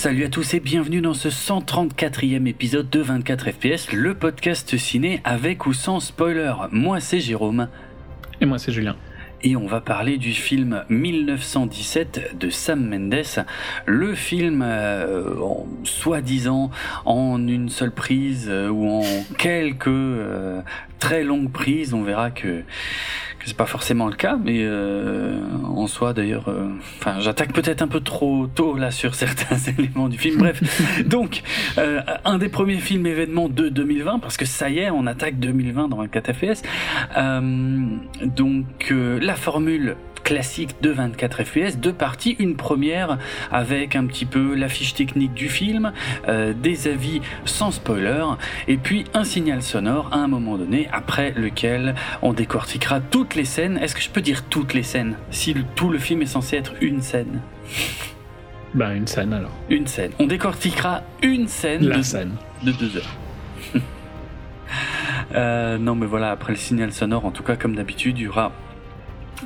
Salut à tous et bienvenue dans ce 134e épisode de 24 FPS, le podcast ciné avec ou sans spoiler. Moi c'est Jérôme. Et moi c'est Julien. Et on va parler du film 1917 de Sam Mendes, le film euh, en soi-disant en une seule prise euh, ou en quelques euh, très longues prises. On verra que que c'est pas forcément le cas, mais euh, en soi d'ailleurs, euh, enfin j'attaque peut-être un peu trop tôt là sur certains éléments du film. Bref, donc euh, un des premiers films événements de 2020, parce que ça y est, on attaque 2020 dans le 4 FPS. donc la formule classique de 24 FPS, deux parties, une première avec un petit peu l'affiche technique du film, euh, des avis sans spoiler, et puis un signal sonore à un moment donné, après lequel on décortiquera toutes les scènes. Est-ce que je peux dire toutes les scènes Si tout le film est censé être une scène? Ben une scène alors. Une scène. On décortiquera une scène, La de, scène. de deux heures. Euh, non mais voilà, après le signal sonore, en tout cas comme d'habitude, il y aura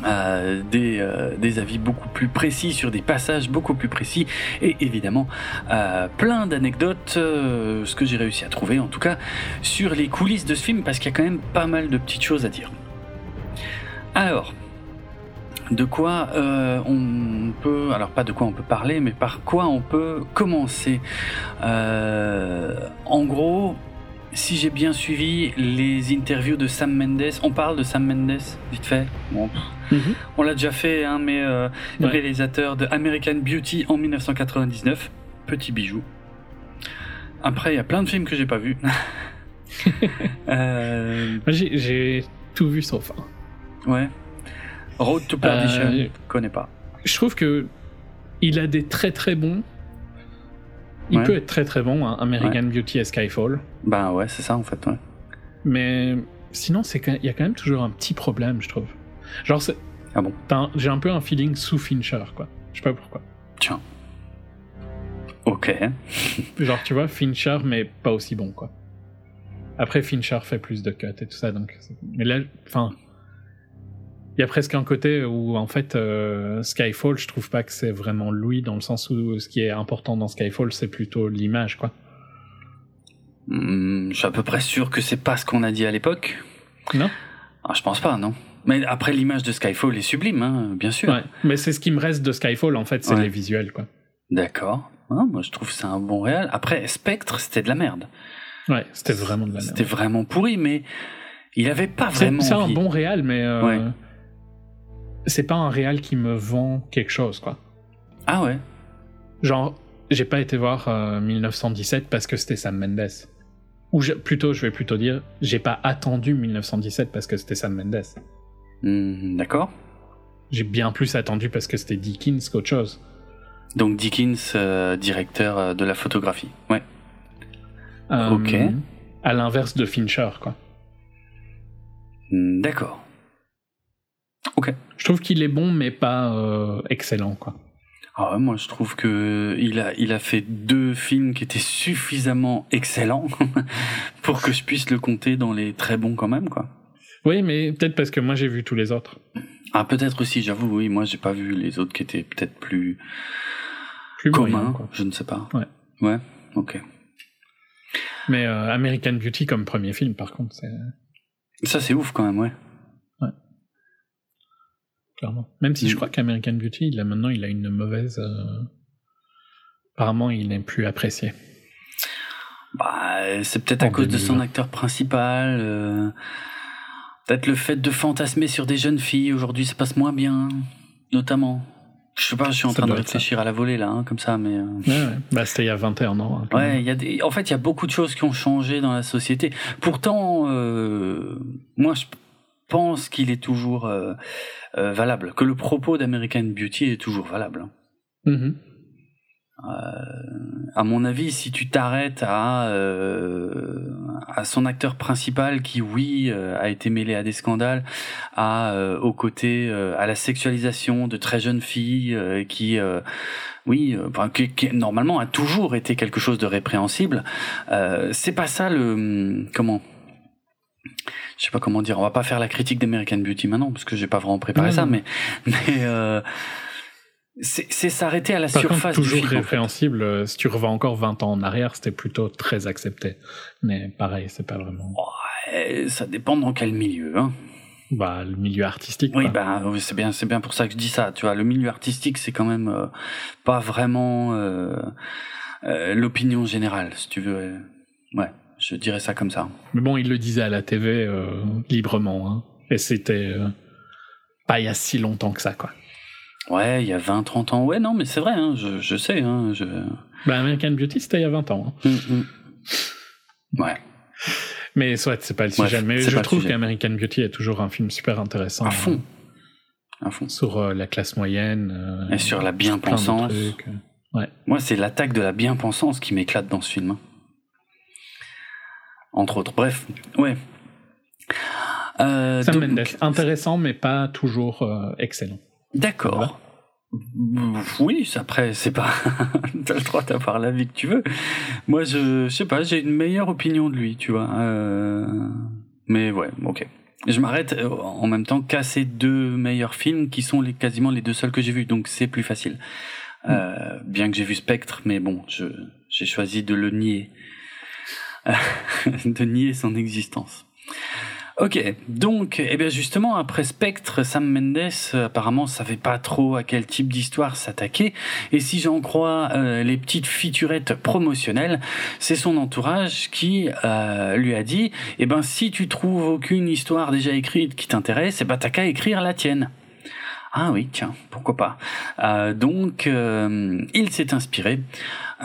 euh, des, euh, des, avis beaucoup plus précis sur des passages beaucoup plus précis et évidemment euh, plein d'anecdotes, ce que j'ai réussi à trouver en tout cas sur les coulisses de ce film parce qu'il y a quand même pas mal de petites choses à dire. Alors, de quoi on peut, alors pas de quoi on peut parler, mais par quoi on peut commencer? en gros, si j'ai bien suivi les interviews de Sam Mendes, on parle de Sam Mendes, vite fait. Bon, mm -hmm. On l'a déjà fait, hein, mais euh, ouais. réalisateur de American Beauty en 1999, petit bijou. Après, il y a plein de films que j'ai pas vus. euh... J'ai tout vu sauf un. Ouais. Road to Perdition, euh, connais pas. Je trouve que il a des très très bons il ouais. peut être très très bon, hein, American ouais. Beauty et Skyfall. Bah ouais, c'est ça en fait, ouais. Mais sinon, il y a quand même toujours un petit problème, je trouve. Genre, ah bon? j'ai un peu un feeling sous Fincher, quoi. Je sais pas pourquoi. Tiens. Ok. Genre, tu vois, Fincher, mais pas aussi bon, quoi. Après, Fincher fait plus de cuts et tout ça, donc. Mais là, enfin. Il y a presque un côté où, en fait, euh, Skyfall, je trouve pas que c'est vraiment lui, dans le sens où ce qui est important dans Skyfall, c'est plutôt l'image, quoi. Mmh, je suis à peu près sûr que c'est pas ce qu'on a dit à l'époque. Non ah, Je pense pas, non. Mais après, l'image de Skyfall est sublime, hein, bien sûr. Ouais, mais c'est ce qui me reste de Skyfall, en fait, c'est ouais. les visuels, quoi. D'accord. Ah, moi, je trouve que c'est un bon réel. Après, Spectre, c'était de la merde. Ouais, c'était vraiment de la merde. C'était vraiment pourri, mais il avait pas vraiment. C'est un bon réel, mais. Euh... Ouais c'est pas un réal qui me vend quelque chose, quoi. Ah ouais Genre, j'ai pas été voir euh, 1917 parce que c'était Sam Mendes. Ou je, plutôt, je vais plutôt dire, j'ai pas attendu 1917 parce que c'était Sam Mendes. Mmh, D'accord. J'ai bien plus attendu parce que c'était Dickens qu'autre chose. Donc Dickens, euh, directeur de la photographie, ouais. Euh, ok. À l'inverse de Fincher, quoi. Mmh, D'accord. Ok. Je trouve qu'il est bon, mais pas euh, excellent, quoi. Ah moi je trouve que il a il a fait deux films qui étaient suffisamment excellents pour que je puisse le compter dans les très bons quand même, quoi. Oui, mais peut-être parce que moi j'ai vu tous les autres. Ah peut-être aussi, j'avoue. Oui, moi j'ai pas vu les autres qui étaient peut-être plus plus communs. Je ne sais pas. Ouais. Ouais. Ok. Mais euh, American Beauty comme premier film, par contre, c'est. Ça c'est ouf quand même, ouais. Clairement. Même si mmh. je crois qu'American Beauty, là maintenant, il a une mauvaise. Euh... Apparemment, il n'est plus apprécié. Bah, c'est peut-être à cause de son acteur principal. Euh... Peut-être le fait de fantasmer sur des jeunes filles. Aujourd'hui, ça passe moins bien, notamment. Je sais pas, je suis en Ça train de réfléchir à la volée là, hein, comme ça, mais. euh, Ouais, ouais. Bah, c'était il y a 21 ans. hein, Ouais, il y a des. En fait, il y a beaucoup de choses qui ont changé dans la société. Pourtant, euh, moi, je pense qu'il est toujours euh, euh, valable, que le propos d'American Beauty est toujours valable. hein. Mhm. Euh, à mon avis, si tu t'arrêtes à euh, à son acteur principal qui, oui, a été mêlé à des scandales, à au côté à la sexualisation de très jeunes filles, qui, oui, enfin, qui, qui, normalement a toujours été quelque chose de répréhensible. Euh, c'est pas ça le comment. Je sais pas comment dire. On va pas faire la critique d'American Beauty maintenant parce que j'ai pas vraiment préparé ça, non. mais mais euh, c'est s'arrêter à la Par surface contre, toujours du film. en fait. répréhensible. euh, Si tu revas encore 20 ans en arrière, c'était plutôt très accepté. Mais pareil, c'est pas vraiment. Ouais, ça dépend dans quel milieu. Hein. Bah, le milieu artistique. Oui, bah, oui, c'est bien, c'est bien pour ça que je dis ça. Tu vois, le milieu artistique, c'est quand même euh, pas vraiment euh, euh, l'opinion générale, si tu veux. Ouais, je dirais ça comme ça. Mais bon, il le disait à la TV euh, librement. Hein. Et c'était euh, pas il y a si longtemps que ça, quoi. Ouais, il y a 20, 30 ans. Ouais, non, mais c'est vrai, hein, je, je sais. Hein, je... Bah, American Beauty, c'était il y a 20 ans. hein. Hum, hum. Ouais. Mais soit c'est pas le Bref, sujet. Mais je trouve qu'American Beauty est toujours un film super intéressant. À fond. À fond. Sur euh, la classe moyenne. Et sur la bien-pensance. trucs. Moi, c'est l'attaque de la bien-pensance qui m'éclate dans ce film. Entre autres. Bref, ouais. Euh, Sam donc- Mendes, intéressant, mais pas toujours euh, excellent. D'accord. Oui, après, c'est pas. T'as le droit d'avoir l'avis que tu veux. Moi, je, je sais pas, j'ai une meilleure opinion de lui, tu vois. Euh, Mais ouais, ok. Je m'arrête euh, en même temps qu'à ces deux meilleurs films qui sont les, quasiment les deux seuls que j'ai vus, donc c'est plus facile. Euh, bien que j'ai vu Spectre, mais bon, je, j'ai choisi de le nier. de nier son existence. Ok, donc, eh bien justement, après Spectre, Sam Mendes apparemment savait pas trop à quel type d'histoire s'attaquer, et si j'en crois euh, les petites featurettes promotionnelles, c'est son entourage qui euh, lui a dit, eh ben si tu trouves aucune histoire déjà écrite qui t'intéresse, eh ben t'as qu'à écrire la tienne. Ah oui, tiens, pourquoi pas. Euh, donc, euh, il s'est inspiré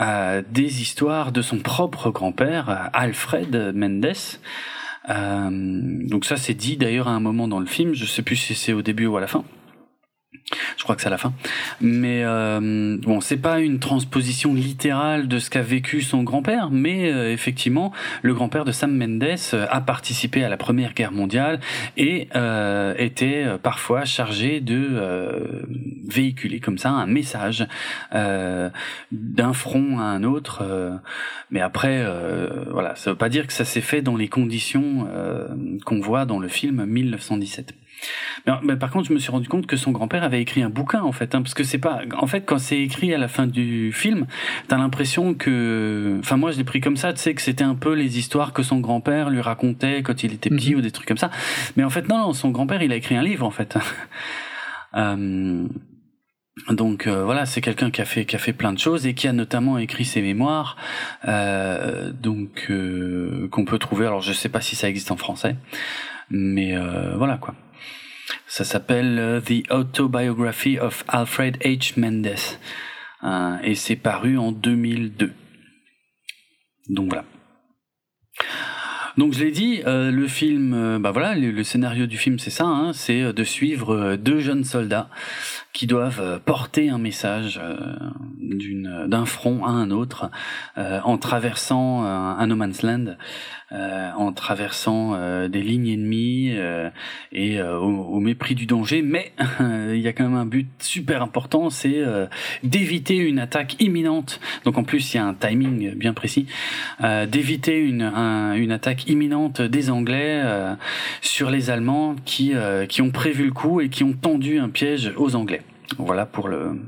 euh, des histoires de son propre grand-père, Alfred Mendes. Donc ça, c'est dit d'ailleurs à un moment dans le film. Je sais plus si c'est au début ou à la fin. Je crois que c'est à la fin. Mais euh, bon, c'est pas une transposition littérale de ce qu'a vécu son grand-père, mais euh, effectivement, le grand-père de Sam Mendes euh, a participé à la Première Guerre mondiale et euh, était euh, parfois chargé de euh, véhiculer comme ça un message d'un front à un autre. mais après, voilà, ça veut pas dire que ça s'est fait dans les conditions qu'on voit dans le film 1917. Mais, mais par contre, je me suis rendu compte que son grand-père avait écrit un bouquin en fait, hein, parce que c'est pas, en fait, quand c'est écrit à la fin du film, t'as l'impression que, enfin moi je l'ai pris comme ça, tu sais que c'était un peu les histoires que son grand-père lui racontait quand il était petit Mhm. ou des trucs comme ça. Mais en fait non, non, son grand-père il a écrit un livre en fait. Euh, donc euh, voilà, c'est quelqu'un qui a fait qui a fait plein de choses et qui a notamment écrit ses mémoires, euh, donc euh, qu'on peut trouver. Alors je sais pas si ça existe en français, mais euh, voilà quoi. Ça s'appelle euh, The Autobiography of Alfred H. Mendes Euh, et c'est paru en 2002. Donc voilà. Donc je l'ai dit, euh, le film, bah voilà, le, scénario du film c'est ça, hein, c'est de suivre deux jeunes soldats qui doivent porter un message d'un front à un autre en traversant un, un no man's land, euh, en traversant euh, des lignes ennemies euh, et euh, au, au mépris du danger. Mais il y a quand même un but super important, c'est euh, d'éviter une attaque imminente. Donc en plus il y a un timing bien précis, d'éviter une un- une attaque imminente des Anglais sur les Allemands qui qui ont prévu le coup et qui ont tendu un piège aux Anglais. Voilà pour le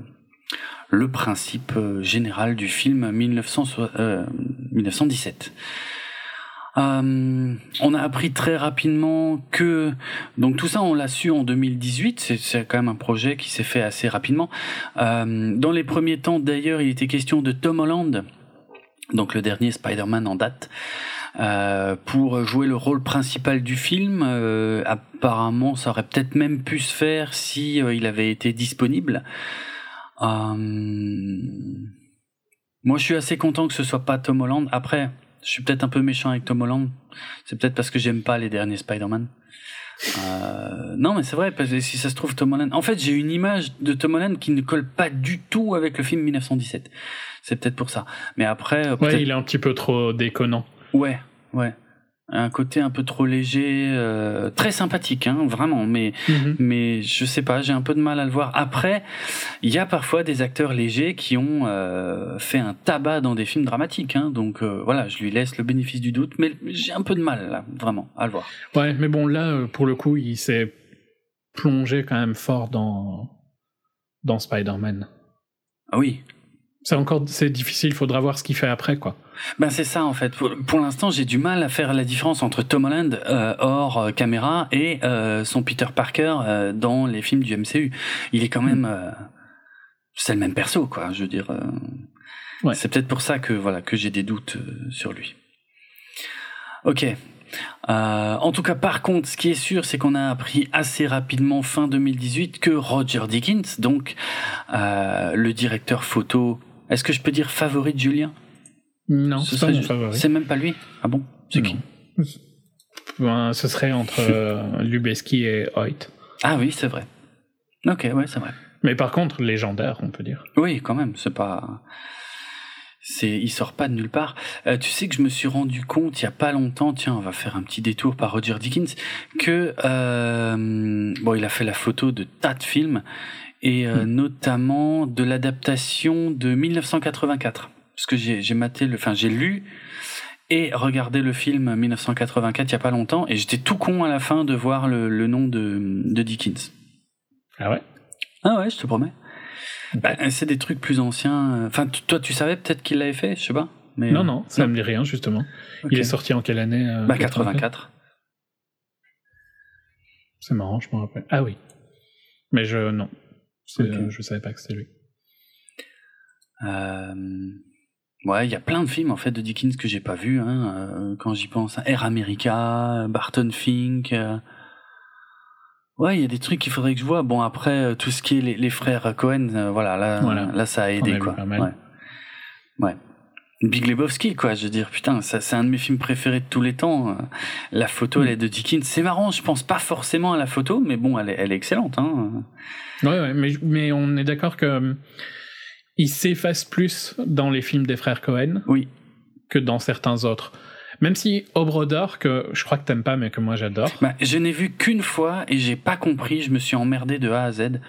le principe général du film 1900, euh, 1917. Euh, on a appris très rapidement que donc tout ça on l'a su en 2018 c'est quand même un projet qui s'est fait assez rapidement. Euh, dans les premiers temps d'ailleurs il était question de Tom Holland donc le dernier Spider-Man en date euh, pour jouer le rôle principal du film. Euh, apparemment ça aurait peut-être même pu se faire si euh, il avait été disponible. Euh, moi je suis assez content que ce soit pas Tom Holland. Après je suis peut-être un peu méchant avec Tom Holland. C'est peut-être parce que j'aime pas les derniers Spider-Man. Euh, non, mais c'est vrai, parce que si ça se trouve, Tom Holland. En fait, j'ai une image de Tom Holland qui ne colle pas du tout avec le film 1917. C'est peut-être pour ça. Mais après, euh. Ouais, il est un petit peu trop déconnant. Ouais, ouais. Un côté un peu trop léger, euh, très sympathique, hein, vraiment. Mais Mhm. mais je sais pas, j'ai un peu de mal à le voir. Après, il y a parfois des acteurs légers qui ont euh, fait un tabac dans des films dramatiques, hein, donc euh, voilà, je lui laisse le bénéfice du doute, mais j'ai un peu de mal là, vraiment, à le voir. Ouais, mais bon, là, pour le coup, il s'est plongé quand même fort dans, dans Spider-Man. Ah oui. C'est encore c'est difficile, il faudra voir ce qu'il fait après quoi. Ben c'est ça en fait. Pour, pour l'instant, j'ai du mal à faire la différence entre Tom Holland euh, hors euh, caméra et euh, son Peter Parker dans les films du MCU. Il est quand même euh, c'est le même perso quoi, je veux dire. Ouais. C'est peut-être pour ça que voilà que j'ai des doutes sur lui. Ok. Euh, en tout cas, par contre, ce qui est sûr, c'est qu'on a appris assez rapidement fin 2018 que Roger Dickens, donc euh, le directeur photo, est-ce que je peux dire favori de Julien? Non, Ce c'est favori. C'est même pas lui? Ah bon? C'est qui? Ben, ce serait entre euh, Lubeski et Hoyt. Ah oui, c'est vrai. Ok, ouais, c'est vrai. Mais par contre, légendaire, on peut dire. Oui, quand même, c'est pas. C'est, il sort pas de nulle part. Euh, tu sais que je me suis rendu compte il y a pas longtemps, tiens, on va faire un petit détour par Roger Dickens, que euh, bon, il a fait la photo de tas de films et euh, notamment de l'adaptation de 1984, parce que j'ai, j'ai maté le, enfin j'ai lu et regardé le film 1984 il y a pas longtemps et j'étais tout con à la fin de voir le, le nom de, de Dickens. Ah ouais? Ah ouais, je te promets. Bah, c'est des trucs plus anciens. euh, Enfin, toi, tu savais peut-être qu'il l'avait fait, je sais pas. Mais Non, euh, non, ça me dit rien, justement. Il est sorti en quelle année euh, Bah, 84. C'est marrant, je me rappelle. Ah oui. Mais je. Non. C'est- Ok. Je savais pas que c'était lui. Euh, Ouais, il y a plein de films en fait de Dickens que j'ai pas vu hein, euh, quand j'y pense. hein. Air America, Barton Fink. euh, Ouais, il y a des trucs qu'il faudrait que je vois. Bon après euh, tout ce qui est les, les frères Cohen, euh, voilà, là, Voilà. là ça a aidé quoi. pas mal. Ouais. ouais. Big Lebowski quoi, je veux dire putain, ça c'est un de mes films préférés de tous les temps. La photo elle est de Dickens, c'est marrant, je pense pas forcément à la photo, mais bon elle est, elle est excellente. Hein. Ouais, ouais, mais, mais on est d'accord que. euh, Il s'efface plus dans les films des frères Cohen Oui. que dans certains autres. Même si Obrodor, que je crois que t'aimes pas, mais que moi j'adore. Bah, je n'ai vu qu'une fois et j'ai pas compris, je me suis emmerdé de A à Z.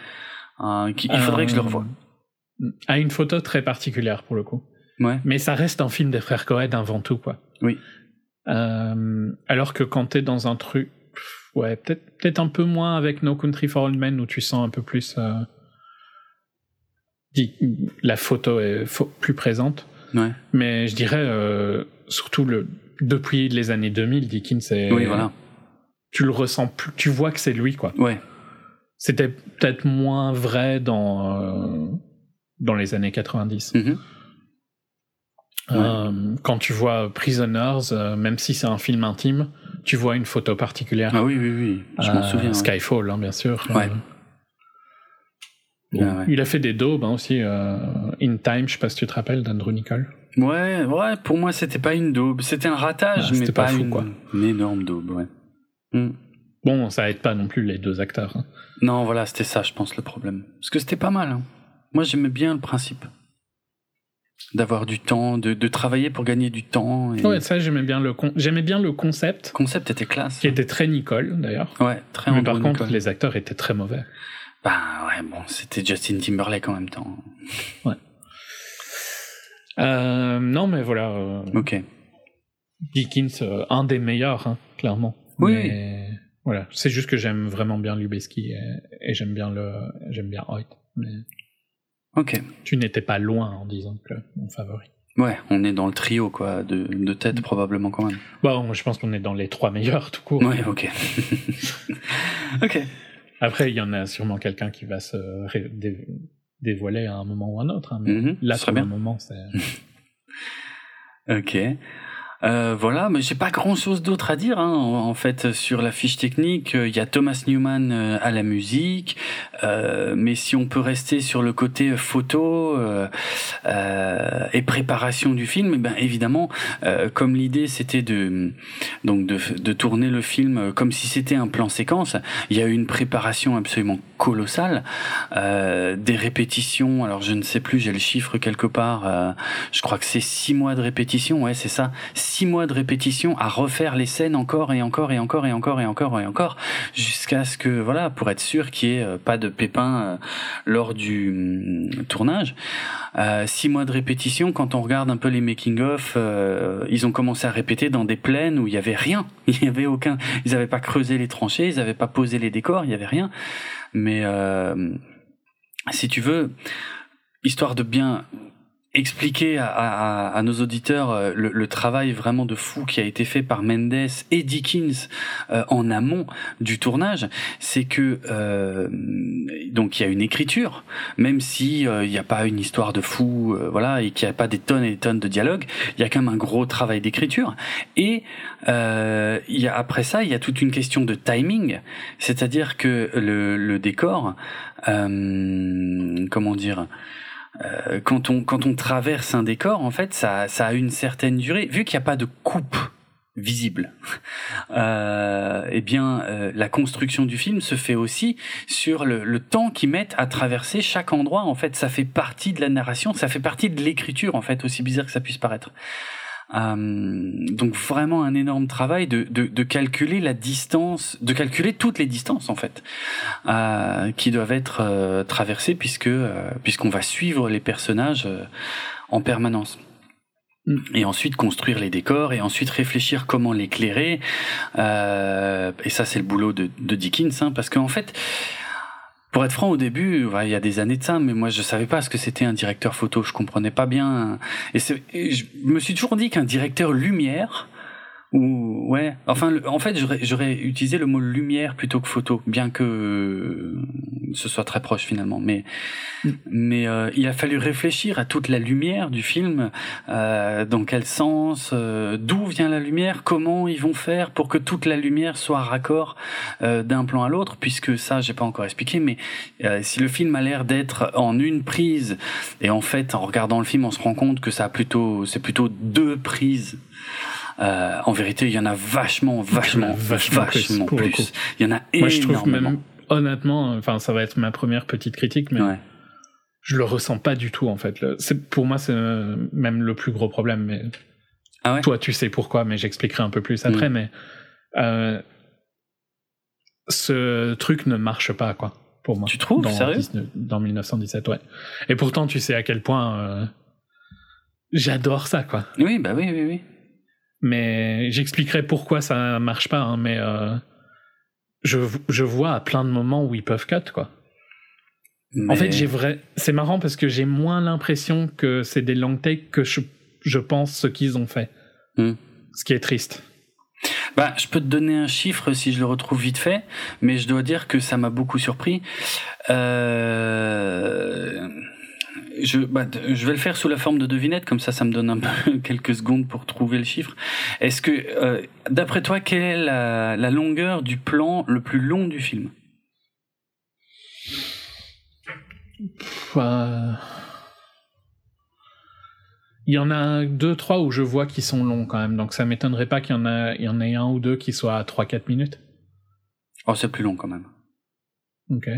Euh, il faudrait que je le revoie. Euh, A une photo très particulière pour le coup. Ouais. Mais ça reste un film des frères Cohen avant tout, quoi. Oui. Euh, alors que quand t'es dans un truc, ouais, peut-être peut-être un peu moins avec No Country for Old Men où tu sens un peu plus euh, la photo est plus présente. Ouais. Mais je dirais euh, surtout le depuis les années 2000, Dickens, c'est Oui, voilà. tu le ressens plus, tu vois que c'est lui, quoi. Ouais. C'était peut-être moins vrai dans dans les années 90. Euh, quand tu vois Prisoners, euh, même si c'est un film intime, tu vois une photo particulière. Ah oui, oui, oui. Je m'en Euh, souviens. Skyfall, hein, bien sûr. Ouais. Bon, Ah ouais. Il a fait des daubes hein, aussi. In Time, je sais pas si tu te rappelles d'Andrew Nicole. Ouais, ouais, pour moi, c'était pas une daube. C'était un ratage, Ah, mais c'était pas, pas fou, une, quoi. une énorme daube, ouais. Hmm. Bon, ça aide pas non plus les deux acteurs. hein. Non, voilà, c'était ça, je pense, le problème. Parce que c'était pas mal. Moi, j'aimais bien le principe. D'avoir du temps, de, de travailler pour gagner du temps. Et Ouais, ça j'aimais bien le con- j'aimais bien le concept, Le concept était classe. qui était très Nicole d'ailleurs. Ouais, très Mais par contre, Nicole. les acteurs étaient très mauvais. Bah ouais, bon, c'était Justin Timberlake en même temps. Euh, non, mais voilà, euh, Ok. Dickens, euh, un des meilleurs, hein, clairement. Oui. Mais, voilà, c'est juste que j'aime vraiment bien Lubeski et, et j'aime bien le, j'aime bien Hoyt. Mais Ok. tu n'étais pas loin en disant que mon favori. Ouais, on est dans le trio, quoi, de, de tête probablement quand même. Bon, je pense qu'on est dans les trois meilleurs tout court. Ouais, ok. ok. Après, il y en a sûrement quelqu'un qui va se dé- dévoiler à un moment ou un autre. hein, mais Mhm, là, ce serait pour bien. le moment, c'est. Ok. Euh, voilà, mais j'ai pas grand chose d'autre à dire hein, en, fait sur la fiche technique. Euh, Il y a Thomas Newman euh, à la musique, euh, mais si on peut rester sur le côté photo euh, euh, et préparation du film, eh ben évidemment, euh, comme l'idée c'était de donc de, de tourner le film euh, comme si c'était un plan séquence, il y a eu une préparation absolument colossale, euh, des répétitions. Alors je ne sais plus, j'ai le chiffre quelque part. euh, je crois que c'est six mois de répétition, ouais, c'est ça. Six mois de répétition à refaire les scènes encore et encore et encore et encore et encore et encore, jusqu'à ce que, voilà, pour être sûr qu'il n'y ait euh, pas de pépins euh, lors du hum, tournage. Euh, six mois de répétition, quand on regarde un peu les making-of, euh, ils ont commencé à répéter dans des plaines où il y avait rien. Il y avait aucun, ils n'avaient pas creusé les tranchées, ils n'avaient pas posé les décors, il y avait rien. Mais si tu veux, histoire de bien expliquer à, à, à, nos auditeurs euh, le, le, travail vraiment de fou qui a été fait par Mendes et Dickens euh, en amont du tournage, c'est que euh, donc il y a une écriture, même si euh, il n'y a pas une histoire de fou, voilà, et qu'il n'y a pas des tonnes et des tonnes de dialogue, il y a quand même un gros travail d'écriture. Et y a, après ça, il y a toute une question de timing, c'est-à-dire que le, le décor, comment dire euh, quand on quand on traverse un décor, en fait, ça ça a une certaine durée. Vu qu'il n'y a pas de coupe visible, euh, eh bien, euh, la construction du film se fait aussi sur le, le temps qu'ils mettent à traverser chaque endroit. En fait, ça fait partie de la narration, ça fait partie de l'écriture, en fait, aussi bizarre que ça puisse paraître. Euh, donc vraiment un énorme travail de, de, de, calculer la distance, de calculer toutes les distances en fait, euh, qui doivent être euh, traversées puisque euh, puisqu'on va suivre les personnages euh, en permanence. Mm. Et ensuite construire les décors et ensuite réfléchir comment l'éclairer. et ça c'est le boulot de, de Dickens, hein, parce qu'en fait pour être franc, au début, il y a des années de ça, mais moi je savais pas ce que c'était un directeur photo. Je comprenais pas bien. Et, et je me suis toujours dit qu'un directeur lumière, ou ouais, enfin, en fait, j'aurais utilisé le mot lumière plutôt que photo, bien que ce soit très proche finalement. Mais mm. mais euh, il a fallu réfléchir à toute la lumière du film, euh, dans quel sens, euh, d'où vient la lumière, comment ils vont faire pour que toute la lumière soit raccord euh, d'un plan à l'autre, puisque ça, j'ai pas encore expliqué. Mais euh, si le film a l'air d'être en une prise, et en fait, en regardant le film, on se rend compte que ça a plutôt, c'est plutôt deux prises. Euh, en vérité, il y en a vachement, vachement, vachement, vachement plus. Il y en a énormément. Moi, je trouve même, honnêtement, enfin, ça va être ma première petite critique, mais ouais. je le ressens pas du tout, en fait. C'est, pour moi, c'est même le plus gros problème. Mais ah ouais? toi, tu sais pourquoi, mais j'expliquerai un peu plus après. Mm. Mais euh, ce truc ne marche pas, quoi, pour moi. Tu trouves dans, Sérieux? dans 1917, ouais. Et pourtant, tu sais à quel point euh, j'adore ça, quoi. Oui, bah oui, oui, oui. Mais j'expliquerai pourquoi ça marche pas, hein, mais euh, je, je vois à plein de moments où ils peuvent cut, quoi. Mais... En fait, j'ai vrai. C'est marrant parce que j'ai moins l'impression que c'est des long takes que je, je pense ce qu'ils ont fait. Mm. Ce qui est triste. Bah, je peux te donner un chiffre si je le retrouve vite fait, mais je dois dire que ça m'a beaucoup surpris. Euh je, bah, je vais le faire sous la forme de devinette, comme ça, ça me donne un peu quelques secondes pour trouver le chiffre. Est-ce que, euh, d'après toi, quelle est la, la, longueur du plan le plus long du film? Euh... Il y en a deux, trois où je vois qui sont longs quand même, donc ça m'étonnerait pas qu'il y en a, il y en ait un ou deux qui soient à 3-4 minutes. Oh, c'est plus long quand même. Ok.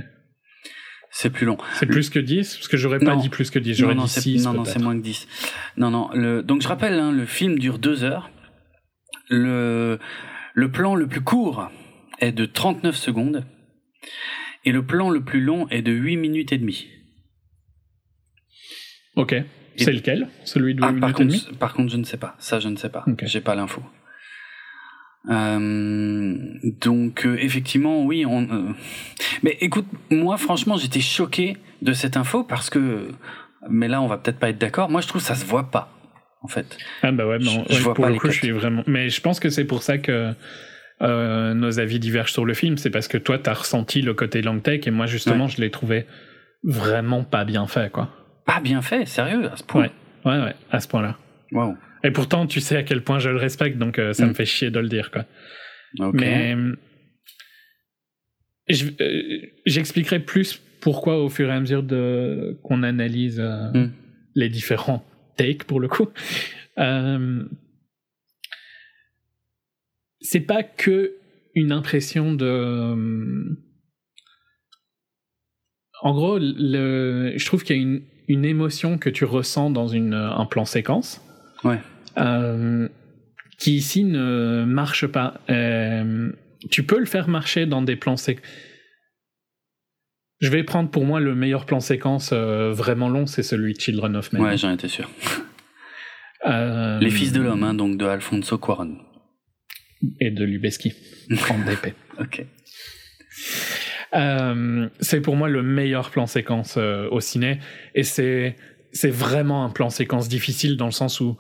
C'est plus long. C'est plus que 10 Parce que j'aurais pas dit plus que 10, j'aurais dit 6. Non, non, c'est moins que 10. Non, non. Le... Donc je rappelle, hein, le film dure 2 heures. Le... le plan le plus court est de 39 secondes. Et le plan le plus long est de 8 minutes et demie. Ok. C'est lequel? Celui de 8 ah, minutes par et contre, demie? Par contre, je ne sais pas. Ça, je ne sais pas. Okay. J'ai pas l'info. Euh, donc euh, effectivement, oui. On, euh... Mais écoute, moi franchement, j'étais choqué de cette info parce que, mais là, on va peut-être pas être d'accord. Moi, je trouve que ça se voit pas, en fait. Ah bah ouais, non. Je, je vois pour pas le coup, je suis vraiment. Mais je pense que c'est pour ça que nos avis divergent sur le film. C'est parce que toi, t'as ressenti le côté long take et moi, justement, ouais. je l'ai trouvé vraiment pas bien fait, quoi. Pas bien fait, sérieux, à ce point. Ouais, ouais, ouais à ce point-là. Waouh. Et pourtant, tu sais à quel point je le respecte, donc euh, ça mm. me fait chier de le dire, quoi. Okay. Mais j'expliquerai euh, plus pourquoi au fur et à mesure de qu'on analyse euh, mm. les différents takes pour le coup. c'est pas que une impression de. En gros, le, je trouve qu'il y a une, une émotion que tu ressens dans une, un plan séquence. Ouais. Euh, qui ici ne marche pas. Euh, tu peux le faire marcher dans des plans séquences. Je vais prendre pour moi le meilleur plan séquence euh, vraiment long, c'est celui de Children of Men. Ouais, j'en étais sûr. Les Fils de l'Homme, hein, donc de Alfonso Cuarón. Et de Lubeski, en DP. ok. Euh, c'est pour moi le meilleur plan séquence euh, au ciné et c'est c'est vraiment un plan séquence difficile dans le sens où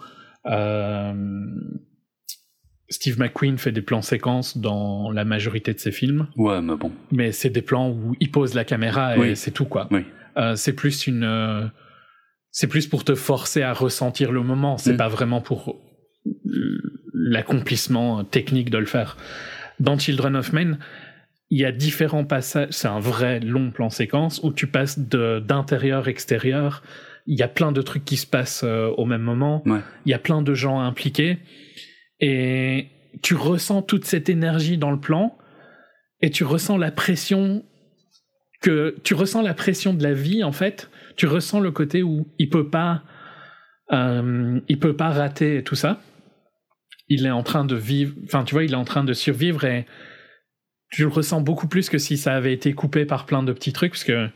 Steve McQueen fait des plans séquences dans la majorité de ses films. Ouais, mais bon. Mais c'est des plans où il pose la caméra et c'est tout quoi. Oui. Euh, c'est plus une c'est plus pour te forcer à ressentir le moment, c'est Mm. pas vraiment pour l'accomplissement technique de le faire. Dans Children of Men, il y a différents passages, c'est un vrai long plan séquence où tu passes de- d'intérieur extérieur, il y a plein de trucs qui se passent euh, au même moment, Ouais. il y a plein de gens impliqués. Et tu ressens toute cette énergie dans le plan et tu ressens la pression que tu ressens la pression de la vie en fait. Tu ressens le côté où il peut pas euh, il peut pas rater tout ça. Il est en train de vivre enfin tu vois il est en train de survivre et tu le ressens beaucoup plus que si ça avait été coupé par plein de petits trucs parce que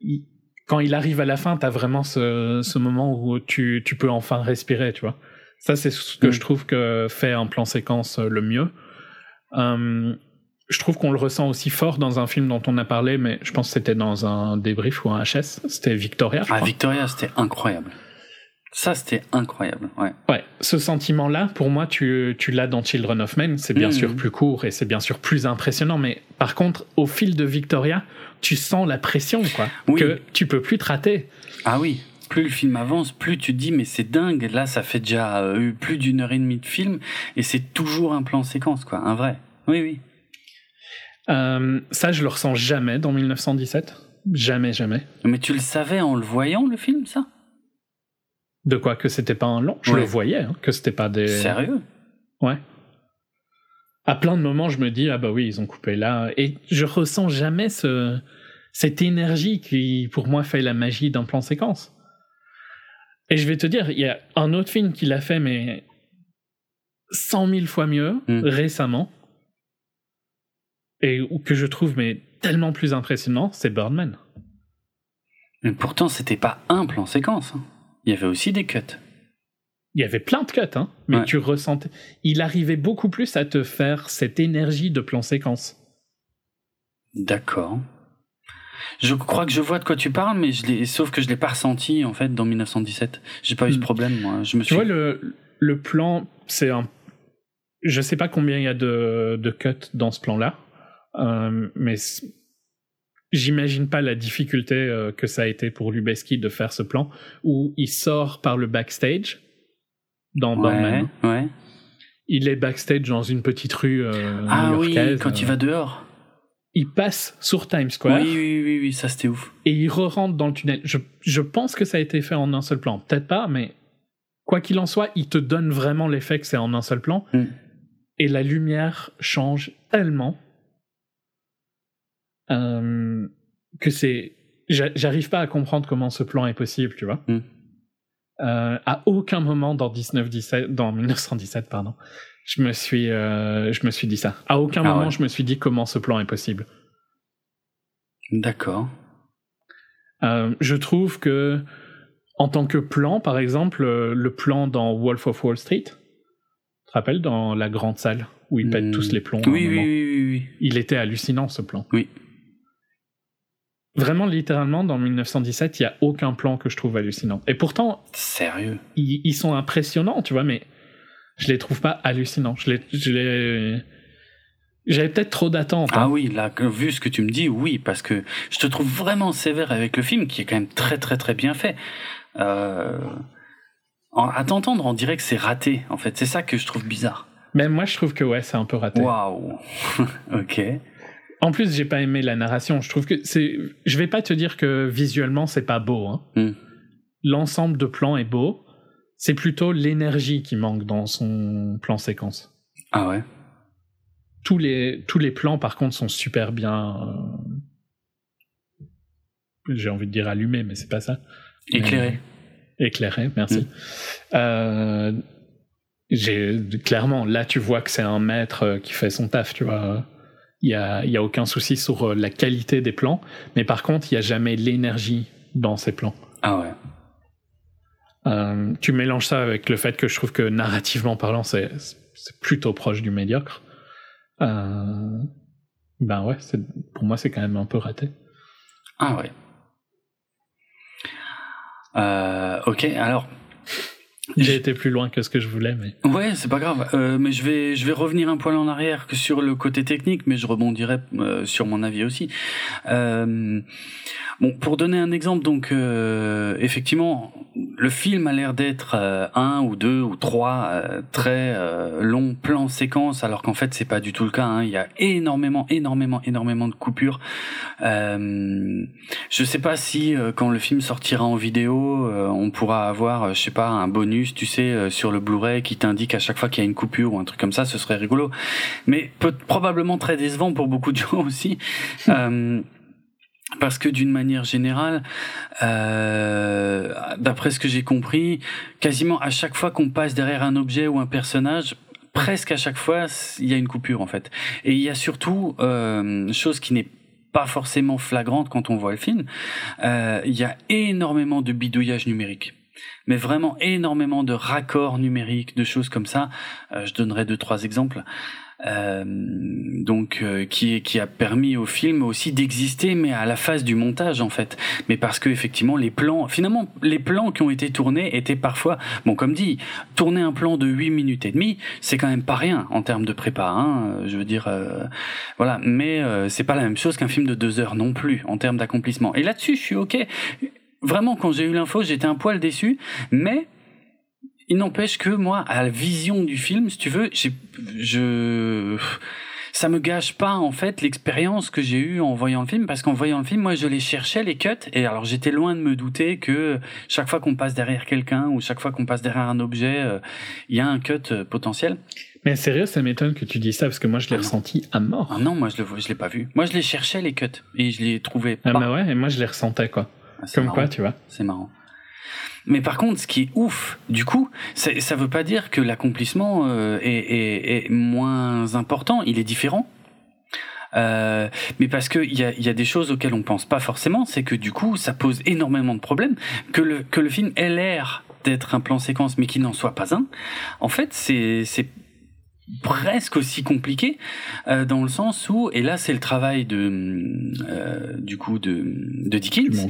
il- quand il arrive à la fin t'as vraiment ce, ce moment où tu, tu peux enfin respirer tu vois ça c'est ce que Mm. je trouve que fait un plan séquence euh, le mieux Euh, je trouve qu'on le ressent aussi fort dans un film dont on a parlé, mais je pense que c'était dans un débrief ou un HS. C'était Victoria, Ah. Victoria, c'était incroyable. Ça, c'était incroyable. Ouais. Ouais, ce sentiment-là, pour moi, tu, tu l'as dans Children of Men. C'est bien Mhm. sûr plus court et c'est bien sûr plus impressionnant, mais par contre, au fil de Victoria, tu sens la pression, quoi. Oui. Que tu peux plus te rater. Ah oui. Plus le film avance, plus tu te dis mais c'est dingue. Là, ça fait déjà euh, eu plus d'une heure et demie de film et c'est toujours un plan séquence, quoi. Un vrai. Oui, oui. Euh, ça, je le ressens jamais dans 1917. Jamais, jamais. Mais tu le savais en le voyant, le film, ça? De quoi que c'était pas un long. Je Ouais. le voyais, hein, que c'était pas des. Sérieux? Ouais. À plein de moments, je me dis, ah bah oui, ils ont coupé là. Et je ressens jamais ce, cette énergie qui, pour moi, fait la magie d'un plan séquence. Et je vais te dire, il y a un autre film qui l'a fait, mais cent mille fois mieux, Mm. récemment. Et que je trouve, mais tellement plus impressionnant, c'est Birdman. Mais pourtant, c'était pas un plan séquence. hein. Il y avait aussi des cuts. Il y avait plein de cuts, hein, mais Ouais. tu ressentais. Il arrivait beaucoup plus à te faire cette énergie de plan séquence. D'accord. Je crois que je vois de quoi tu parles, mais je sauf que je l'ai pas ressenti en fait dans 1917. J'ai pas eu ce Hmm. problème, moi. Je me Tu suis. vois, le, le plan, c'est un. Je sais pas combien il y a de, de cuts dans ce plan-là, euh, mais j'imagine pas la difficulté euh, que ça a été pour Lubeski de faire ce plan où il sort par le backstage dans ouais, Birdman. ouais. Il est backstage dans une petite rue euh, Ah oui, quand il euh, va dehors. Il passe sur Times Square Oui, oui, oui, oui, ça c'était ouf. et il re-rentre dans le tunnel. Je, je pense que ça a été fait en un seul plan. Peut-être pas, mais quoi qu'il en soit, il te donne vraiment l'effet que c'est en un seul plan. Mm. Et la lumière change tellement euh, que c'est. j'a- J'arrive pas à comprendre comment ce plan est possible, tu vois. Mm. Euh, à aucun moment dans 1917, dans 1917, pardon, je me suis, euh, je me suis dit ça. À aucun Ah moment, ouais. je me suis dit comment ce plan est possible. D'accord. Euh, je trouve que, en tant que plan, par exemple, le plan dans Wolf of Wall Street, tu te rappelles, dans la grande salle où ils pètent tous les plombs Oui, oui, oui, oui. Il était hallucinant, ce plan. Oui. Vraiment, littéralement, dans 1917, il n'y a aucun plan que je trouve hallucinant. Et pourtant, Sérieux? ils, ils sont impressionnants, tu vois, mais je les trouve pas hallucinants. Je les, je les... J'avais peut-être trop d'attentes. Ah hein. oui, là, vu ce que tu me dis, oui, parce que je te trouve vraiment sévère avec le film, qui est quand même très, très, très bien fait. Euh... en- À t'entendre, on dirait que c'est raté, en fait. C'est ça que je trouve bizarre. Mais moi, je trouve que ouais, c'est un peu raté. Waouh. ok. En plus, j'ai pas aimé la narration. Je trouve que c'est. Je vais pas te dire que visuellement c'est pas beau. Hein. Hmm. L'ensemble de plans est beau. C'est plutôt l'énergie qui manque dans son plan séquence. Ah ouais. Tous les tous les plans, par contre, sont super bien. euh, J'ai envie de dire allumés, mais c'est pas ça. Éclairé. Éclairé, merci. Euh, j'ai clairement là, tu vois que c'est un maître euh, qui fait son taf. Tu vois. Il y a, y a aucun souci sur euh, la qualité des plans, mais par contre, il y a jamais l'énergie dans ces plans. Ah ouais. Euh, tu mélanges ça avec le fait que je trouve que narrativement parlant, c'est c'est plutôt proche du médiocre. Euh, Ben ouais, pour moi c'est quand même un peu raté. Ah ouais. Euh, ok, alors j'ai été plus loin que ce que je voulais, mais. Ouais, c'est pas grave. Euh, mais je vais, je vais revenir un poil en arrière sur le côté technique, mais je rebondirai euh, sur mon avis aussi. Euh, bon, pour donner un exemple, donc euh, effectivement, le film a l'air d'être euh, un ou deux ou trois euh, très longs plans séquences, alors qu'en fait c'est pas du tout le cas. Hein. Il y a énormément, énormément, énormément de coupures. je sais pas si quand le film sortira en vidéo, on pourra avoir, je sais pas, un bonus tu sais, euh, sur le Blu-ray qui t'indique à chaque fois qu'il y a une coupure ou un truc comme ça, ce serait rigolo. Mais peut, probablement très décevant pour beaucoup de gens aussi. Parce que d'une manière générale, euh, d'après ce que j'ai compris, quasiment à chaque fois qu'on passe derrière un objet ou un personnage, presque à chaque fois, il y a une coupure en fait. Et il y a surtout euh, chose qui n'est pas forcément flagrante quand on voit le film, euh, il y a énormément de bidouillage numérique mais vraiment énormément de raccords numériques, de choses comme ça. Euh, je donnerai deux trois exemples. Euh, donc euh, qui qui a permis au film aussi d'exister mais à la phase du montage en fait. Mais parce que effectivement les plans finalement les plans qui ont été tournés étaient parfois bon comme dit tourner un plan de 8 minutes et demie c'est quand même pas rien en termes de prépa hein, je veux dire euh, voilà. Mais c'est pas la même chose qu'un film de deux heures non plus en termes d'accomplissement. Et là-dessus je suis ok. Vraiment, quand j'ai eu l'info, j'étais un poil déçu, mais il n'empêche que moi, à la vision du film, si tu veux, j'ai, je, ça me gâche pas en fait l'expérience que j'ai eue en voyant le film, parce qu'en voyant le film, moi, je les cherchais les cuts, et alors j'étais loin de me douter que chaque fois qu'on passe derrière quelqu'un ou chaque fois qu'on passe derrière un objet, euh, il y a un cut euh, potentiel. Mais sérieux, ça m'étonne que tu dis ça parce que moi je l'ai ah ressenti à mort. Ah non, moi je le je l'ai pas vu. Moi je les cherchais les cuts et je les trouvais ah pas. Ah bah ouais, et moi je les ressentais quoi. Ah, Comme quoi, tu vois. C'est marrant. Mais par contre, ce qui est ouf, du coup, ça veut pas dire que l'accomplissement euh, est, moins important. Il est différent. Euh, mais parce qu'il y a, y a des choses auxquelles on pense pas forcément, c'est que du coup, ça pose énormément de problèmes. Que le, que le film ait l'air d'être un plan séquence, mais qu'il n'en soit pas un, en fait, c'est presque aussi compliqué euh, dans le sens où et là c'est le travail de euh, du coup de de Dickens.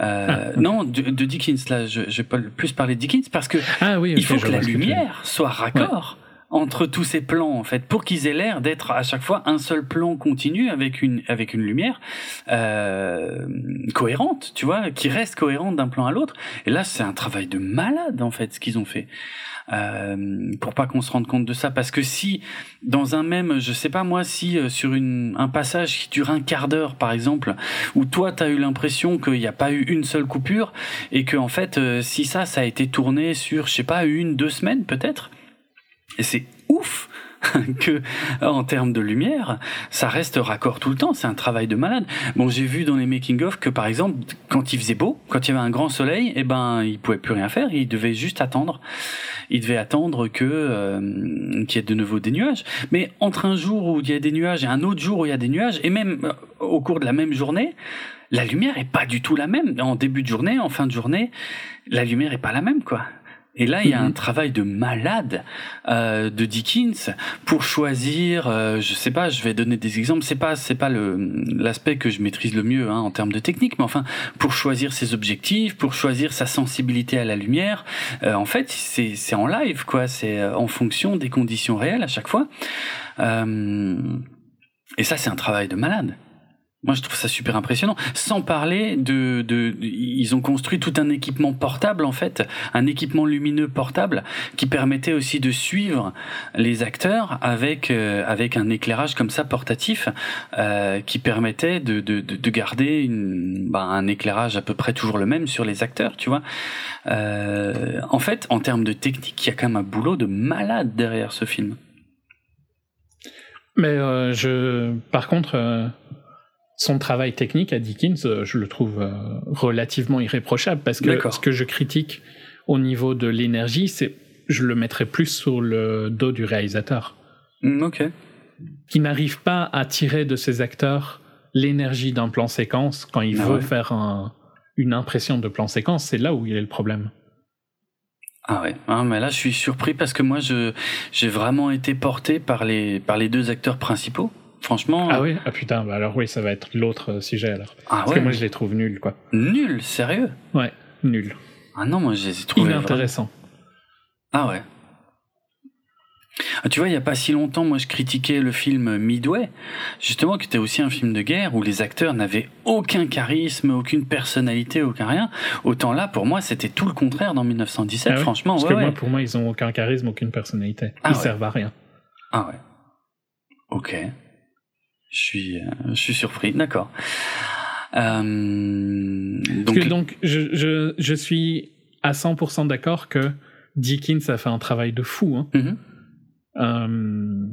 Euh, ah, non de, de, Dickens là je, je vais plus parler de Dickens parce que ah, oui, il faut que la lumière soit raccord entre tous ces plans en fait pour qu'ils aient l'air d'être à chaque fois un seul plan continu avec une avec une lumière euh, cohérente tu vois qui reste cohérente d'un plan à l'autre. Et là c'est un travail de malade en fait ce qu'ils ont fait pour pas qu'on se rende compte de ça. Parce que si dans un même, je sais pas moi, si euh, sur un passage qui dure un quart d'heure par exemple, où toi t'as eu l'impression qu'il n'y a pas eu une seule coupure et que en fait euh, si ça ça a été tourné sur je sais pas une deux semaines peut-être, et c'est ouf que en termes de lumière, ça reste raccord tout le temps. C'est un travail de malade. Bon, j'ai vu dans les making of que par exemple, quand il faisait beau, quand il y avait un grand soleil, eh ben, il pouvait plus rien faire. Il devait juste attendre. Il devait attendre que euh, qu'il y ait de nouveau des nuages. Mais entre un jour où il y a des nuages et un autre jour où il y a des nuages, et même euh, au cours de la même journée, la lumière est pas du tout la même. En début de journée, en fin de journée, la lumière est pas la même, quoi. Et là, il y a un mhm. travail de malade euh, de Dickens pour choisir. Euh, je sais pas, je vais donner des exemples. C'est pas, c'est pas le l'aspect que je maîtrise le mieux hein, en termes de technique, mais enfin, pour choisir ses objectifs, pour choisir sa sensibilité à la lumière. Euh, en fait, c'est c'est en live, quoi. C'est euh, en fonction des conditions réelles à chaque fois. Euh, et ça, c'est un travail de malade. Moi, je trouve ça super impressionnant. Sans parler de, de, ils ont construit tout un équipement portable en fait, un équipement lumineux portable qui permettait aussi de suivre les acteurs avec euh, avec un éclairage comme ça portatif, euh, qui permettait de, de, de garder une, bah, un éclairage à peu près toujours le même sur les acteurs, tu vois. Euh, en fait, en termes de technique, il y a quand même un boulot de malade derrière ce film. Mais euh, je, par contre euh, son travail technique à Dickens, euh, je le trouve euh, relativement irréprochable parce que ce que je critique au niveau de l'énergie, c'est je le mettrais plus sur le dos du réalisateur. Mm, ok. Qui n'arrive pas à tirer de ses acteurs l'énergie d'un plan séquence quand il ah veut faire une impression de plan séquence, c'est là où il est le problème. Ah ouais, ah, mais là je suis surpris parce que moi je j'ai vraiment été porté par les par les deux acteurs principaux Franchement. Ah oui Ah putain, bah alors oui, ça va être l'autre euh, sujet alors. Ah Parce ouais. que moi je les trouve nuls, quoi. Nul, sérieux? Ouais, nuls. Ah non, moi je les ai trouvés. Inintéressants. Ah ouais. Ah, tu vois, il y a pas si longtemps, moi je critiquais le film Midway, justement, qui était aussi un film de guerre où les acteurs n'avaient aucun charisme, aucune personnalité, aucun rien. Autant là, pour moi, c'était tout le contraire dans 1917, Ah ouais franchement. Parce ouais, que ouais. moi, pour moi, ils ont aucun charisme, aucune personnalité. Ah ils servent à rien. Ah ouais. Ok. Je suis, euh, je suis surpris. D'accord. Euh, donc, que donc, je, je, je suis à 100% d'accord que Dickens a fait un travail de fou. Hein. Mhm. Euh,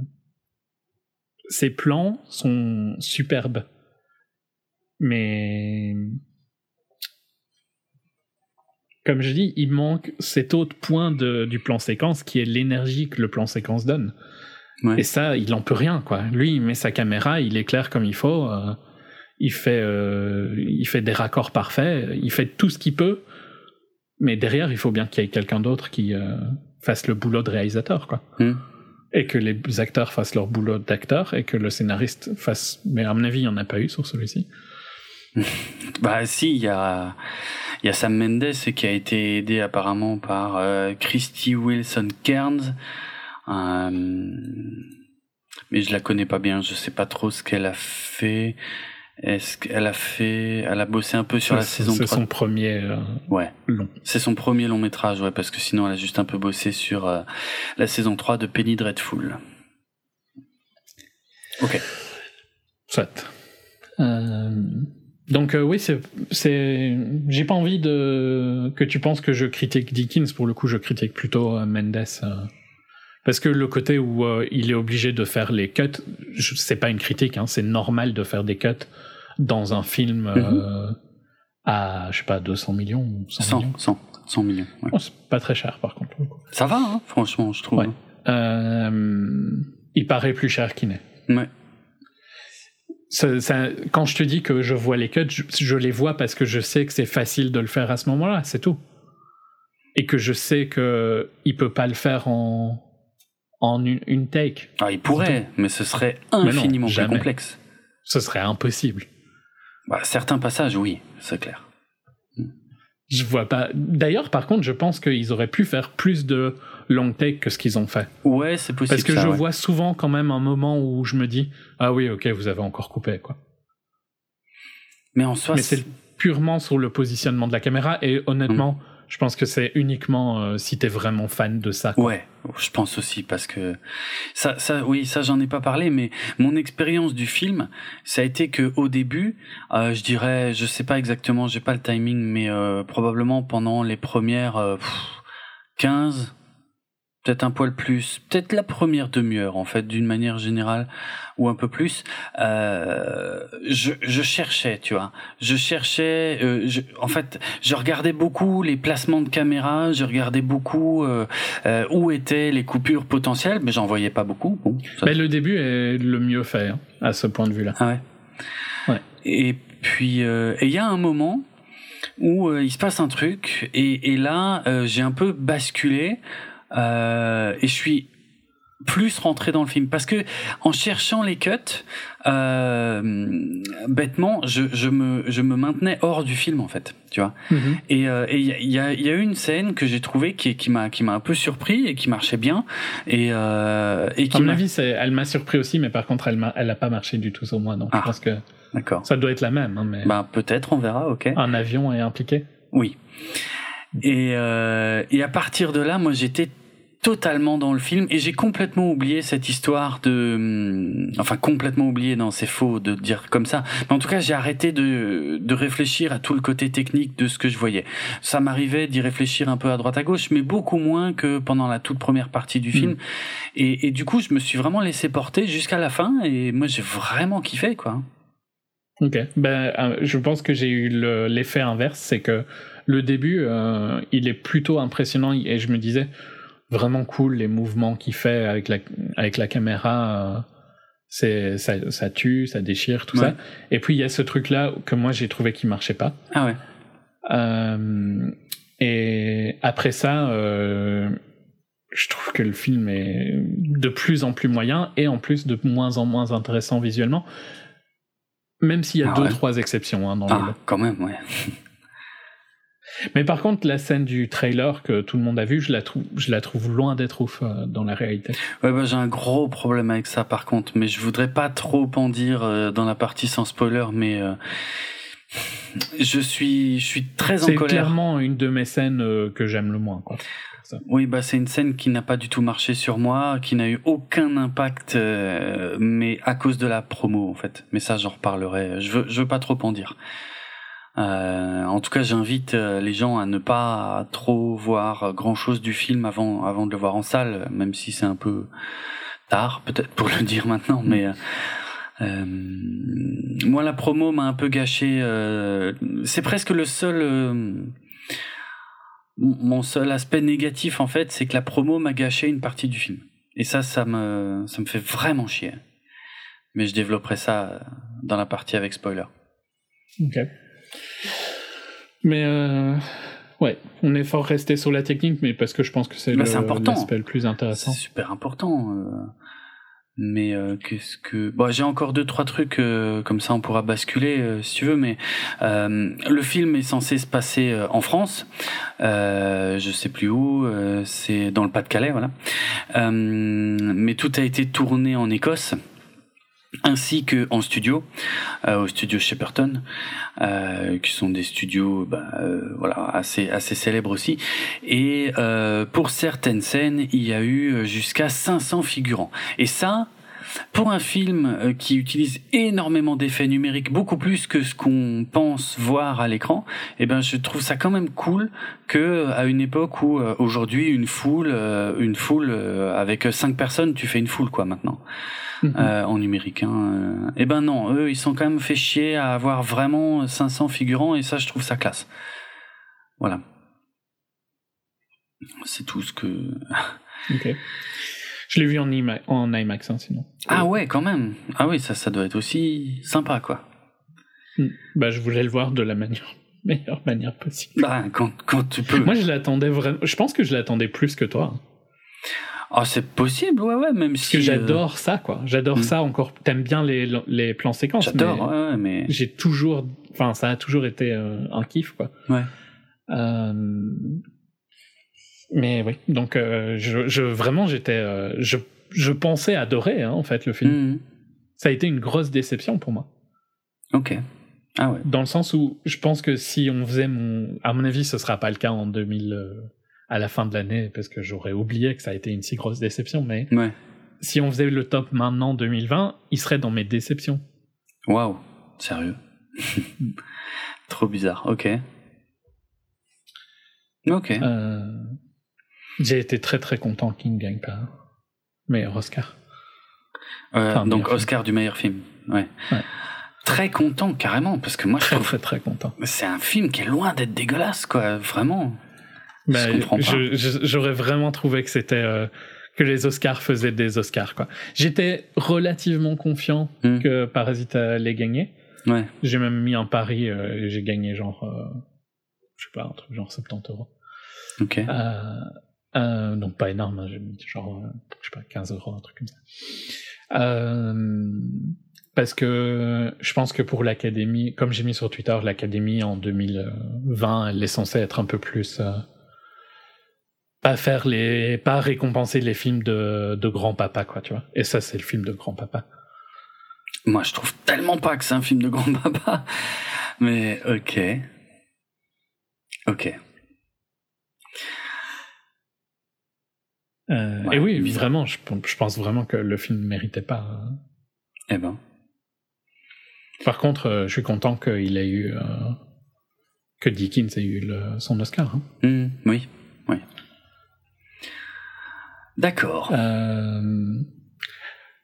ses plans sont superbes. Mais. Comme je dis, il manque cet autre point de, du plan séquence qui est l'énergie que le plan séquence donne. Ouais. Et ça, il en peut rien, quoi. Lui, il met sa caméra, il éclaire comme il faut, euh, il, fait, euh, il fait des raccords parfaits, il fait tout ce qu'il peut, mais derrière, il faut bien qu'il y ait quelqu'un d'autre qui euh, fasse le boulot de réalisateur, quoi. Hmm. Et que les acteurs fassent leur boulot d'acteur, et que le scénariste fasse... Mais à mon avis, il n'y en a pas eu sur celui-ci. Bah si, il y a, y a Sam Mendes qui a été aidé apparemment par Christy Wilson Cairns. Euh, mais je la connais pas bien, je sais pas trop ce qu'elle a fait. Est-ce qu'elle a fait, elle a bossé un peu sur la C'est- saison C'est 3 son premier euh, Ouais, long. c'est son premier long métrage, ouais, parce que sinon elle a juste un peu bossé sur euh, la saison 3 de Penny Dreadful. Ok. Soit. Euh, donc oui, c'est, c'est, j'ai pas envie de que tu penses que je critique Dickens. Pour le coup, je critique plutôt Mendes. Parce que le côté où euh, il est obligé de faire les cuts, c'est pas une critique. Hein, c'est normal de faire des cuts dans un film euh, à je sais pas 200 millions ou 100, 100, millions. 100, 100 millions. ouais. Oh, c'est pas très cher par contre. Ça va, hein, franchement, je trouve. Ouais. Euh, il paraît plus cher qu'il n'est. Ouais. Ça- ça- quand je te dis que je vois les cuts, je, je les vois parce que je sais que c'est facile de le faire à ce moment-là, c'est tout. Et que je sais que il peut pas le faire en en une, une take. Ah, il pourrait, mais ce serait non, infiniment plus complexe. Ce serait impossible. Bah, certains passages, oui, c'est clair. Je vois pas. D'ailleurs, par contre, je pense qu'ils auraient pu faire plus de long take que ce qu'ils ont fait. Ouais, c'est possible. Parce que ça, je ouais. vois souvent quand même un moment où je me dis ah oui, ok, vous avez encore coupé quoi. Mais en soi, Mais c'est purement sur le positionnement de la caméra et honnêtement, Mm. Je pense que c'est uniquement euh, si t'es vraiment fan de ça. Ouais, je pense aussi parce que ça, ça, oui, ça j'en ai pas parlé, mais mon expérience du film, ça a été que au début, euh, je dirais, je sais pas exactement, j'ai pas le timing, mais euh, probablement pendant les premières euh, pff, 15, peut-être un poil plus, peut-être la première demi-heure en fait, d'une manière générale ou un peu plus, euh, je, je cherchais, tu vois, je cherchais, euh, je, en fait, je regardais beaucoup les placements de caméra, je regardais beaucoup euh, euh, où étaient les coupures potentielles, mais j'en voyais pas beaucoup. Bon, ça- Mais le début est le mieux fait hein, à ce point de vue-là. ah ouais. Ouais. Et puis, euh, il y a un moment où euh, il se passe un truc, et, et là, j'ai un peu basculé, euh, et je suis plus rentré dans le film parce que en cherchant les cuts euh, bêtement je, je me je me maintenais hors du film en fait tu vois Mhm. et euh, et il y a, il y, a, y a une scène que j'ai trouvée qui qui m'a qui m'a un peu surpris et qui marchait bien et euh, et À qui mon avis, elle m'a surpris aussi, mais par contre, elle m'a, elle a pas marché du tout sur moi. Donc, Ah. je pense que d'accord ça doit être la même. hein, mais bah peut-être on verra ok un avion est impliqué. Oui. Et, euh, et à partir de là, moi, j'étais totalement dans le film et j'ai complètement oublié cette histoire de, hum, enfin complètement oublié, non, c'est faux de dire comme ça. Mais en tout cas, j'ai arrêté de, de réfléchir à tout le côté technique de ce que je voyais. Ça m'arrivait d'y réfléchir un peu à droite à gauche, mais beaucoup moins que pendant la toute première partie du film. Et, et du coup, je me suis vraiment laissé porter jusqu'à la fin et moi, j'ai vraiment kiffé, quoi. Ok. Ben, euh, je pense que j'ai eu le- l'effet inverse, c'est que le début, euh, il est plutôt impressionnant et je me disais vraiment cool les mouvements qu'il fait avec la avec la caméra. euh, c'est ça, ça tue, ça déchire, tout Ouais. ça. Et puis il y a ce truc là que moi j'ai trouvé qui marchait pas. Ah ouais. Euh, et après ça, euh, je trouve que le film est de plus en plus moyen et en plus de moins en moins intéressant visuellement. Même s'il y a Ah deux, ouais. trois exceptions hein, dans le Ah, lot. quand même, ouais. Mais par contre, la scène du trailer que tout le monde a vu, je la trouve, je la trouve loin d'être ouf euh, dans la réalité. Ouais, bah, j'ai un gros problème avec ça par contre, mais je voudrais pas trop en dire euh, dans la partie sans spoiler, mais euh, je suis, je suis très en C'est colère. clairement une de mes scènes euh, que j'aime le moins. Quoi. Oui, bah c'est une scène qui n'a pas du tout marché sur moi, qui n'a eu aucun impact, euh, mais à cause de la promo en fait. Mais ça, j'en reparlerai. Je veux, je veux pas trop en dire. Euh, en tout cas, j'invite euh, les gens à ne pas trop voir grand chose du film avant, avant de le voir en salle, même si c'est un peu tard peut-être pour le dire maintenant, mais. euh, euh, moi, la promo m'a un peu gâché. euh, c'est presque le seul, euh, mon seul aspect négatif en fait, c'est que la promo m'a gâché une partie du film. Et ça, ça me, ça me fait vraiment chier. Mais je développerai ça dans la partie avec spoiler. Ok. Mais euh, ouais, on est fort resté sur la technique, mais parce que je pense que c'est Bah, l'aspect le plus intéressant. C'est super important. euh, mais euh, qu'est-ce que bon, j'ai encore deux trois trucs euh, comme ça on pourra basculer euh, si tu veux mais le film est censé se passer en France je sais plus où c'est dans le Pas-de-Calais voilà mais tout a été tourné en Écosse ainsi que en studio euh, au studio Shepperton euh, qui sont des studios bah, euh, voilà assez assez célèbres aussi. Et euh, pour certaines scènes il y a eu jusqu'à 500 figurants. Et ça pour un film euh, qui utilise énormément d'effets numériques, beaucoup plus que ce qu'on pense voir à l'écran, eh ben je trouve ça quand même cool que à une époque où euh, aujourd'hui une foule, euh, une foule euh, avec cinq personnes, tu fais une foule quoi maintenant Mhm. euh, en numérique. Hein. Euh, Eh ben non, eux ils sont quand même fait chier à avoir vraiment 500 figurants et ça je trouve ça classe. Voilà. C'est tout ce que. Ok. Je l'ai vu en, IMA- en IMAX, hein, sinon. Ah ouais, quand même. Ah oui, ça, ça doit être aussi sympa, quoi. Mm. Bah, je voulais le voir de la manière, meilleure manière possible. Bah, quand, quand tu peux. Moi, je l'attendais vraiment. Je pense que je l'attendais plus que toi. Ah, c'est possible, ouais, ouais, même Parce si. que euh, j'adore ça, quoi. J'adore Mm. ça encore. T'aimes bien les, les plans séquences. J'adore, mais ouais, mais. J'ai toujours. Enfin, ça a toujours été euh, un kiff, quoi. Ouais. Euh, Mais oui, donc euh, je, je vraiment j'étais, euh, je, je pensais adorer hein, en fait le film. Mhm. Ça a été une grosse déception pour moi, Ok. Ah ouais. dans le sens où je pense que si on faisait mon, à mon avis, ce sera pas le cas en 2000 euh, à la fin de l'année parce que j'aurais oublié que ça a été une si grosse déception. Mais Ouais. si on faisait le top maintenant 2020, il serait dans mes déceptions. Waouh. Sérieux. Trop bizarre. Ok. Ok. Euh, J'ai été très très content qu'il ne gagne pas meilleur Oscar. Euh, enfin, donc film. Oscar du meilleur film. Ouais. Ouais. Très content carrément parce que moi je Très trouve très très content. c'est un film qui est loin d'être dégueulasse quoi. Vraiment. Bah, Je je- je- J'aurais vraiment trouvé que c'était euh, que les Oscars faisaient des Oscars quoi. J'étais relativement confiant Hmm. que Parasite allait gagner. Ouais. J'ai même mis un pari euh, et j'ai gagné genre euh, je sais pas un truc genre 70 euros. Ok. Euh, euh, donc pas énorme, hein, j'ai mis genre euh, je sais pas 15 euros un truc comme ça. Euh, parce que je pense que pour l'académie, comme j'ai mis sur Twitter, l'académie en 2020, elle est censée être un peu plus pas faire les, pas récompenser les films de, de grand papa quoi, tu vois. Et ça c'est le film de grand papa. Moi je trouve tellement pas que c'est un film de grand papa. Mais ok. Ok. Euh, Ouais, et oui, vraiment, je, je pense vraiment que le film ne méritait pas. hein. Eh ben. Par contre, euh, je suis content qu'il ait eu euh, que Dickens ait eu le- son Oscar. hein. Hmm, oui. Oui. D'accord. Euh,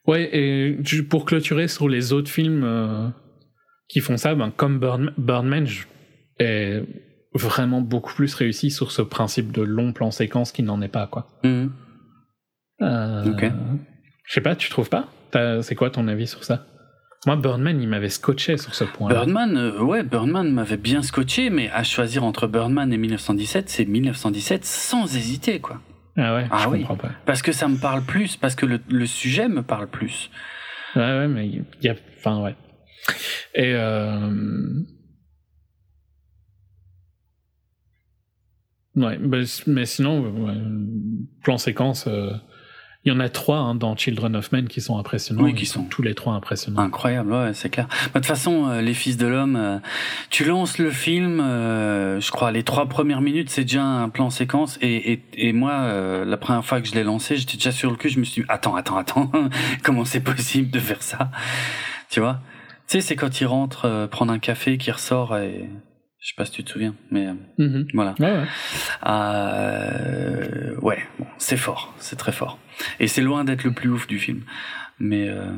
Ouais, et pour clôturer sur les autres films qui font ça, ben, comme Burn, Birdman est vraiment beaucoup plus réussi sur ce principe de long plan séquence qui n'en est pas, quoi. Hmm. Euh, Ok. Je sais pas, tu trouves pas? C'est quoi ton avis sur ça? Moi, Birdman, il m'avait scotché sur ce point. Birdman, euh, ouais, Birdman m'avait bien scotché, mais à choisir entre Birdman et 1917, c'est 1917 sans hésiter, quoi. Ah ouais, Ah je oui. comprends pas. Parce que ça me parle plus, parce que le, le sujet me parle plus. Ouais, ouais, mais il y a. Enfin, ouais. Et. Euh... Ouais, mais sinon, ouais, plan séquence, euh, il y en a trois hein, dans Children of Men qui sont impressionnants. Oui, qui sont- tous les trois impressionnants. Incroyable, ouais, c'est clair. Bah, De toute façon, euh, les Fils de l'homme, euh, tu lances le film, euh, je crois, les trois premières minutes, c'est déjà un plan séquence. Et, et, et moi, euh, la première fois que je l'ai lancé, j'étais déjà sur le cul. Je me suis dit, attends, attends, attends, comment c'est possible de faire ça? Tu vois? Tu sais, c'est quand il rentre euh, prendre un café, qu'il ressort et je sais pas si tu te souviens, mais euh, Mhm. voilà. Ouais, ouais. Euh, ouais, bon, c'est fort, c'est très fort. Et c'est loin d'être le plus ouf du film. Mais, euh,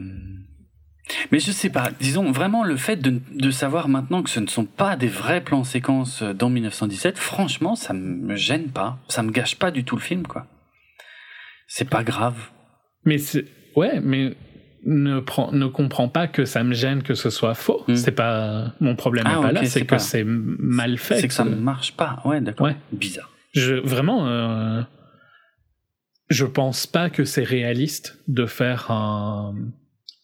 mais je sais pas, disons vraiment le fait de, de savoir maintenant que ce ne sont pas des vrais plans séquences dans 1917, franchement, ça me gêne pas, ça me gâche pas du tout le film, quoi. C'est pas grave. Mais c'est. Ouais, mais ne, prend, ne comprends pas que ça me gêne que ce soit faux. Hmm. C'est pas. Mon problème Ah, n'est pas là, c'est que pas- c'est mal fait. C'est que ça ce- marche pas, ouais, d'accord. Ouais. Bizarre. Je, vraiment, euh, je pense pas que c'est réaliste de faire un,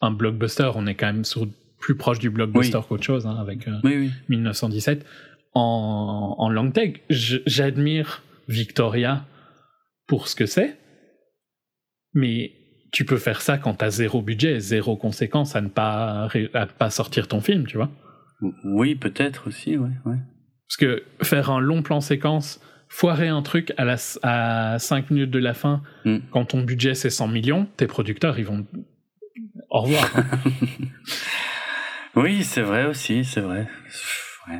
un blockbuster. On est quand même sur, plus proche du blockbuster qu'autre chose, hein, avec euh, Oui, oui. 1917. En, en take, Je- j'admire Victoria pour ce que c'est, mais tu peux faire ça quand t'as zéro budget, zéro conséquence à ne pas, à ne pas sortir ton film, tu vois. Oui, peut-être aussi, ouais, ouais. Parce que faire un long plan séquence, foirer un truc à, la, à 5 minutes de la fin, Mm. quand ton budget c'est 100 millions, tes producteurs ils vont. Au revoir. hein. Oui, c'est vrai aussi, c'est vrai. Ouais.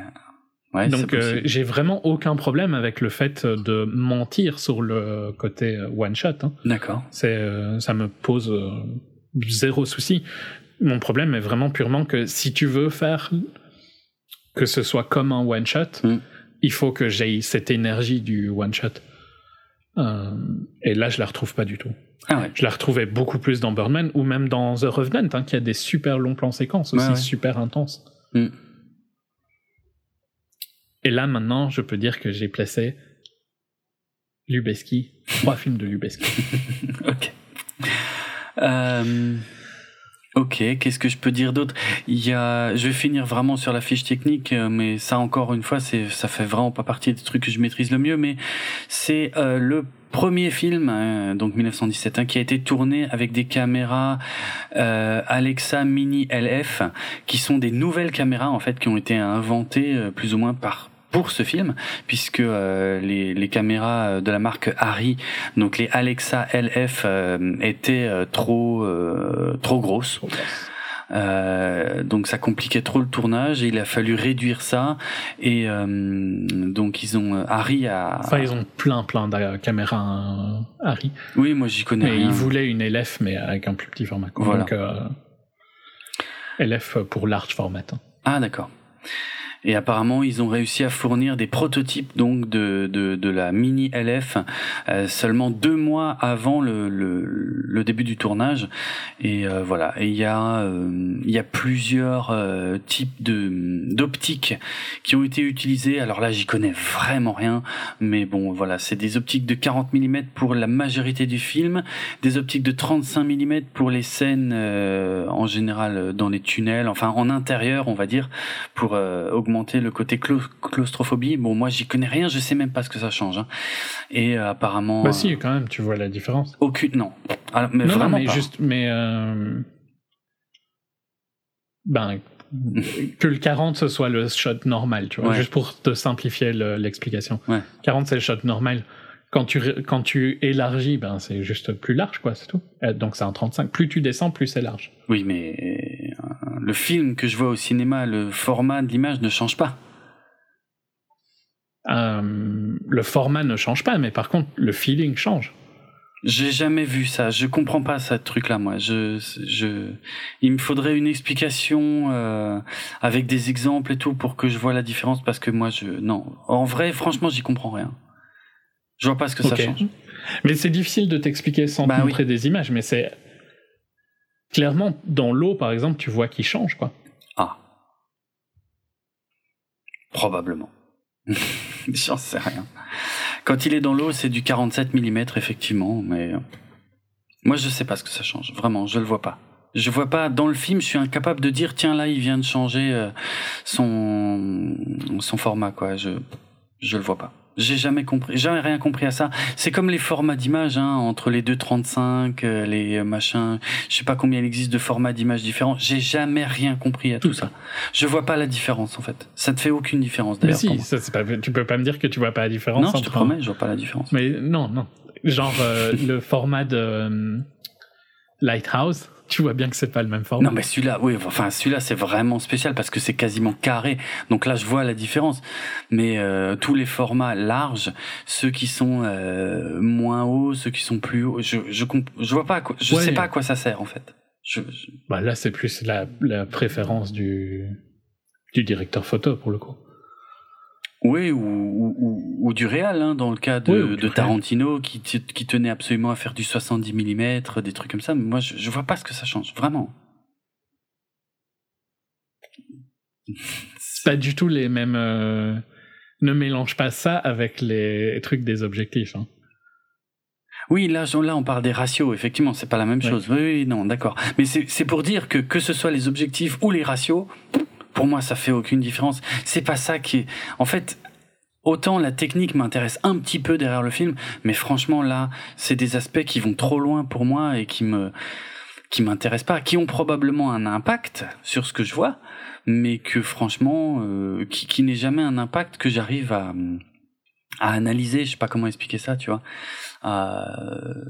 Ouais, Donc euh, j'ai vraiment aucun problème avec le fait de mentir sur le côté one shot. hein. D'accord. C'est, euh, ça me pose euh, zéro souci. Mon problème est vraiment purement que si tu veux faire que ce soit comme un one shot, Mm. il faut que j'aie cette énergie du one shot. Euh, et là, je la retrouve pas du tout. Ah ouais. Je la retrouvais beaucoup plus dans Birdman ou même dans The Revenant, hein, qui a des super longs plans séquences aussi ouais. super intenses. Mm. Et là, maintenant, je peux dire que j'ai placé Lubeski, trois films de Lubeski. ok. Euh, ok, qu'est-ce que je peux dire d'autre? Il y a, je vais finir vraiment sur la fiche technique, euh, mais ça encore une fois, c'est, ça fait vraiment pas partie des trucs que je maîtrise le mieux, mais c'est euh, le premier film, donc 1917, hein, qui a été tourné avec des caméras Alexa Mini LF, qui sont des nouvelles caméras en fait qui ont été inventées plus ou moins par pour ce film, puisque euh, les, les caméras euh, de la marque Arri, donc les Alexa LF, euh, étaient euh, trop trop grosses. Donc ça compliquait trop le tournage et il a fallu réduire ça et donc ils ont Harry a Enfin, ils ont plein, plein de caméras Harry. oui moi j'y connais Mais ils voulaient une LF, mais avec un plus petit format. Voilà. Donc, LF pour large format. hein. ah d'accord et apparemment ils ont réussi à fournir des prototypes donc de de, de la mini LF euh, seulement deux mois avant le, le, le début du tournage. Et euh, voilà. Et il y a euh, il y a plusieurs euh, types de d'optiques qui ont été utilisées. Alors là j'y connais vraiment rien. Mais bon voilà. C'est des optiques de 40 mm pour la majorité du film des optiques de 35 mm pour les scènes euh, en général dans les tunnels enfin en intérieur on va dire pour euh, le côté clau- claustrophobie bon moi j'y connais rien je sais même pas ce que ça change hein. et euh, apparemment Bah euh, si, quand même, tu vois la différence. aucune non Alors, mais non, non, vraiment mais pas. juste, mais euh, ben que le 40 ce soit le shot normal, tu vois, Ouais. juste pour te simplifier le- l'explication. Ouais. 40 c'est le shot normal. Quand tu quand tu élargis, ben c'est juste plus large, quoi, c'est tout. Donc c'est un 35. Plus tu descends, plus c'est large. oui mais le film que je vois au cinéma le format de l'image ne change pas Euh, le format ne change pas, mais par contre le feeling change. J'ai jamais vu ça. Je comprends pas ce truc-là, moi. Je, je, il me faudrait une explication euh, avec des exemples et tout pour que je vois la différence parce que moi, je, non. En vrai, franchement, j'y comprends rien. Je vois pas ce que ça change. Mais c'est difficile de t'expliquer sans Bah te oui. montrer des images, mais c'est clairement dans l'eau, par exemple, tu vois qu'il change, quoi. Ah. Probablement. J'en sais rien. Quand il est dans l'eau, c'est du 47 mm, effectivement, mais euh, moi, je sais pas ce que ça change. Vraiment, je le vois pas. Je vois pas dans le film, je suis incapable de dire tiens là, il vient de changer euh, son son format quoi. Je je le vois pas. J'ai jamais compris, jamais rien compris à ça. C'est comme les formats d'image, hein, entre les 2.35, euh, les machins, je sais pas combien il existe de formats d'image différents. J'ai jamais rien compris à tout ça. Je vois pas la différence en fait. Ça ne fait aucune différence Mais d'ailleurs. si, pour moi. ça, pas, tu peux pas me dire que tu vois pas la différence. Non, je te promets, je vois pas la différence. Mais non, non. Genre euh, le format de euh, Lighthouse, tu vois bien que c'est pas le même format. Non, mais celui-là, oui, enfin celui-là c'est vraiment spécial parce que c'est quasiment carré. Donc là, je vois la différence. Mais euh, tous les formats larges, ceux qui sont euh, moins hauts, ceux qui sont plus hauts, je je je vois pas à quoi, je Ouais. sais pas à quoi ça sert en fait. Je, je- Bah là, c'est plus la, la préférence du, du directeur photo pour le coup. Oui, ou, ou, du réal, hein, dans le cas de, Oui. Tarantino, qui, qui tenait absolument à faire du 70 mm, des trucs comme ça. Mais moi, je, je vois pas ce que ça change, vraiment. C'est pas du tout les mêmes. euh, Ne mélange pas ça avec les trucs des objectifs. hein. Oui, là, là, on parle des ratios. Effectivement, c'est pas la même Ouais. chose. Oui, oui, non, d'accord. Mais c'est c'est pour dire que que ce soit les objectifs ou les ratios, pour moi, ça fait aucune différence. C'est pas ça qui est. En fait, autant la technique m'intéresse un petit peu derrière le film, mais franchement, là, c'est des aspects qui vont trop loin pour moi et qui me qui m'intéressent pas, qui ont probablement un impact sur ce que je vois, mais que franchement, euh, qui, qui n'est jamais un impact que j'arrive à à analyser. Je sais pas comment expliquer ça, tu vois. Euh,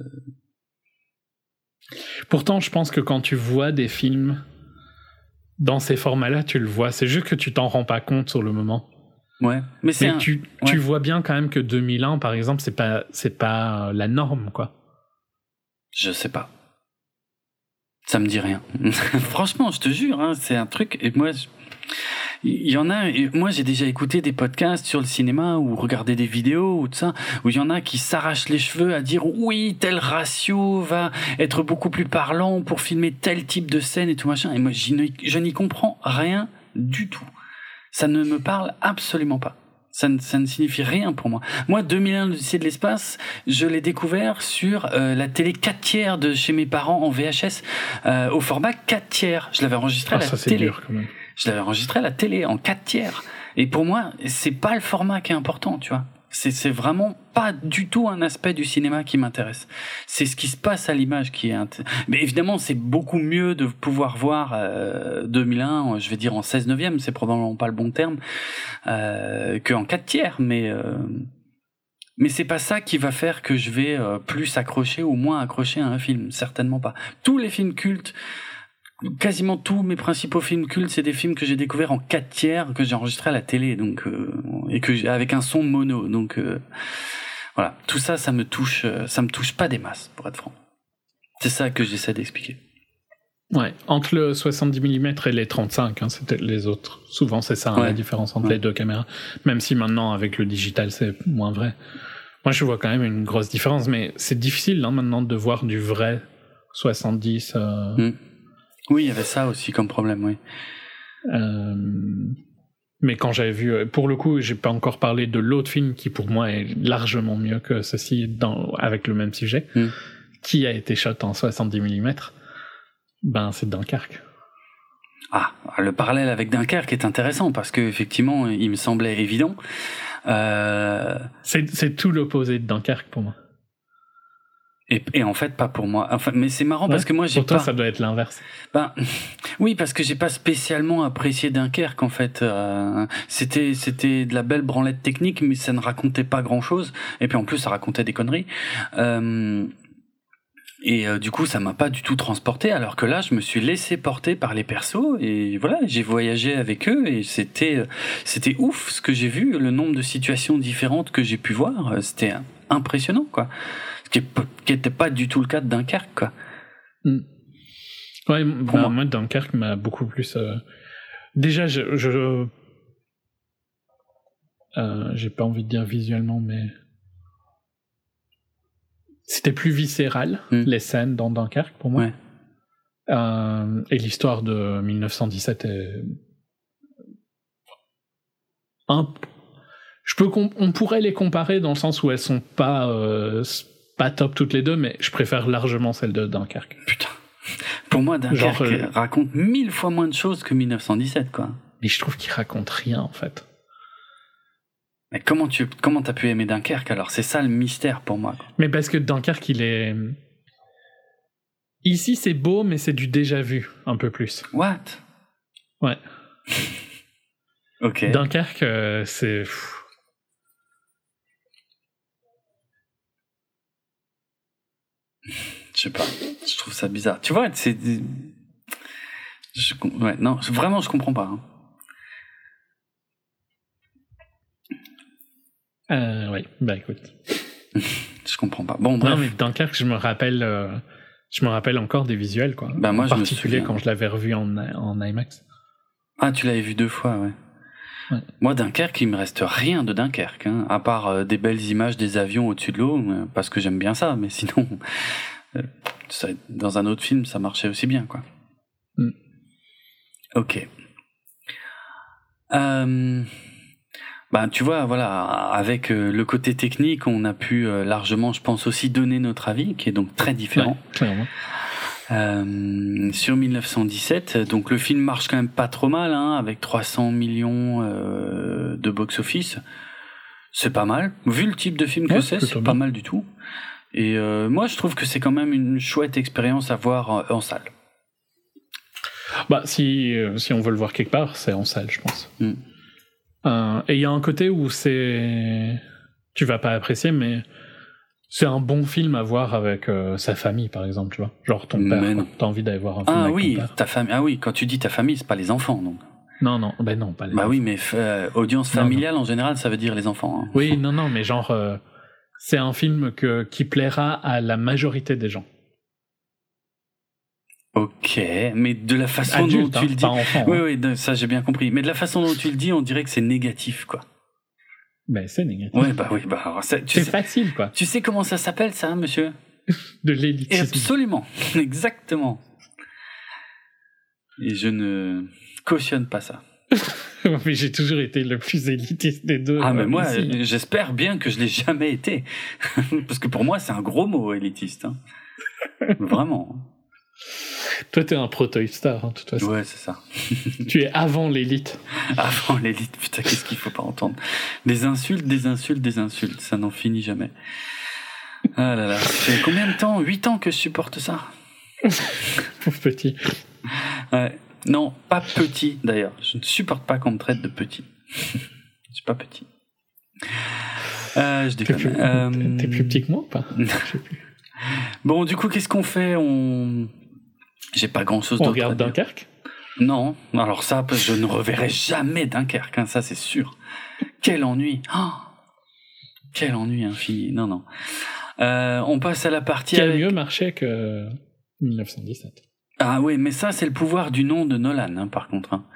Pourtant, je pense que quand tu vois des films dans ces formats-là, tu le vois. C'est juste que tu t'en rends pas compte sur le moment. Ouais, mais c'est Mais un... tu, ouais. tu vois bien quand même que 2001, par exemple, c'est pas, c'est pas euh, la norme, quoi. Je sais pas. Ça me dit rien. Franchement, je te jure, hein, c'est un truc. Et moi, je- il y en a. Moi, j'ai déjà écouté des podcasts sur le cinéma ou regardé des vidéos ou tout ça, où il y en a qui s'arrachent les cheveux à dire oui, tel ratio va être beaucoup plus parlant pour filmer tel type de scène et tout machin. Et moi, je n'y comprends rien du tout. Ça ne me parle absolument pas. Ça ne, ça ne signifie rien pour moi. Moi, 2001, l'Odyssée de l'espace, je l'ai découvert sur euh, la télé 4 tiers de chez mes parents en VHS, euh, au format 4 tiers. Je l'avais enregistré Ah, à la ça, c'est télé. dur, quand même. Je l'avais enregistré à la télé en 4 tiers. Et pour moi, c'est pas le format qui est important, tu vois. C'est, vraiment pas du tout un aspect du cinéma qui m'intéresse. C'est ce qui se passe à l'image qui est. int- Mais évidemment, c'est beaucoup mieux de pouvoir voir euh, 2001, je vais dire en 16 neuvième, c'est probablement pas le bon terme, euh, qu'en 4 tiers. Mais euh, mais c'est pas ça qui va faire que je vais euh, plus accrocher ou moins accrocher à un film, certainement pas. Tous les films cultes, quasiment tous mes principaux films cultes, c'est des films que j'ai découverts en 4 tiers, que j'ai enregistrés à la télé, donc euh, et que avec un son mono. Donc euh, voilà, tout ça, ça me touche, euh, ça me touche pas des masses, pour être franc. C'est ça que j'essaie d'expliquer. Ouais, entre le 70 mm et les 35, hein, c'était les autres. Souvent, c'est ça hein, Ouais. la différence entre Ouais. les deux caméras. Même si maintenant, avec le digital, c'est moins vrai. Moi, je vois quand même une grosse différence, mais c'est difficile hein, maintenant de voir du vrai 70. euh, Mm. Oui, il y avait ça aussi comme problème, oui. euh, mais quand j'avais vu, euh, pour le coup, j'ai pas encore parlé de l'autre film qui pour moi est largement mieux que ceci dans, avec le même sujet, Mm. qui a été shot en 70 mm. Ben, c'est Dunkerque. Ah, le parallèle avec Dunkerque est intéressant parce que effectivement, il me semblait évident. Euh, c'est tout l'opposé de Dunkerque pour moi. Et, et en fait, pas pour moi. Enfin, mais c'est marrant Ouais, parce que moi, j'ai Pour toi, pas. ça doit être l'inverse. Ben, oui, parce que j'ai pas spécialement apprécié Dunkerque en fait. Euh, c'était c'était de la belle branlette technique, mais ça ne racontait pas grand chose. Et puis en plus, ça racontait des conneries. Euh, et euh, du coup, ça m'a pas du tout transporté. Alors que là, je me suis laissé porter par les persos et voilà, j'ai voyagé avec eux et c'était c'était ouf ce que j'ai vu, le nombre de situations différentes que j'ai pu voir. C'était impressionnant quoi. Qui est p- qui était pas du tout le cas de Dunkerque quoi. Ouais, m- Pour bah, moi. moi, Dunkerque m'a beaucoup plus. euh, Déjà, je. je... euh, J'ai pas envie de dire visuellement, mais. C'était plus viscéral, Mm. les scènes dans Dunkerque, pour moi. Ouais. Euh, et l'histoire de 1917 est. Un... Je peux on pourrait les comparer dans le sens où elles sont pas euh, pas top toutes les deux, mais je préfère largement celle de Dunkerque. Putain. Pour moi, Dunkerque euh, raconte mille fois moins de choses que 1917, quoi. Mais je trouve qu'il raconte rien, en fait. Mais comment tu comment t'as pu aimer Dunkerque alors? C'est ça le mystère pour moi. Mais parce que Dunkerque, il est ici c'est beau, mais c'est du déjà vu un peu plus. What? Ouais. ok. Dunkerque, euh, c'est Je sais pas. Je trouve ça bizarre. Tu vois, c'est. Ouais, non, vraiment, je comprends pas. Hein. Euh, oui, bah écoute. je comprends pas. Bon, bref. Non, mais Dunkerque, je me rappelle, euh, je me rappelle encore des visuels, quoi. Bah, moi, en particulier quand je l'avais revu en, en IMAX. Ah, tu l'avais vu deux fois, ouais. Ouais. Moi, Dunkerque, il me reste rien de Dunkerque, hein, à part euh, des belles images des avions au-dessus de l'eau, euh, parce que j'aime bien ça, mais sinon, ça, dans un autre film, ça marchait aussi bien, quoi. Mm. Ok. Euh, bah, tu vois, voilà, avec euh, le côté technique, on a pu euh, largement, je pense, aussi donner notre avis, qui est donc très différent. Euh, sur 1917, donc le film marche quand même pas trop mal, hein, avec 300 millions euh, de box-office. C'est pas mal. Vu le type de film que c'est, c'est pas mal du tout. Et euh, moi, je trouve que c'est quand même une chouette expérience à voir en, en salle. Bah, si, si on veut le voir quelque part, c'est en salle, je pense. Mm. Et il y a un côté où c'est. Tu vas pas apprécier, mais c'est un bon film à voir avec euh, sa famille, par exemple, tu vois. Genre ton père, t'as envie d'aller voir un film ah, avec oui, ton père. ta famille. Ah oui, quand tu dis ta famille, c'est pas les enfants, donc. Non, non, ben non, pas les Bah enfants. oui, mais euh, audience Non, familiale, en général, ça veut dire les enfants. hein. Oui, non, non, mais genre, euh, c'est un film que, qui plaira à la majorité des gens. Ok, mais de la façon Adulte, dont hein, tu le dis. pas enfant. Oui, hein. oui, ça j'ai bien compris. Mais de la façon dont tu le dis, on dirait que c'est négatif, quoi. Ben, c'est négatif. Ouais, bah oui, bah alors, ça- tu, C'est sais, facile, quoi. tu sais comment ça s'appelle, ça, hein, monsieur? De l'élitisme. Absolument, exactement. Et je ne cautionne pas ça. mais j'ai toujours été le plus élitiste des deux. Ah, mais euh, moi, euh, j'espère bien que je l'ai jamais été. Parce que pour moi, c'est un gros mot, élitiste. hein. Vraiment. Toi, t'es un proto-hipster, hein, de toute façon. Ouais, c'est ça. Tu es avant l'élite. Avant l'élite, putain, qu'est-ce qu'il faut pas entendre Des insultes, des insultes, des insultes, ça n'en finit jamais. Ah là là, ça fait combien de temps 8 ans que je supporte ça? Pauvre petit. Ouais. Non, pas petit d'ailleurs. Je ne supporte pas qu'on me traite de petit. je suis pas petit. Euh, je T'es déconne. plus, Euh, t'es plus petit que moi ou pas? Je sais plus. Bon, du coup, qu'est-ce qu'on fait? On. J'ai pas grand chose On d'autre. à regarde. Dunkerque? Non, alors ça, parce que je ne reverrai jamais Dunkerque, hein, ça c'est sûr. Quel ennui Oh Quel ennui infini. Non, non. Euh, on passe à la partie Qui a mieux marché que 1917. Ah oui, mais ça c'est le pouvoir du nom de Nolan, hein, par contre. hein.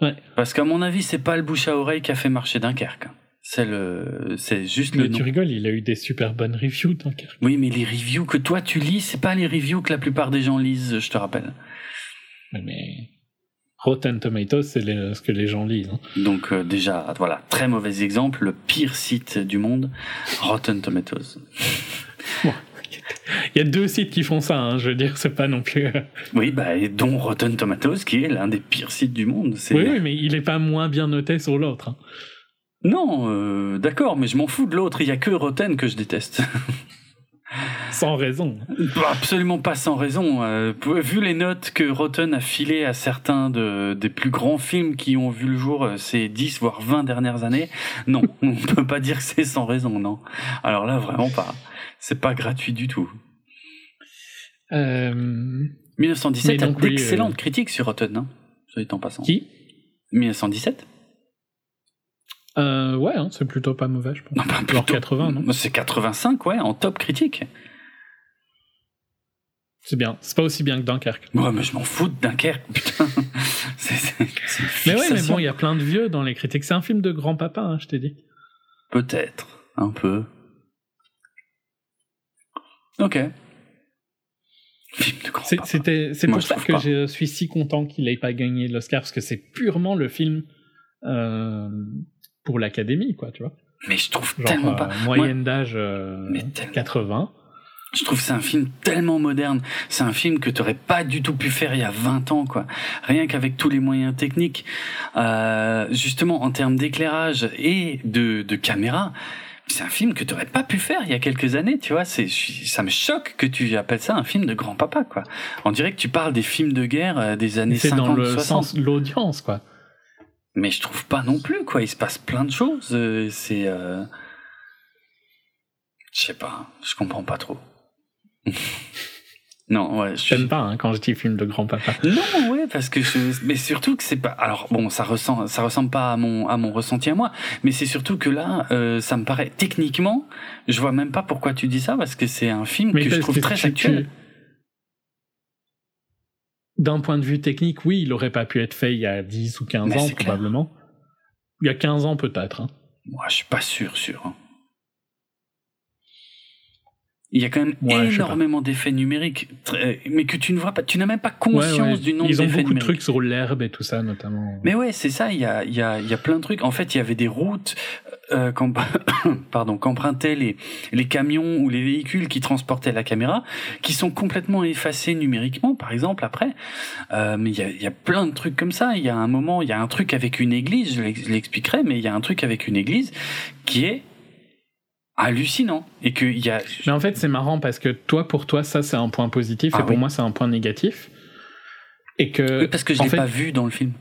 Ouais. Parce qu'à mon avis, c'est pas le bouche à oreille qui a fait marcher Dunkerque. C'est le, c'est juste le Mais nom. tu rigoles, il a eu des super bonnes reviews, Dunkerque. Oui, mais les reviews que toi tu lis, c'est pas les reviews que la plupart des gens lisent, je te rappelle. Mais Rotten Tomatoes, c'est les- ce que les gens lisent. hein. Donc euh, déjà, voilà, très mauvais exemple, le pire site du monde, Rotten Tomatoes. Il y a deux sites qui font ça, hein, je veux dire, c'est pas non plus. euh, Oui, bah, et dont Rotten Tomatoes, qui est l'un des pires sites du monde. C'est... Oui, oui, mais il est pas moins bien noté sur l'autre. hein. Non, euh, d'accord, mais je m'en fous de l'autre. Il y a que Rotten que je déteste. Sans raison. Bah, Absolument pas sans raison. Euh, vu les notes que Rotten a filées à certains de, des plus grands films qui ont vu le jour euh, ces 10 voire 20 dernières années, non, on peut pas dire que c'est sans raison, non. Alors là, vraiment pas. C'est pas gratuit du tout. Euh, 1917 Mais donc, a oui, d'excellentes euh, critiques sur Rotten, hein, en passant. qui? 1917 euh, Ouais, hein, c'est plutôt pas mauvais, je pense. Non, pas plutôt. 80, non C'est 85, ouais, en top critique. C'est bien. C'est pas aussi bien que Dunkerque. Ouais, mais je m'en fous de Dunkerque, putain. Mais ouais, mais bon, il y a plein de vieux dans les critiques. C'est un film de grand-papa, hein, je t'ai dit. Peut-être, un peu. Ok. C'était, c'est pour ça que pas. je suis si content qu'il ait pas gagné l'Oscar, parce que c'est purement le film euh, pour l'académie, quoi, tu vois. Mais je trouve Genre, tellement euh, pas. moyenne d'âge euh, Mais tellement. 80. Je trouve c'est un film tellement moderne. C'est un film que tu n'aurais pas du tout pu faire il y a 20 ans, quoi. Rien qu'avec tous les moyens techniques. Euh, justement, en termes d'éclairage et de, de caméra, c'est un film que tu n'aurais pas pu faire il y a quelques années, tu vois. C'est, ça me choque que tu appelles ça un film de grand-papa, quoi. On dirait que tu parles des films de guerre euh, des années C'est 50, dans le 60. sens de l'audience, quoi. Mais je trouve pas non plus, quoi. Il se passe plein de choses. euh, C'est. euh, Je sais pas, je comprends pas trop. non, ouais, je pas hein, quand je dis film de grand-papa. Non, ouais, parce que je... mais surtout que c'est pas. Alors bon, ça ressent, ça ressemble pas à mon à mon ressenti à moi, mais c'est surtout que là, euh, ça me paraît techniquement, je vois même pas pourquoi tu dis ça parce que c'est un film que je trouve très tu- actuel. tu- D'un point de vue technique, oui, il aurait pas pu être fait il y a 10 ou 15 Mais ans, clair. probablement. Il y a 15 ans, peut-être. hein. Moi, je suis pas sûr, sûr. hein. Il y a quand même Ouais, énormément d'effets numériques, très- mais que tu ne vois pas, tu n'as même pas Ouais, conscience ouais. du nombre Ils ont d'effets beaucoup de numériques. trucs sur l'herbe et tout ça, notamment. Mais ouais, c'est ça. Il y a, il y a, il y a plein de trucs. En fait, il y avait des routes euh, qu'em- pardon, qu'empruntaient les les camions ou les véhicules qui transportaient la caméra, qui sont complètement effacés numériquement, par exemple après. Euh, mais il y a, il y a plein de trucs comme ça. Il y a un moment, il y a un truc avec une église. Je l'expliquerai, mais il y a un truc avec une église qui est hallucinant et que y a. Mais en fait, c'est marrant parce que toi, pour toi, ça, c'est un point positif, Ah et pour oui. moi, c'est un point négatif. Et que. Oui, parce que je l'ai fait, pas vu dans le film.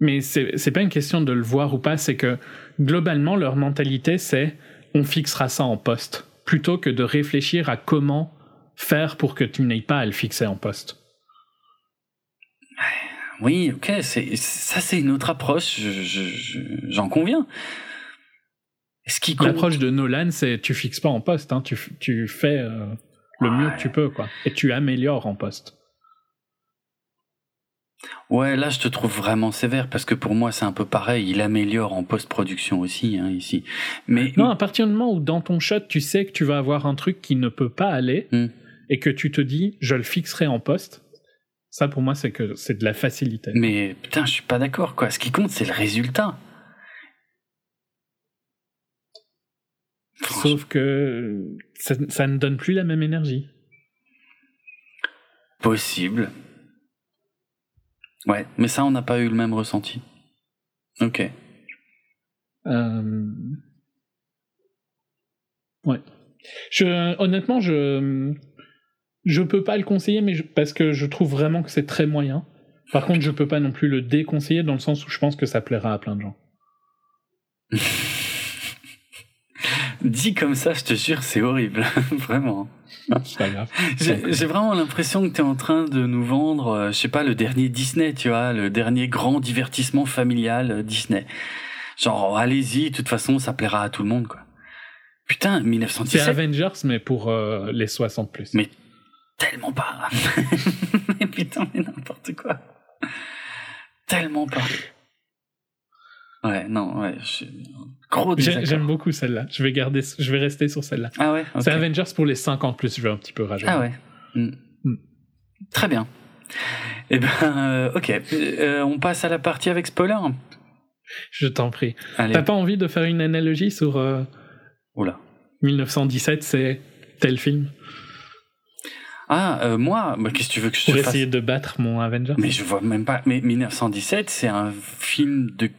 Mais c'est c'est pas une question de le voir ou pas, c'est que globalement, leur mentalité, c'est on fixera ça en poste, plutôt que de réfléchir à comment faire pour que tu n'aies pas à le fixer en poste. Oui, ok, ça, c'est une autre approche. je- je- je- J'en conviens. Ce qui compte, L'approche de Nolan, c'est tu fixes pas en poste, hein, tu, tu fais euh, le mieux que tu peux, quoi. Et tu améliores en poste. Ouais, là, je te trouve vraiment sévère parce que pour moi, c'est un peu pareil. Il améliore en post-production aussi, hein, ici. Mais Non, à partir du moment où dans ton shot, tu sais que tu vas avoir un truc qui ne peut pas aller, Hmm. et que tu te dis, je le fixerai en poste, ça pour moi, c'est que c'est de la facilité. mais putain, je suis pas d'accord, quoi. Ce qui compte, c'est le résultat. Sauf que ça, ça ne donne plus la même énergie. possible. Ouais, mais ça, on n'a pas eu le même ressenti. Ok. Euh, Ouais. Je, honnêtement, je je peux pas le conseiller, mais je- parce que je trouve vraiment que c'est très moyen. Par contre, je peux pas non plus le déconseiller dans le sens où je pense que ça plaira à plein de gens. Dit comme ça, je te jure, c'est horrible. Vraiment. C'est. J'ai vraiment l'impression que tu es en train de nous vendre, euh, je sais pas, le dernier Disney, tu vois, le dernier grand divertissement familial euh, Disney. Genre, oh, allez-y, de toute façon, ça plaira à tout le monde, quoi. Putain, C'est 1917, Avengers, mais pour euh, les 60 plus. Mais- tellement pas. mais putain, mais n'importe quoi. Tellement pas. Ouais, non, ouais, je... gros. J'aime beaucoup celle-là. Je vais garder, je vais rester sur celle-là. Ah ouais. C'est Avengers pour les 50 plus. Je vais un petit peu rajeunir. Ah ouais. Mm. Mm. Très bien. Eh ben, euh, ok. Euh, on passe à la partie avec spoiler. Je t'en prie. T'as pas envie de faire une analogie sur euh, Oula. 1917, c'est tel film? Ah, euh, moi, bah, qu'est-ce que tu veux que je pour te fasse? essayer de battre mon Avengers Mais je vois même pas. Mais 1917, c'est un film de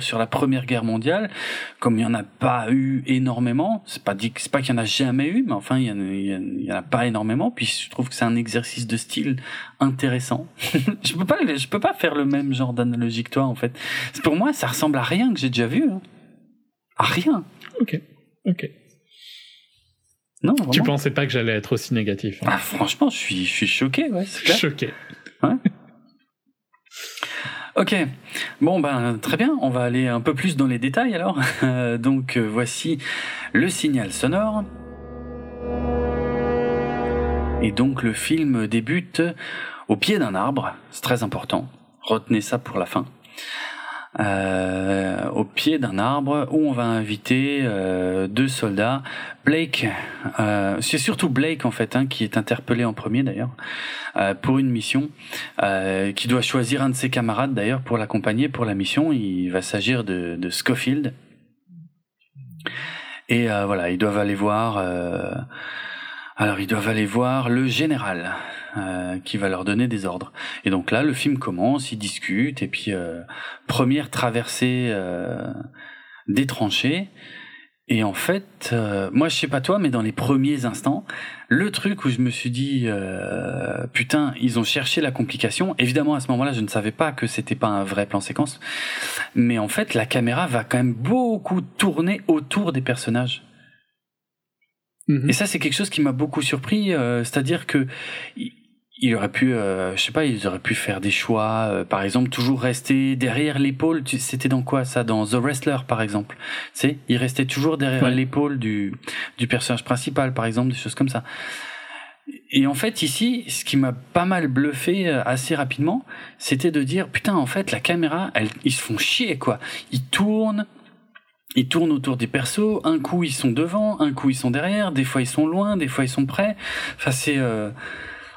sur la Première Guerre mondiale. Comme il y en a pas eu énormément, c'est pas dit, c'est pas qu'il y en a jamais eu, mais enfin il y en a, en- en pas énormément. Puis je trouve que c'est un exercice de style intéressant. je peux pas, je peux pas faire le même genre d'analogie que toi en fait. Pour moi, ça ressemble à rien que j'ai déjà vu. hein. À rien. Ok, ok. Non. Tu pensais pas que j'allais être aussi négatif hein Ah, franchement, je suis, je suis choqué. Ouais, c'est. Choqué. Ok, bon ben très bien, on va aller un peu plus dans les détails alors. Euh, donc euh, voici le signal sonore. Et donc le film débute au pied d'un arbre, c'est très important, retenez ça pour la fin. Euh, au pied d'un arbre où on va inviter euh, deux soldats. Blake, euh, c'est surtout Blake en fait hein, qui est interpellé en premier d'ailleurs euh, pour une mission, euh, qui doit choisir un de ses camarades d'ailleurs pour l'accompagner pour la mission. Il va s'agir de, de Schofield. Et euh, voilà, ils doivent aller voir. alors ils doivent aller voir le général. Euh, qui va leur donner des ordres. Et donc là, le film commence, ils discutent, et puis euh, première traversée euh, des tranchées. Et en fait, moi je sais pas toi, mais dans les premiers instants, le truc où je me suis dit, putain, ils ont cherché la complication. Évidemment, à ce moment-là, je ne savais pas que c'était pas un vrai plan séquence, mais en fait, la caméra va quand même beaucoup tourner autour des personnages. Mhm. Et ça, c'est quelque chose qui m'a beaucoup surpris, c'est-à-dire que il aurait pu, euh, je sais pas, ils auraient pu faire des choix, euh, par exemple, toujours rester derrière l'épaule. C'était dans quoi ça Dans The Wrestler, par exemple. Tu sais, il restait toujours derrière l'épaule du, du personnage principal, par exemple, des choses comme ça. Et en fait, ici, ce qui m'a pas mal bluffé euh, assez rapidement, c'était de dire, putain, en fait, la caméra, elle, ils se font chier, quoi. Ils tournent, ils tournent autour des persos. Un coup, ils sont devant, un coup, ils sont derrière. Des fois, ils sont loin, des fois, ils sont près. Enfin, c'est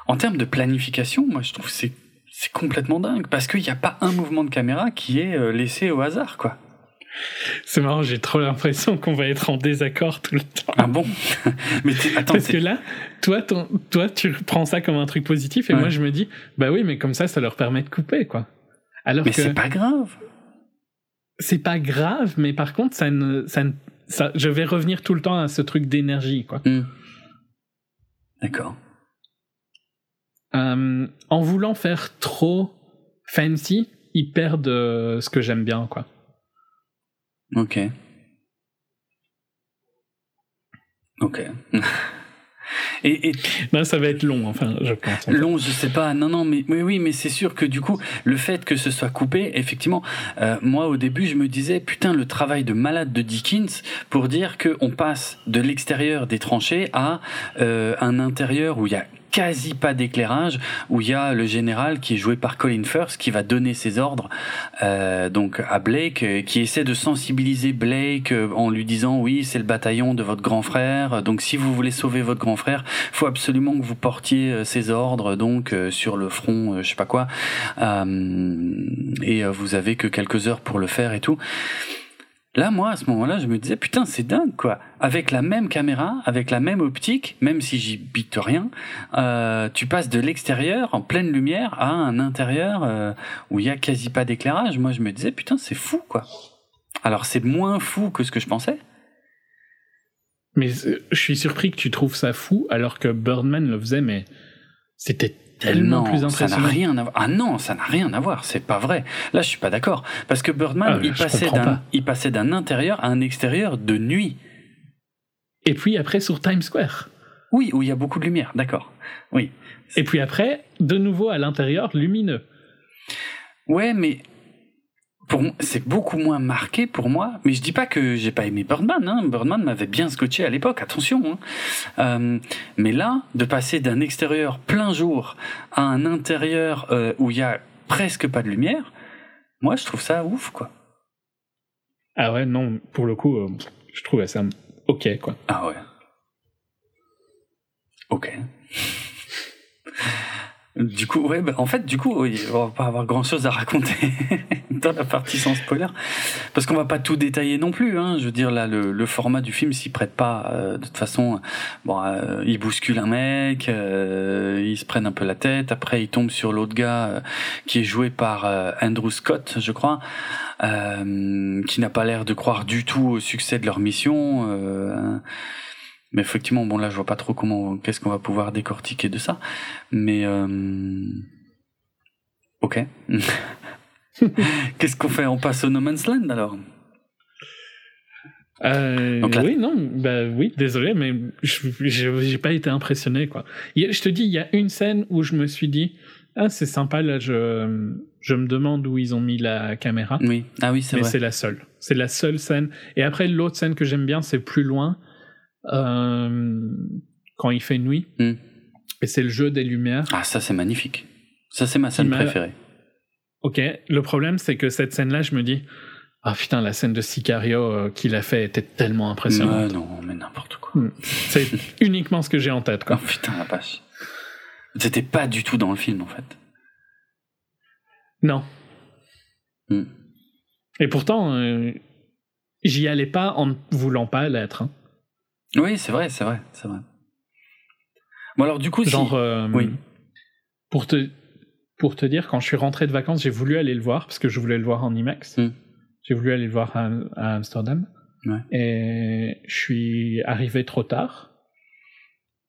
en termes de planification, moi je trouve c'est c'est complètement dingue parce qu'il n'y a pas un mouvement de caméra qui est euh, laissé au hasard, quoi. C'est marrant, j'ai trop l'impression qu'on va être en désaccord tout le temps. Ah bon? Mais attends, Parce que là, toi, toi, tu prends ça comme un truc positif et moi, je me dis, bah oui, mais comme ça, ça leur permet de couper, quoi. Alors mais c'est pas grave. C'est pas grave, mais par contre, ça ne, ça, ça je vais revenir tout le temps à ce truc d'énergie, quoi. Hmm. D'accord. Euh, en voulant faire trop fancy, ils perdent euh, ce que j'aime bien, quoi. Ok. Ok. Et, Non, ça va être long, enfin, je pense. Long, je sais pas. Non, non, mais, oui, mais c'est sûr que du coup, le fait que ce soit coupé, effectivement, euh, moi au début, je me disais, putain, le travail de malade de Dickens pour dire qu'on passe de l'extérieur des tranchées à un intérieur où il y a quasi pas d'éclairage, où il y a le général qui est joué par Colin Firth qui va donner ses ordres euh, donc à Blake, euh, qui essaie de sensibiliser Blake euh, en lui disant oui c'est le bataillon de votre grand frère, donc si vous voulez sauver votre grand frère, faut absolument que vous portiez ses ordres donc sur le front, je sais pas quoi, et vous avez que quelques heures pour le faire et tout. Là, moi, à ce moment-là, je me disais, putain, c'est dingue, quoi. Avec la même caméra, avec la même optique, même si j'y bite rien, euh, tu passes de l'extérieur, en pleine lumière, à un intérieur euh, où il y a quasi pas d'éclairage. Moi, je me disais, putain, c'est fou, quoi. Alors, c'est moins fou que ce que je pensais. Mais euh, je suis surpris que tu trouves ça fou, alors que Birdman le faisait, mais c'était tellement plus impressionnant. Ça n'a rien à voir. Ah non, ça n'a rien à voir. C'est pas vrai. Là, je suis pas d'accord. Parce que Birdman, ah, il, passait d'un, il passait d'un intérieur à un extérieur de nuit. Et puis après sur Times Square. Oui, où il y a beaucoup de lumière. D'accord. Oui. Et puis après, de nouveau à l'intérieur, lumineux. Ouais, mais pour c'est beaucoup moins marqué pour moi mais je dis pas que j'ai pas aimé Birdman hein. Birdman m'avait bien scotché à l'époque attention hein. euh, mais là de passer d'un extérieur plein jour à un intérieur euh, où il y a presque pas de lumière moi je trouve ça ouf quoi ah ouais non pour le coup euh, je trouvais ça ok quoi ah ouais ok du coup, ouais, bah, en fait, du coup, on va pas avoir grand chose à raconter dans la partie sans spoiler, parce qu'on va pas tout détailler non plus. Hein. Je veux dire, là, le, format du film s'y prête pas. Euh, de toute façon, bon, euh, il bouscule un mec, euh, ils se prennent un peu la tête. Après, il tombe sur l'autre gars euh, qui est joué par Andrew Scott, je crois, qui n'a pas l'air de croire du tout au succès de leur mission. Mais effectivement, bon là, je vois pas trop comment, qu'est-ce qu'on va pouvoir décortiquer de ça. Mais euh... ok. qu'est-ce qu'on fait? On passe au No Man's Land alors? Euh, Oui, non, bah oui, désolé, mais j'ai pas été impressionné quoi. Je te dis, il y a une scène où je me suis dit, ah c'est sympa là, je je me demande où ils ont mis la caméra. Oui, ah oui, c'est vrai. Mais c'est la seule, c'est la seule scène. Et après l'autre scène que j'aime bien, c'est plus loin euh, quand il fait nuit. Hmm. Et c'est le jeu des lumières. Ah, ça, c'est magnifique. Ça, c'est ma scène préférée. ok. Le problème, c'est que cette scène-là, je me dis, ah putain, la scène de Sicario euh, qu'il a fait était tellement impressionnante. Ouais, non, mais n'importe quoi. Hmm. C'est uniquement ce que j'ai en tête, Oh quoi. putain, la vache. C'était pas du tout dans le film, en fait. Non. Hmm. Et pourtant, euh, j'y allais pas en ne voulant pas l'être. hein. Oui, c'est vrai, c'est vrai, c'est vrai. Bon, alors, du coup, si- Genre, euh, Oui. pour te pour te dire, quand je suis rentré de vacances, j'ai voulu aller le voir parce que je voulais le voir en IMAX. Hmm. J'ai voulu aller le voir à, à Amsterdam. Ouais. Et je suis arrivé trop tard.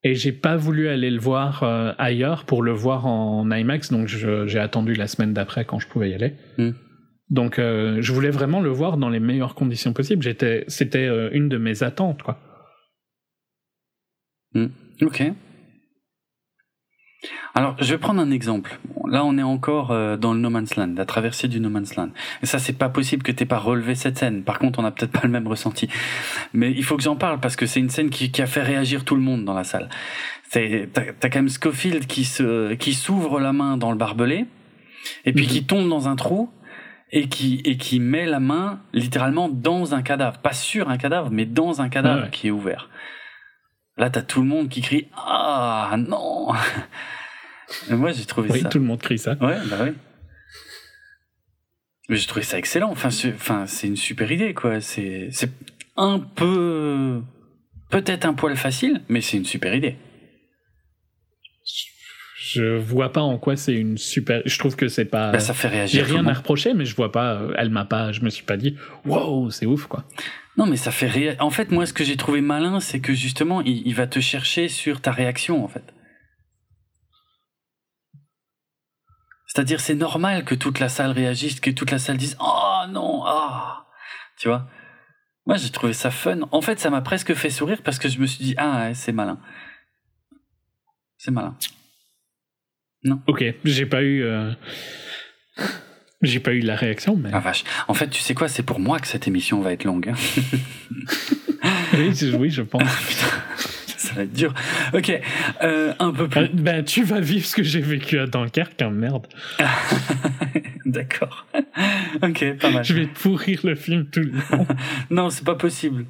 Et j'ai pas voulu aller le voir euh, ailleurs pour le voir en IMAX, donc j'ai attendu la semaine d'après quand je pouvais y aller. Hmm. Donc euh, je voulais vraiment le voir dans les meilleures conditions possibles. J'étais, c'était euh, une de mes attentes, quoi. Ok. Alors, je vais prendre un exemple. Bon, là, on est encore euh, dans le No Man's Land, la traversée du No Man's Land. Et ça, c'est pas possible que t'aies pas relevé cette scène. Par contre, on n'a peut-être pas le même ressenti. Mais il faut que j'en parle parce que c'est une scène qui, qui a fait réagir tout le monde dans la salle. T'as, quand même Scofield qui se, qui s'ouvre la main dans le barbelé et puis Mhm. qui tombe dans un trou et qui, et qui met la main littéralement dans un cadavre. Pas sur un cadavre, mais dans un cadavre Ah ouais. qui est ouvert. Là, t'as tout le monde qui crie Ah non Moi, j'ai trouvé Oui, ça. tout le monde crie ça. Ouais, bah oui. Mais j'ai trouvé ça excellent. Enfin, c'est, enfin, une super idée, quoi. C'est, c'est un peu, peut-être un poil facile, mais c'est une super idée. Je vois pas en quoi c'est une super. Je trouve que c'est pas. Bah, ça fait J'ai réagir. le rien à reprocher, mais je vois pas. Elle m'a pas. Je me suis pas dit. Wow, c'est ouf quoi. Non, mais ça fait réagir. En fait, moi, ce que j'ai trouvé malin, c'est que justement, il, va te chercher sur ta réaction, en fait. C'est-à-dire, c'est normal que toute la salle réagisse, que toute la salle dise Oh non, ah Tu vois? Moi, j'ai trouvé ça fun. En fait, ça m'a presque fait sourire parce que je me suis dit Ah, ouais, c'est malin. C'est malin. Ok, j'ai pas eu. euh, J'ai pas eu la réaction, mais. Ah vache. En fait, tu sais quoi C'est pour moi que cette émission va être longue. hein. oui, je- oui, je pense. ça va être dur. Ok, euh, un peu plus. Euh, ben, tu vas vivre ce que j'ai vécu à Dunkerque, hein, merde. D'accord. ok, pas mal. Je vais pourrir le film tout le long. Non, c'est pas possible.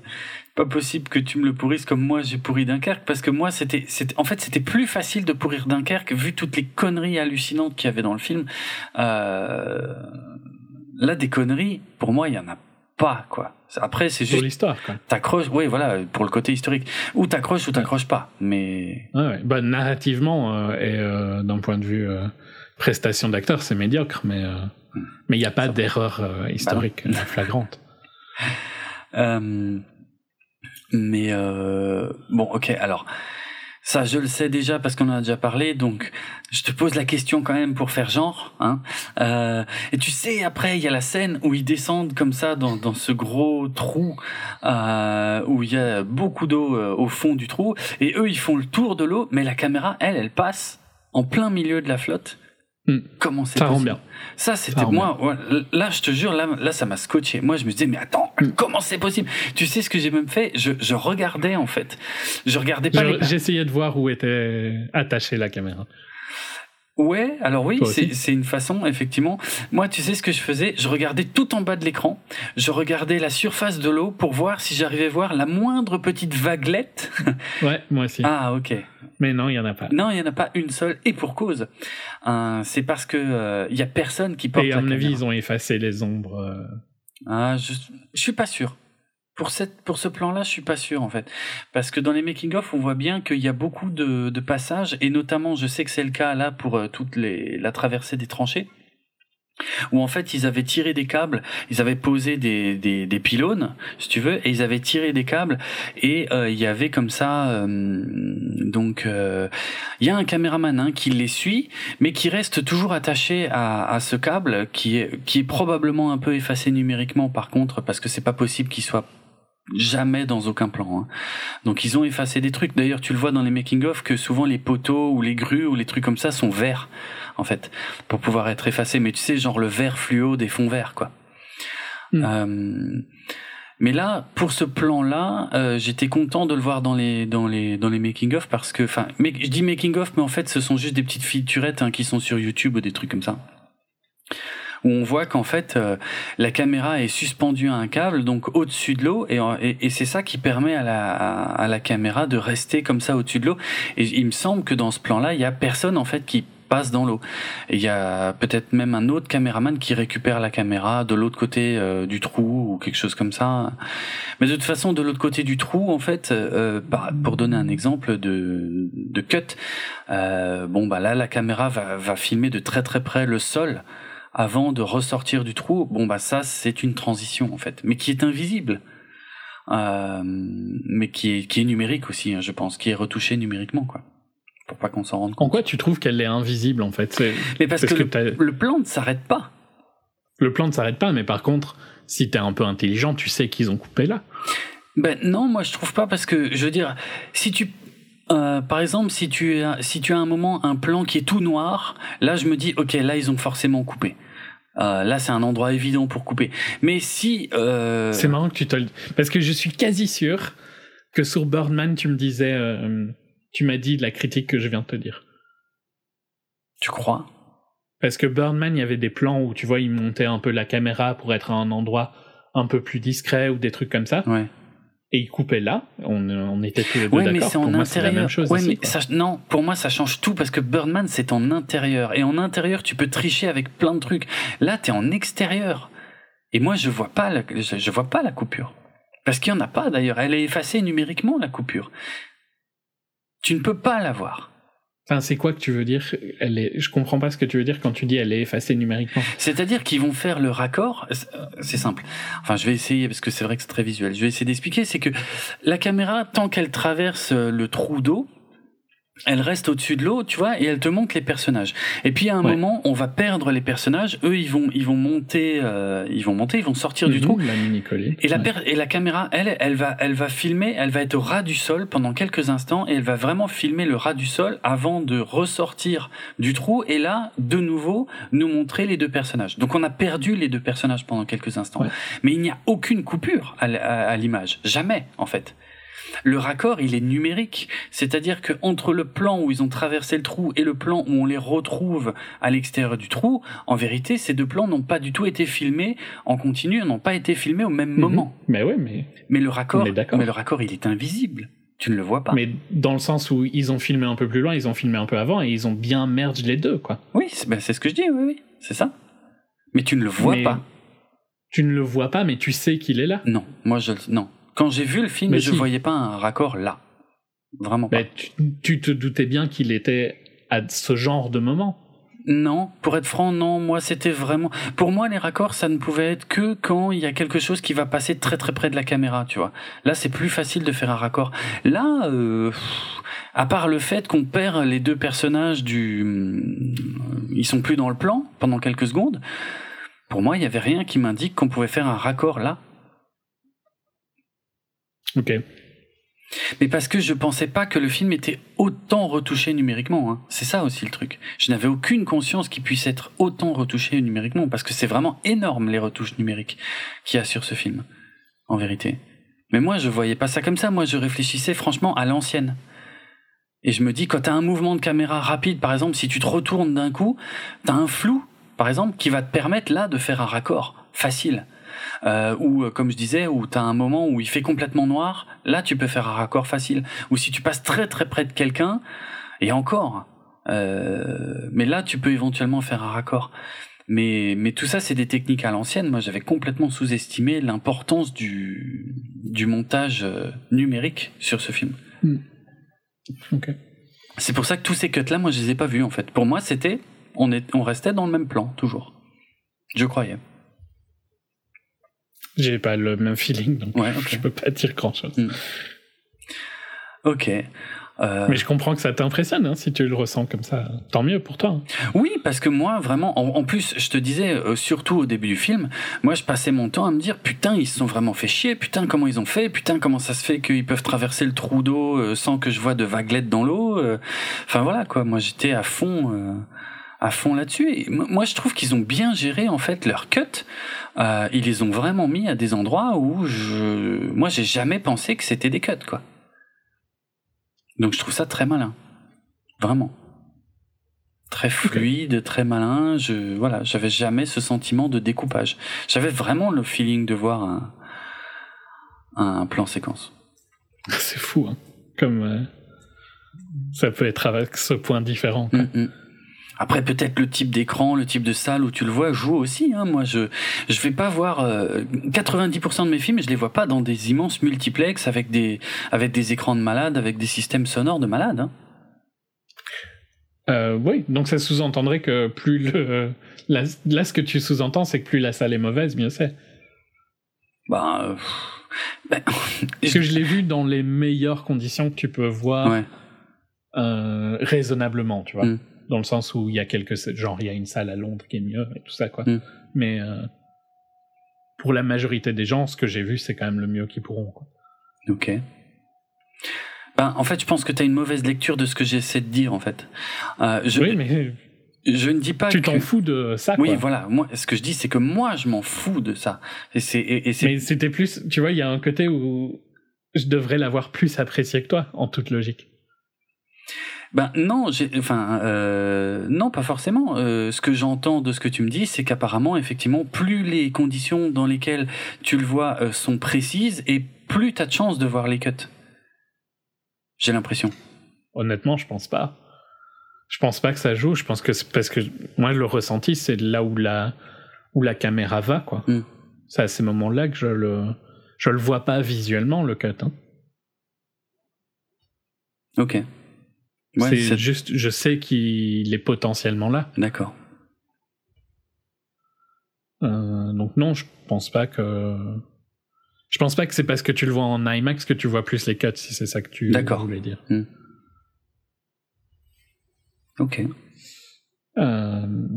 Pas possible que tu me le pourrisses comme moi j'ai pourri Dunkerque parce que moi c'était c'était en fait c'était plus facile de pourrir Dunkerque vu toutes les conneries hallucinantes qu'il y avait dans le film. Euh, là des conneries pour moi il y en a pas quoi. Après c'est Pour juste l'histoire, quoi. t'accroches oui voilà pour le côté historique ou t'accroches ou t'accroches pas mais Ouais, ouais. Bah, narrativement euh, et euh, d'un point de vue prestation d'acteur, c'est médiocre, mais euh, mais il n'y a pas d'erreur euh, historique flagrante. Mais euh, bon, ok. Alors ça, je le sais déjà parce qu'on en a déjà parlé. Donc, je te pose la question quand même pour faire genre. Hein. Euh, et tu sais, après, il y a la scène où ils descendent comme ça dans, dans ce gros trou euh, où il y a beaucoup d'eau euh, au fond du trou. Et eux, ils font le tour de l'eau, mais la caméra, elle, elle passe en plein milieu de la flotte. Hmm. Comment c'est Ça rend possible bien. ça, c'était rend moi. là, je te jure, là, là, ça m'a scotché. Moi, je me disais, mais attends, Mm. comment c'est possible? Tu sais ce que j'ai même fait? Je, je regardais en fait. Je regardais pas les. J'essayais de voir où était attachée la caméra. Ouais, alors oui, c'est une façon, effectivement. Moi, tu sais ce que je faisais? Je regardais tout en bas de l'écran. Je regardais la surface de l'eau pour voir si j'arrivais à voir la moindre petite vaguelette. Ouais, moi aussi. Ah, ok. Mais non, il y en a pas. Non, il y en a pas une seule, et pour cause. Euh, c'est parce que euh, il y a personne qui porte Et à mon avis, ils ont effacé les ombres. euh, Ah, je, je suis pas sûr. Pour, cette, pour ce plan-là, je suis pas sûr en fait. Parce que dans les making-of, on voit bien qu'il y a beaucoup de, de passages, et notamment, je sais que c'est le cas là pour euh, toute les, la traversée des tranchées, où en fait ils avaient tiré des câbles, ils avaient posé des, des, des pylônes, si tu veux, et ils avaient tiré des câbles, et euh, il y avait comme ça, euh, donc euh, il y a un caméraman hein, qui les suit, mais qui reste toujours attaché à, à ce câble, qui est, qui est probablement un peu effacé numériquement par contre, parce que c'est pas possible qu'il soit jamais dans aucun plan. hein. Donc ils ont effacé des trucs. D'ailleurs, tu le vois dans les making-of que souvent les poteaux ou les grues ou les trucs comme ça sont verts, en fait, pour pouvoir être effacés. Mais tu sais, genre le vert fluo des fonds verts, quoi. Mm. Euh, mais là, pour ce plan-là, euh, j'étais content de le voir dans les dans les dans les making-of parce que, enfin, mais je dis making-of, mais en fait, ce sont juste des petites featurettes hein, qui sont sur YouTube ou des trucs comme ça où on voit qu'en fait euh, la caméra est suspendue à un câble, donc au-dessus de l'eau, et, et, c'est ça qui permet à la, à, la caméra de rester comme ça au-dessus de l'eau. Et il me semble que dans ce plan-là, il y a personne en fait qui passe dans l'eau. Et il y a peut-être même un autre caméraman qui récupère la caméra de l'autre côté euh, du trou ou quelque chose comme ça. Mais de toute façon, de l'autre côté du trou, en fait, euh, bah, pour donner un exemple de, de cut, euh, bon bah là la caméra va, va filmer de très très près le sol avant de ressortir du trou. Bon bah ça c'est une transition en fait, mais qui est invisible. Euh, mais qui est, qui est numérique aussi, hein, je pense, qui est retouché numériquement, quoi pour pas qu'on s'en rende compte. En quoi tu trouves qu'elle est invisible en fait? Mais parce, que, le, plan ne s'arrête pas. Le plan ne s'arrête pas, mais par contre, si t'es un peu intelligent, tu sais qu'ils ont coupé là. Ben non, moi je trouve pas parce que je veux dire, si tu euh, par exemple, si tu, as, si tu as un moment un plan qui est tout noir, là je me dis ok, là ils ont forcément coupé. Euh, là, c'est un endroit évident pour couper. Mais si euh... c'est marrant que tu te le... parce que je suis quasi sûr que sur Birdman, tu me disais euh, tu m'as dit la critique que je viens de te dire. Tu crois? Parce que Birdman, il y avait des plans où tu vois, il montait un peu la caméra pour être à un endroit un peu plus discret ou des trucs comme ça. Ouais. Et il coupait là, on, on était tous les deux ouais, mais c'est en intérieur. la même chose ouais, mais ça, non, pour moi, ça change tout parce que Birdman, c'est en intérieur. Et en intérieur, tu peux tricher avec plein de trucs. Là, tu es en extérieur. Et moi, je vois pas la, je vois pas la coupure. Parce qu'il y en a pas d'ailleurs. Elle est effacée numériquement, la coupure. Tu ne peux pas l'avoir. Enfin, c'est quoi que tu veux dire? Elle est... Je comprends pas ce que tu veux dire quand tu dis elle est effacée numériquement. C'est-à-dire qu'ils vont faire le raccord. C'est simple. Enfin, je vais essayer parce que c'est vrai que c'est très visuel. Je vais essayer d'expliquer. C'est que la caméra, tant qu'elle traverse le trou d'eau, elle reste au-dessus de l'eau, tu vois, et elle te montre les personnages. Et puis à un moment, on va perdre les personnages. Eux, ils vont, ils vont monter, euh, ils vont monter, ils vont sortir du mhm, trou. et la et la caméra, elle, elle va, elle va filmer, elle va être au ras du sol pendant quelques instants, et elle va vraiment filmer le ras du sol avant de ressortir du trou. Et là, de nouveau, nous montrer les deux personnages. Donc on a perdu les deux personnages pendant quelques instants, mais il n'y a aucune coupure à l'image, jamais en fait. Le raccord, il est numérique, c'est-à-dire que entre le plan où ils ont traversé le trou et le plan où on les retrouve à l'extérieur du trou, en vérité, ces deux plans n'ont pas du tout été filmés en continu, n'ont pas été filmés au même mhm. moment. Mais oui, mais mais le raccord, mais le raccord, il est invisible. Tu ne le vois pas. Mais dans le sens où ils ont filmé un peu plus loin, ils ont filmé un peu avant et ils ont bien merge les deux, quoi. Oui, c'est ben, ce que je dis, oui, oui, c'est ça. Mais tu ne le vois pas. Tu ne le vois pas, mais tu sais qu'il est là. Non, moi je non. Quand j'ai vu le film, je ne voyais pas un raccord là. Vraiment pas. tu, te doutais bien qu'il était à ce genre de moment. Non, pour être franc, non. Moi, c'était vraiment. Pour moi, les raccords, ça ne pouvait être que quand il y a quelque chose qui va passer très très près de la caméra, tu vois. Là, c'est plus facile de faire un raccord. Là, euh, à part le fait qu'on perd les deux personnages du, ils sont plus dans le plan pendant quelques secondes. Pour moi, il y avait rien qui m'indique qu'on pouvait faire un raccord là. Ok. Mais parce que je pensais pas que le film était autant retouché numériquement. Hein. C'est ça aussi le truc. Je n'avais aucune conscience qu'il puisse être autant retouché numériquement, parce que c'est vraiment énorme les retouches numériques qu'il y a sur ce film, en vérité. Mais moi, je voyais pas ça comme ça. Moi, je réfléchissais franchement à l'ancienne. Et je me dis, quand t'as un mouvement de caméra rapide, par exemple, si tu te retournes d'un coup, t'as un flou, par exemple, qui va te permettre là de faire un raccord facile euh, ou euh, comme je disais, où tu as un moment où il fait complètement noir, là tu peux faire un raccord facile. Ou si tu passes très très près de quelqu'un, et encore, euh, mais là tu peux éventuellement faire un raccord. Mais, mais tout ça, c'est des techniques à l'ancienne. Moi, j'avais complètement sous-estimé l'importance du, du montage euh, numérique sur ce film. Hmm. C'est pour ça que tous ces cuts-là, moi, je les ai pas vus, en fait. Pour moi, c'était, on, est, on restait dans le même plan, toujours. Je croyais. J'ai pas le même feeling, donc je peux pas dire grand chose. Hmm. Ok. Euh... Mais je comprends que ça t'impressionne, hein, si tu le ressens comme ça. Tant mieux pour toi. Hein. Oui, parce que moi, vraiment, en, plus, je te disais, euh, surtout au début du film, moi, je passais mon temps à me dire, putain, ils se sont vraiment fait chier, putain, comment ils ont fait, putain, comment ça se fait qu'ils peuvent traverser le trou d'eau euh, sans que je vois de vaguelettes dans l'eau. Enfin voilà, quoi. Moi, j'étais à fond à fond là-dessus. moi, je trouve qu'ils ont bien géré en fait leur cut. Euh, ils les ont vraiment mis à des endroits où je, moi, j'ai jamais pensé que c'était des cuts, quoi. Donc, je trouve ça très malin, vraiment. très fluide, très malin. Je voilà, j'avais jamais ce sentiment de découpage. J'avais vraiment le feeling de voir un, un plan séquence. C'est fou, hein. Comme euh, ça peut être avec ce point différent. Mm, mm. Après, peut-être le type d'écran, le type de salle où tu le vois joue aussi. Hein. Moi, je je vais pas voir 90% euh, de mes films, je les vois pas dans des immenses multiplex avec des avec des écrans de malade, avec des systèmes sonores de malade. Hein. Euh, oui, donc ça sous-entendrait que plus le là, ce que tu sous-entends, c'est que plus la salle est mauvaise, mieux c'est. Bah, ben, Parce que je l'ai vu dans les meilleures conditions que tu peux voir euh, raisonnablement, tu vois. Mm. Dans le sens où il y a quelques. Genre, il y a une salle à Londres qui est mieux et tout ça, quoi. Mm. Mais euh, pour la majorité des gens, ce que j'ai vu, c'est quand même le mieux qu'ils pourront, quoi. Ok. Ben, en fait, je pense que tu as une mauvaise lecture de ce que j'essaie de dire, en fait. Euh, je... Oui, mais je ne dis pas tu t'en fous de ça oui voilà moi ce que je dis c'est que moi je m'en fous de ça et c'est et, mais c'était plus tu vois il y a un côté où je devrais l'avoir plus apprécié que toi en toute logique ben non, enfin euh, non, pas forcément. Euh, ce que j'entends de ce que tu me dis, c'est qu'apparemment, effectivement, plus les conditions dans lesquelles tu le vois euh, sont précises, et plus tu as de chances de voir les cuts. J'ai l'impression. Honnêtement, je pense pas. Je pense pas que ça joue. Je pense que c'est parce que moi le ressenti c'est là où la où la caméra va quoi. Mm. C'est à ces moments-là que je le je le vois pas visuellement le cut. Hein. Ok. C'est juste je sais qu'il est potentiellement là. D'accord. Euh, donc non, je pense pas que je pense pas que c'est parce que tu le vois en IMAX que tu vois plus les cuts si c'est ça que tu voulais dire. Mm. Ok. Euh...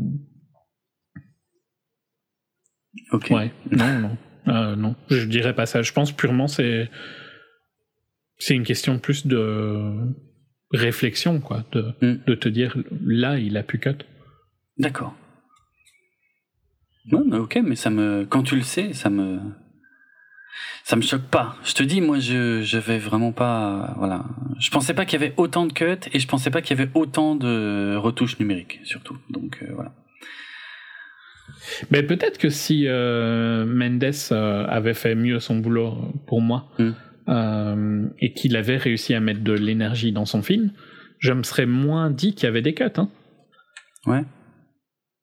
Ok. Ouais. Non, non. Euh, non, je dirais pas ça. Je pense purement c'est c'est une question plus de réflexion, quoi, de, hmm. de te dire là il a pu cut. D'accord. Non, ok, mais ça me, quand tu le sais, ça me, ça me choque pas. Je te dis, moi, je, je vais vraiment pas, voilà. Je pensais pas qu'il y avait autant de cuts et je pensais pas qu'il y avait autant de retouches numériques, surtout. Donc, euh, voilà. Mais peut-être que si euh, Mendes euh, avait fait mieux son boulot pour moi hmm. et qu'il avait réussi à mettre de l'énergie dans son film, je me serais moins dit qu'il y avait des cuts. Hein. Ouais.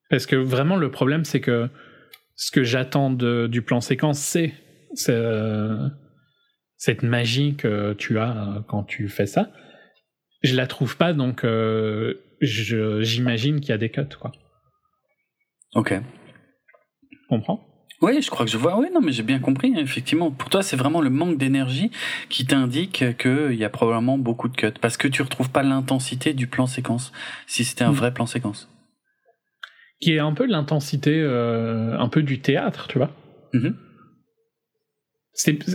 Parce que vraiment, le problème, c'est que ce que j'attends du plan séquence, c'est cette magie que tu as quand tu fais ça, je la trouve pas, donc euh, j'imagine qu'il y a des cuts, quoi. Ok. Comprends? Oui, je crois que je vois. Oui, non, mais j'ai bien compris. Effectivement, pour toi, c'est vraiment le manque d'énergie qui t'indique qu'il y a probablement beaucoup de cuts, parce que tu retrouves pas l'intensité du plan séquence. Si c'était un hmm. vrai plan séquence, qui est un peu l'intensité, euh, un peu du théâtre, tu vois. Mm-hmm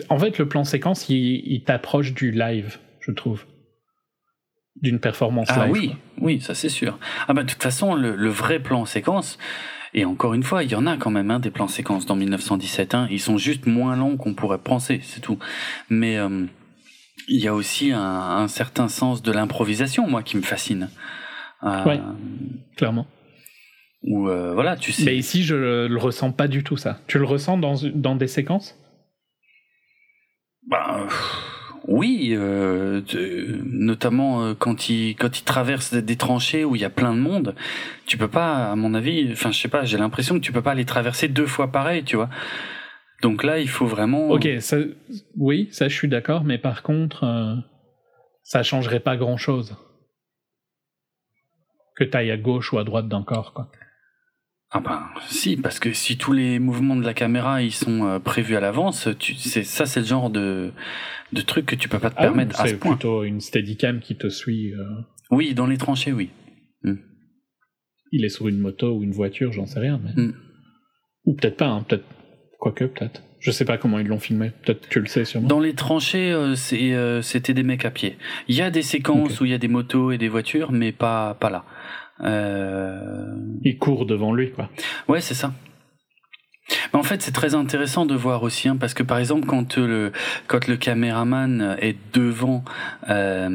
en fait le plan séquence il, t'approche du live, je trouve, d'une performance ah, live. oui, oui, ça c'est sûr. Ah bah de toute façon le, vrai plan séquence. Et encore une fois, il y en a quand même hein, des plans séquences dans 1917. Hein. Ils sont juste moins longs qu'on pourrait penser, c'est tout. Mais euh, il y a aussi un, certain sens de l'improvisation, moi, qui me fascine. Euh, oui, clairement. Ou euh, voilà, tu sais. Mais ici, je le, le, ressens pas du tout ça. Tu le ressens dans, dans des séquences? Bah, oui, euh, notamment euh, quand il quand il traverse des tranchées où il y a plein de monde, tu peux pas, à mon avis, enfin je sais pas, j'ai l'impression que tu peux pas les traverser deux fois pareil, tu vois. Donc là, il faut vraiment. Ok, ça, oui, ça je suis d'accord, mais par contre, euh, ça changerait pas grand chose que t'ailles à gauche ou à droite d'un corps, quoi. Ah ben si, parce que si tous les mouvements de la caméra ils sont euh, prévus à l'avance, c'est ça c'est le genre de de truc que tu peux pas te ah permettre à ce point. C'est plutôt une Steadicam qui te suit. Euh. Oui, dans les tranchées, oui. Hmm. Il est sur une moto ou une voiture, j'en sais rien, mais hmm. ou peut-être pas, hein, peut-être quoique peut-être. Je sais pas comment ils l'ont filmé. Peut-être tu le sais sûrement. Dans les tranchées, euh, c'était des mecs à pied. Il y a des séquences où il y a des motos et des voitures, mais pas pas là. Euh... Il court devant lui, quoi. Ouais, c'est ça. en fait, c'est très intéressant de voir aussi, hein, parce que par exemple, quand le quand le caméraman est devant euh,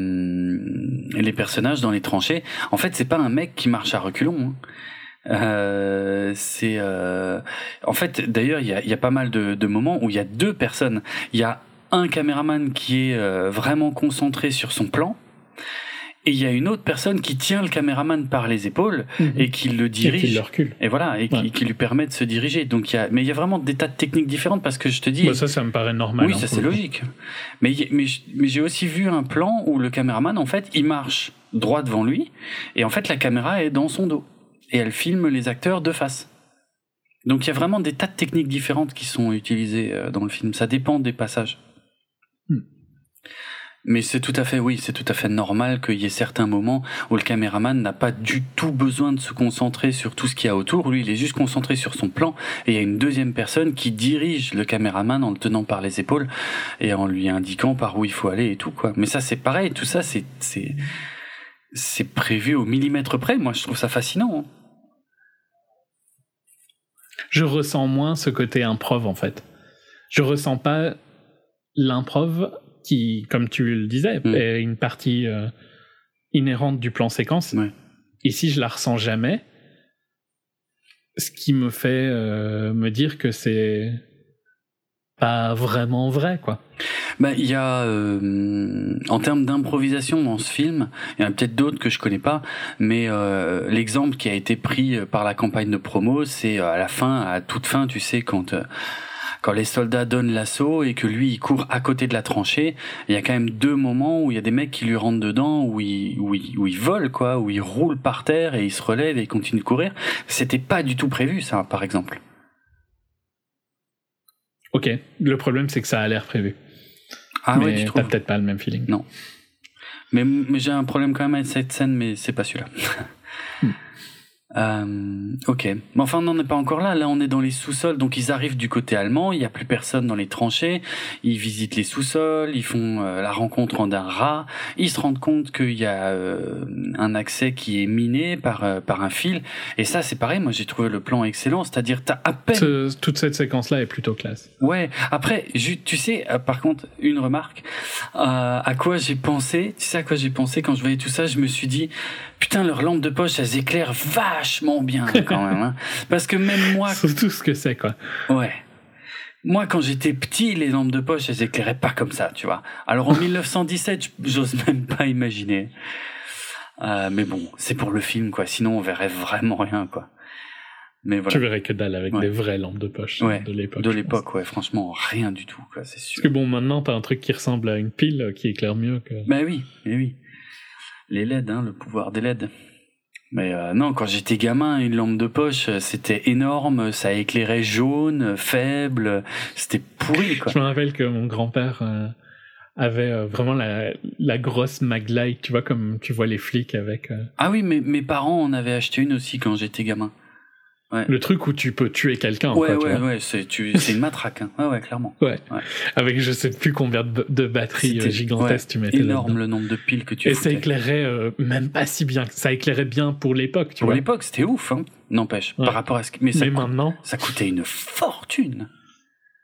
les personnages dans les tranchées, en fait, c'est pas un mec qui marche à reculons. Hein. Euh, c'est euh, en fait d'ailleurs il y a, y a, pas mal de, de, moments où il y a deux personnes. Il y a un caméraman qui est euh, vraiment concentré sur son plan et il y a une autre personne qui tient le caméraman par les épaules mhm. et qui le dirige. Et qui le recule. Et voilà, et qui, qui, lui permet de se diriger. Donc il y a, mais il y a vraiment des tas de techniques différentes parce que je te dis. Bah ça, ça me paraît normal. Oui, hein, ça c'est logique. Mais, mais, mais j'ai aussi vu un plan où le caméraman, en fait, il marche droit devant lui et en fait la caméra est dans son dos et elle filme les acteurs de face. Donc il y a vraiment des tas de techniques différentes qui sont utilisées euh, dans le film. Ça dépend des passages. Mais c'est tout à fait, oui, c'est tout à fait normal qu'il y ait certains moments où le caméraman n'a pas du tout besoin de se concentrer sur tout ce qu'il y a autour. Lui, il est juste concentré sur son plan et il y a une deuxième personne qui dirige le caméraman en le tenant par les épaules et en lui indiquant par où il faut aller et tout, quoi. Mais ça, c'est pareil, tout ça, c'est, c'est, c'est prévu au millimètre près. Moi, je trouve ça fascinant. Hein. Je ressens moins ce côté improv, en fait. Je ressens pas l'improv qui, comme tu le disais, mm. est une partie euh, inhérente du plan séquence. Ici, je la ressens jamais. Ce qui me fait euh, me dire que c'est pas vraiment vrai, quoi. Bah, il y a, euh, en termes d'improvisation dans ce film, il y en a peut-être d'autres que je connais pas, mais l'exemple qui a été pris par la campagne de promo, c'est à la fin, à toute fin, tu sais, quand quand les soldats donnent l'assaut et que lui il court à côté de la tranchée, il y a quand même deux moments où il y a des mecs qui lui rentrent dedans, où il, où il, où il vole quoi, où il roule par terre et il se relève et il continue de courir. C'était pas du tout prévu ça, par exemple. Ok, le problème c'est que ça a l'air prévu. Ah mais ouais, tu t'as peut-être pas le même feeling. Non. Mais, mais j'ai un problème quand même avec cette scène, mais c'est pas celui-là. Euh, ok. Mais enfin, on n'en est pas encore là. Là, on est dans les sous-sols. Donc, ils arrivent du côté allemand. Il n'y a plus personne dans les tranchées. Ils visitent les sous-sols. Ils font euh, la rencontre d'un rat. Ils se rendent compte qu'il y a euh, un accès qui est miné par euh, par un fil. Et ça, c'est pareil. Moi, j'ai trouvé le plan excellent. C'est-à-dire, t'as à peine. toute cette séquence-là est plutôt classe. Ouais. Après, tu sais, par contre, une remarque. à quoi j'ai pensé Tu sais à quoi j'ai pensé quand je voyais tout ça? Je me suis dit putain, leurs lampes de poche, elles éclairent vachement bien quand même. Hein. Parce que même moi... tout ce que c'est, quoi. Ouais. Moi, quand j'étais petit, les lampes de poche, elles éclairaient pas comme ça, tu vois. Alors en 1917, j'ose même pas imaginer. Euh, mais bon, c'est pour le film, quoi. Sinon, on verrait vraiment rien, quoi. Mais voilà. Tu verrais que dalle avec des vraies lampes de poche de l'époque. De l'époque, ouais. Franchement, rien du tout, quoi. C'est sûr. Parce que bon, maintenant, t'as un truc qui ressemble à une pile qui éclaire mieux que. Ben oui, oui les LED, hein, le pouvoir des LED. Mais euh, non, quand j'étais gamin, une lampe de poche, euh, c'était énorme, ça éclairait jaune, faible, c'était pourri. Quoi. Je me rappelle que mon grand-père euh, avait vraiment la, la grosse maglite, tu vois, comme tu vois les flics avec. Ah oui, mais mes parents en avaient acheté une aussi quand j'étais gamin. Le truc où tu peux tuer quelqu'un. Ouais, ouais, ouais, c'est, une matraque. Hein. Ouais, ouais, clairement. Ouais. Avec je sais plus combien de, batteries euh, gigantesques tu mettais énorme le nombre de piles que tu Et ça éclairait euh, même pas si bien. Ça éclairait bien pour l'époque, tu pour l'époque, c'était ouf, hein. N'empêche. Par rapport à ce. Mais, ça maintenant. Ça coûtait une fortune.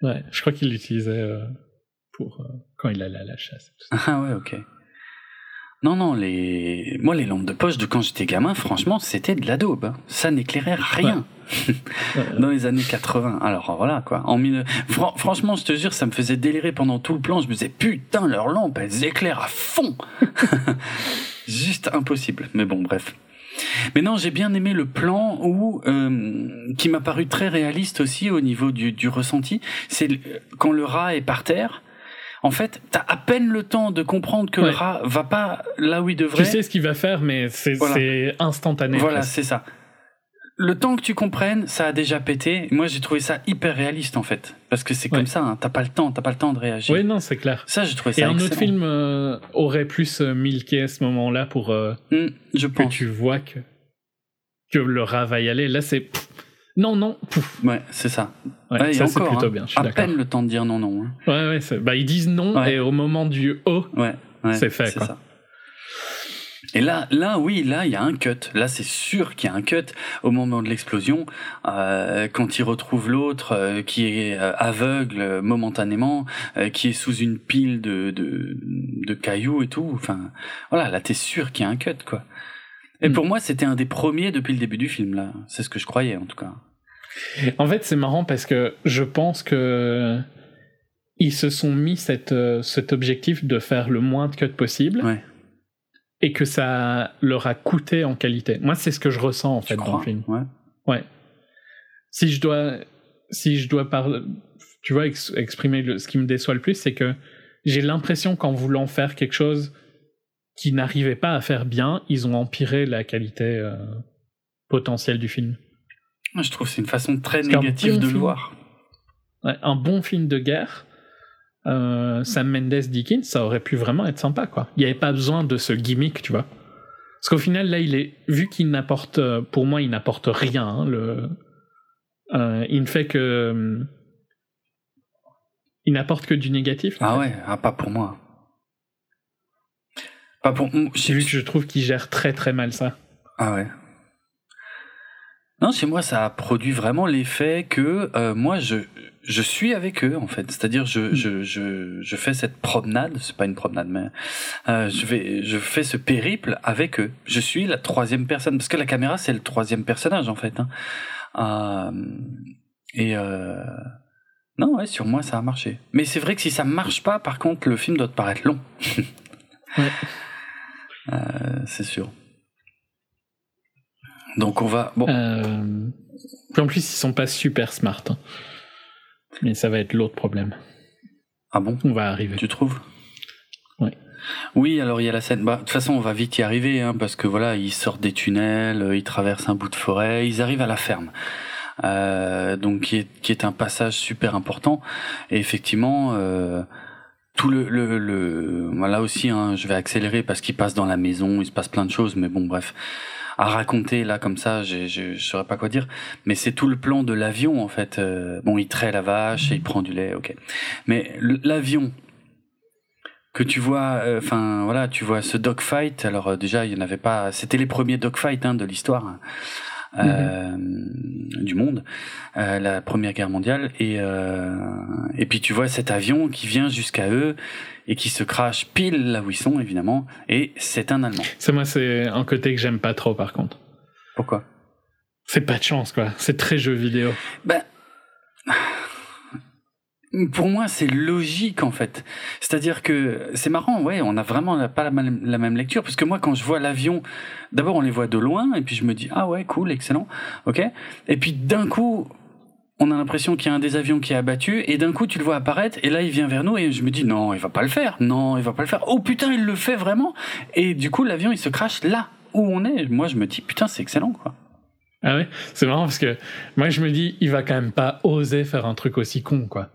Ouais, je crois qu'il l'utilisait euh, pour. quand il allait à la chasse. Ah ouais, ok. Non, non, les... moi, les lampes de poche de quand j'étais gamin, franchement, c'était de la daube. Hein. Ça n'éclairait rien. Dans les années 80. Alors voilà, quoi. En mille... franchement, je te jure, ça me faisait délirer pendant tout le plan. Je me disais, putain, leurs lampes, elles éclairent à fond. Juste impossible. Mais bon, bref. Mais non, j'ai bien aimé le plan où, euh, qui m'a paru très réaliste aussi au niveau du, du ressenti. C'est quand le rat est par terre en fait, t'as à peine le temps de comprendre que le rat va pas là où il devrait. Tu sais ce qu'il va faire, mais c'est instantané. Voilà, c'est ça. Le temps que tu comprennes, ça a déjà pété. Moi, j'ai trouvé ça hyper réaliste en fait, parce que c'est comme ça. Hein. T'as pas le temps, t'as pas le temps de réagir. Oui, non, c'est clair. Ça, j'ai trouvé ça. Et un autre film euh, aurait plus euh, milqué à ce moment-là pour euh, hmm, je pense. que tu vois que que le rat va y aller. Là, c'est non, non. Ouais, c'est ça. Ouais, ça, c'est plutôt hein. bien. à peine le temps de dire non, non. Hein. Ouais, ouais. Bah, ils disent non et au moment du O, ouais, c'est fait. Quoi. Ça. Et là, là, oui, là, il y a un cut. Là, c'est sûr qu'il y a un cut au moment de l'explosion, euh, quand il retrouve l'autre euh, qui est euh, aveugle momentanément, euh, qui est sous une pile de, de, de cailloux et tout. Enfin, voilà, là, t'es sûr qu'il y a un cut, quoi. Et Mm. pour moi, c'était un des premiers depuis le début du film, là. C'est ce que je croyais, en tout cas. En fait, c'est marrant parce que je pense que ils se sont mis cette, euh, cet objectif de faire le moins de cuts possible Ouais. et que ça leur a coûté en qualité. Moi, c'est ce que je ressens en fait dans le film. Ouais. Ouais. Si je dois, si je dois parler, tu vois, ex- exprimer le- ce qui me déçoit le plus, c'est que j'ai l'impression qu'en voulant faire quelque chose qui n'arrivait pas à faire bien, ils ont empiré la qualité euh, potentielle du film. Je trouve que c'est une façon très négative bon de le film- voir. Ouais, un bon film de guerre, euh, Sam Mendes Dickens, ça aurait pu vraiment être sympa, quoi. Il n'y avait pas besoin de ce gimmick, tu vois. Parce qu'au final, là, il est vu qu'il n'apporte, euh, pour moi, il n'apporte rien. hein, le, euh, il ne fait que, il n'apporte que du négatif. Ah fait. ouais, ah, pas pour moi. Pas pour. C'est vu que je trouve qu'il gère très très mal ça. Ah ouais. Non, chez moi, ça a produit vraiment l'effet que euh, moi, je, je suis avec eux, en fait. C'est-à-dire, je, je, je, je fais cette promenade, c'est pas une promenade, mais euh, je, vais, je fais ce périple avec eux. Je suis la troisième personne, parce que la caméra, c'est le troisième personnage, en fait. Hein. Euh, et non, ouais, sur moi, ça a marché. Mais c'est vrai que si ça marche pas, par contre, le film doit te paraître long. Ouais. Euh, c'est sûr. Donc on va. Bon, Euh, en plus, ils sont pas super smart. hein. Mais ça va être l'autre problème. ah bon? On va arriver. Tu trouves? Oui. Oui, alors il y a la scène. Bah, de toute façon, on va vite y arriver, hein, parce que voilà, ils sortent des tunnels, euh, ils traversent un bout de forêt, ils arrivent à la ferme. Euh, donc qui est, qui est un passage super important. Et effectivement, euh, tout le, le, le là aussi, hein, je vais accélérer parce qu'il passe dans la maison, il se passe plein de choses, mais bon, bref. À raconter là comme ça, je je saurais pas quoi dire. Mais c'est tout le plan de l'avion en fait. Euh, bon, il traite la vache et il prend du lait, ok. Mais l'avion que tu vois, euh, enfin voilà, tu vois ce dogfight. Alors euh, déjà, il y en avait pas. C'était les premiers dogfights hein, de l'histoire euh, du monde, euh, la Première Guerre mondiale. Et euh, et puis tu vois cet avion qui vient jusqu'à eux et qui se crache pile là où ils sont évidemment. Et c'est un Allemand. Ça, moi, c'est un côté que j'aime pas trop, par contre. Pourquoi? C'est pas de chance, quoi. C'est très jeu vidéo. Ben, pour moi, c'est logique en fait. C'est-à-dire que c'est marrant, ouais, on a vraiment pas la même, la même lecture, parce que moi, quand je vois l'avion, d'abord on les voit de loin, et puis je me dis ah ouais, cool, excellent, ok. Et puis d'un coup, on a l'impression qu'il y a un des avions qui est abattu, et d'un coup tu le vois apparaître, et là il vient vers nous, et je me dis non, il va pas le faire, non, il va pas le faire. Oh putain, il le fait vraiment. Et du coup, l'avion il se crache là où on est. Moi, je me dis putain, c'est excellent quoi. Ah ouais C'est marrant parce que moi, je me dis, il va quand même pas oser faire un truc aussi con, quoi.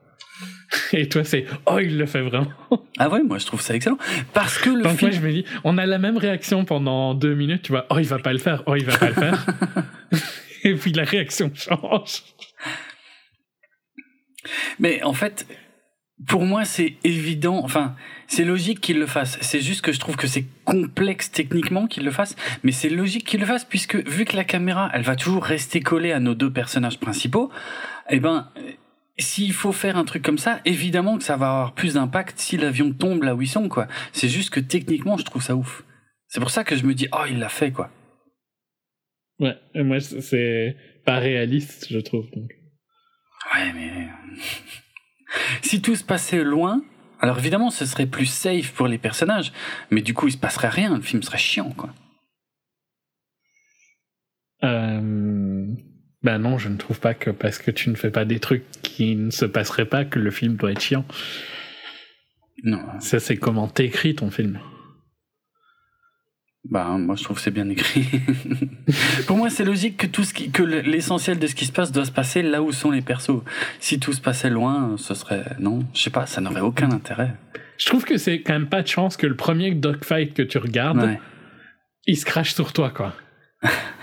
Et toi, c'est, oh, il le fait vraiment. Ah ouais, moi je trouve ça excellent parce que le Donc film. moi, je me dis, on a la même réaction pendant deux minutes, tu vois, oh, il va pas le faire, oh, il va pas le faire. Et puis la réaction change. Mais en fait, pour moi, c'est évident. Enfin, c'est logique qu'il le fasse. C'est juste que je trouve que c'est complexe techniquement qu'il le fasse, mais c'est logique qu'il le fasse puisque vu que la caméra, elle va toujours rester collée à nos deux personnages principaux, eh ben. Euh, S'il faut faire un truc comme ça, évidemment que ça va avoir plus d'impact si l'avion tombe là où ils sont, quoi. C'est juste que techniquement, je trouve ça ouf. C'est pour ça que je me dis, oh, il l'a fait, quoi. Ouais, moi, c'est pas réaliste, je trouve. Donc. Ouais, mais. si tout se passait loin, alors évidemment, ce serait plus safe pour les personnages, mais du coup, il se passerait rien, le film serait chiant, quoi. Euh... Ben non, je ne trouve pas que parce que tu ne fais pas des trucs qui ne se passeraient pas que le film doit être chiant. Non, Ça, c'est comment t'écris ton film. bah, moi, je trouve que c'est bien écrit. pour moi, c'est logique que tout ce qui, que le- l'essentiel de ce qui se passe doit se passer là où sont les persos. Si tout se passait loin, ce serait, non, je sais pas, ça n'aurait aucun intérêt. Je trouve que c'est quand même pas de chance que le premier dogfight que tu regardes, Ouais. il se crache sur toi, quoi.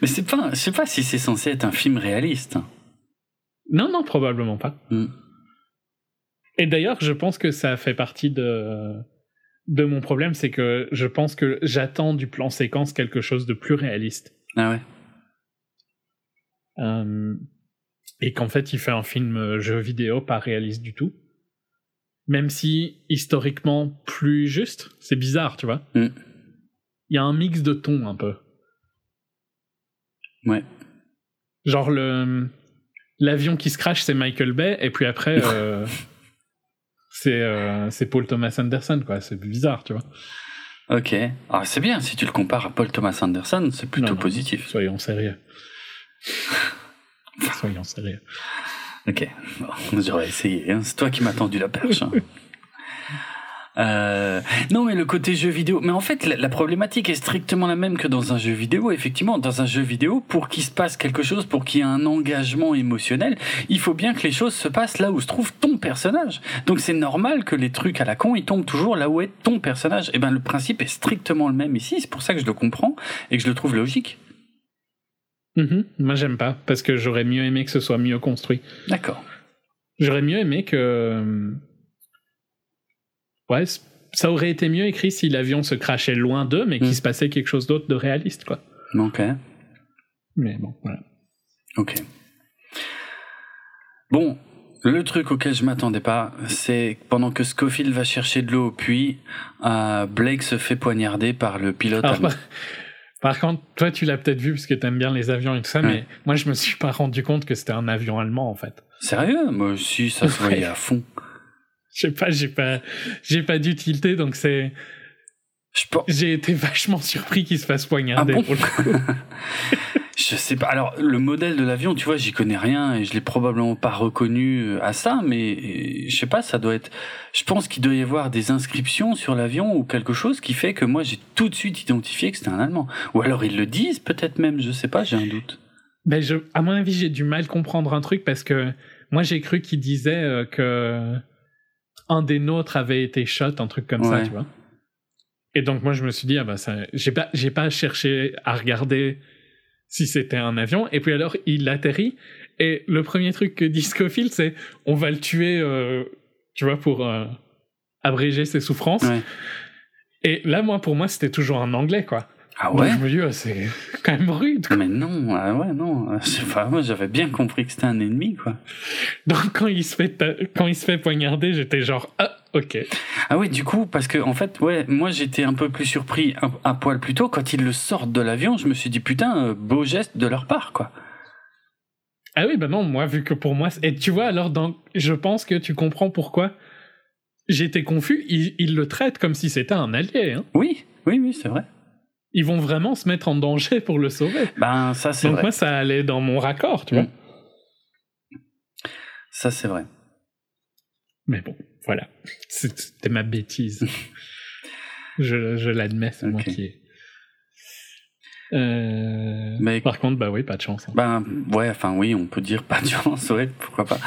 Mais c'est pas, je sais pas si c'est censé être un film réaliste. Non, non, probablement pas. Mm. Et d'ailleurs, je pense que ça fait partie de, de mon problème, c'est que je pense que j'attends du plan séquence quelque chose de plus réaliste. Ah ouais. Euh, et qu'en fait, il fait un film euh, jeu vidéo pas réaliste du tout. Même si, historiquement, plus juste. C'est bizarre, tu vois. Mm. Il y a un mix de tons, un peu. Ouais. Genre, le l'avion qui se crache, c'est Michael Bay, et puis après, euh, c'est euh, c'est Paul Thomas Anderson, quoi. C'est bizarre, tu vois. Ok. Ah, c'est bien, si tu le compares à Paul Thomas Anderson, c'est plutôt Non, non. positif. Soyons sérieux. Soyons sérieux. Ok, bon, j'aurais essayé. hein. C'est toi qui m'as tendu la perche. hein. Euh, non, mais le côté jeu vidéo. Mais en fait, la, la problématique est strictement la même que dans un jeu vidéo. Effectivement, dans un jeu vidéo, pour qu'il se passe quelque chose, pour qu'il y ait un engagement émotionnel, il faut bien que les choses se passent là où se trouve ton personnage. Donc c'est normal que les trucs à la con, ils tombent toujours là où est ton personnage. Et ben le principe est strictement le même ici. C'est pour ça que je le comprends et que je le trouve logique. Mhm. Moi, j'aime pas, parce que j'aurais mieux aimé que ce soit mieux construit. D'accord. J'aurais mieux aimé que. Ouais, ça aurait été mieux écrit si l'avion se crachait loin d'eux, mais qu'il Mm. se passait quelque chose d'autre de réaliste, quoi. Ok. Mais bon, voilà. Ok. Bon, le truc auquel je m'attendais pas, c'est pendant que Scofield va chercher de l'eau au puits, euh, Blake se fait poignarder par le pilote. Alors, par, par contre, toi, tu l'as peut-être vu parce que t'aimes bien les avions et tout ça, Ouais. mais moi, je me suis pas rendu compte que c'était un avion allemand, en fait. Sérieux? Moi aussi, ça se voyait à fond. Je sais pas, j'ai pas, j'ai pas d'utilité, donc c'est, j'ai été vachement surpris qu'il se fasse poignarder Ah bon pour le coup. Je sais pas. Alors, le modèle de l'avion, tu vois, j'y connais rien et je l'ai probablement pas reconnu euh, à ça, mais euh, je sais pas, ça doit être. Je pense qu'il doit y avoir des inscriptions sur l'avion ou quelque chose qui fait que moi j'ai tout de suite identifié que c'était un Allemand. Ou alors ils le disent, peut-être même, je sais pas, j'ai un doute. Ben je, à mon avis, j'ai du mal comprendre un truc parce que moi, j'ai cru qu'il disait euh, que un des nôtres avait été shot, un truc comme ça, tu vois. Et donc moi, je me suis dit, ah bah ça, j'ai pas, j'ai pas cherché à regarder si c'était un avion. Et puis alors, il atterrit et le premier truc que dit Scofield, c'est, on va le tuer, euh, tu vois, pour euh, abréger ses souffrances. Ouais. Et là, moi, pour moi, c'était toujours un anglais, quoi. Ah Donc, ouais je me dis, oh, c'est quand même rude. quoi. Mais non, ah ouais, non. pas, moi j'avais bien compris que c'était un ennemi, quoi. Donc quand il se fait quand il se fait poignarder, j'étais genre ah ok. Ah oui, du coup, parce que en fait, ouais, moi j'étais un peu plus surpris un, un poil plus tôt quand ils le sortent de l'avion. Je me suis dit putain, euh, beau geste de leur part, quoi. Ah oui bah non moi vu que pour moi et tu vois alors dans je pense que tu comprends pourquoi j'étais confus. Ils, ils le traitent comme si c'était un allié. Hein. Oui, oui, oui, c'est vrai. Ils vont vraiment se mettre en danger pour le sauver. Ben ça c'est Donc vrai. moi ça allait dans mon raccord tu vois. Mm. Ça c'est vrai. Mais bon voilà c'était ma bêtise. je je l'admets c'est moi Ok. qui ai. Euh, Mais- Par contre bah oui pas de chance. hein. Ben ouais, enfin oui, on peut dire pas de chance, ouais, pourquoi pas.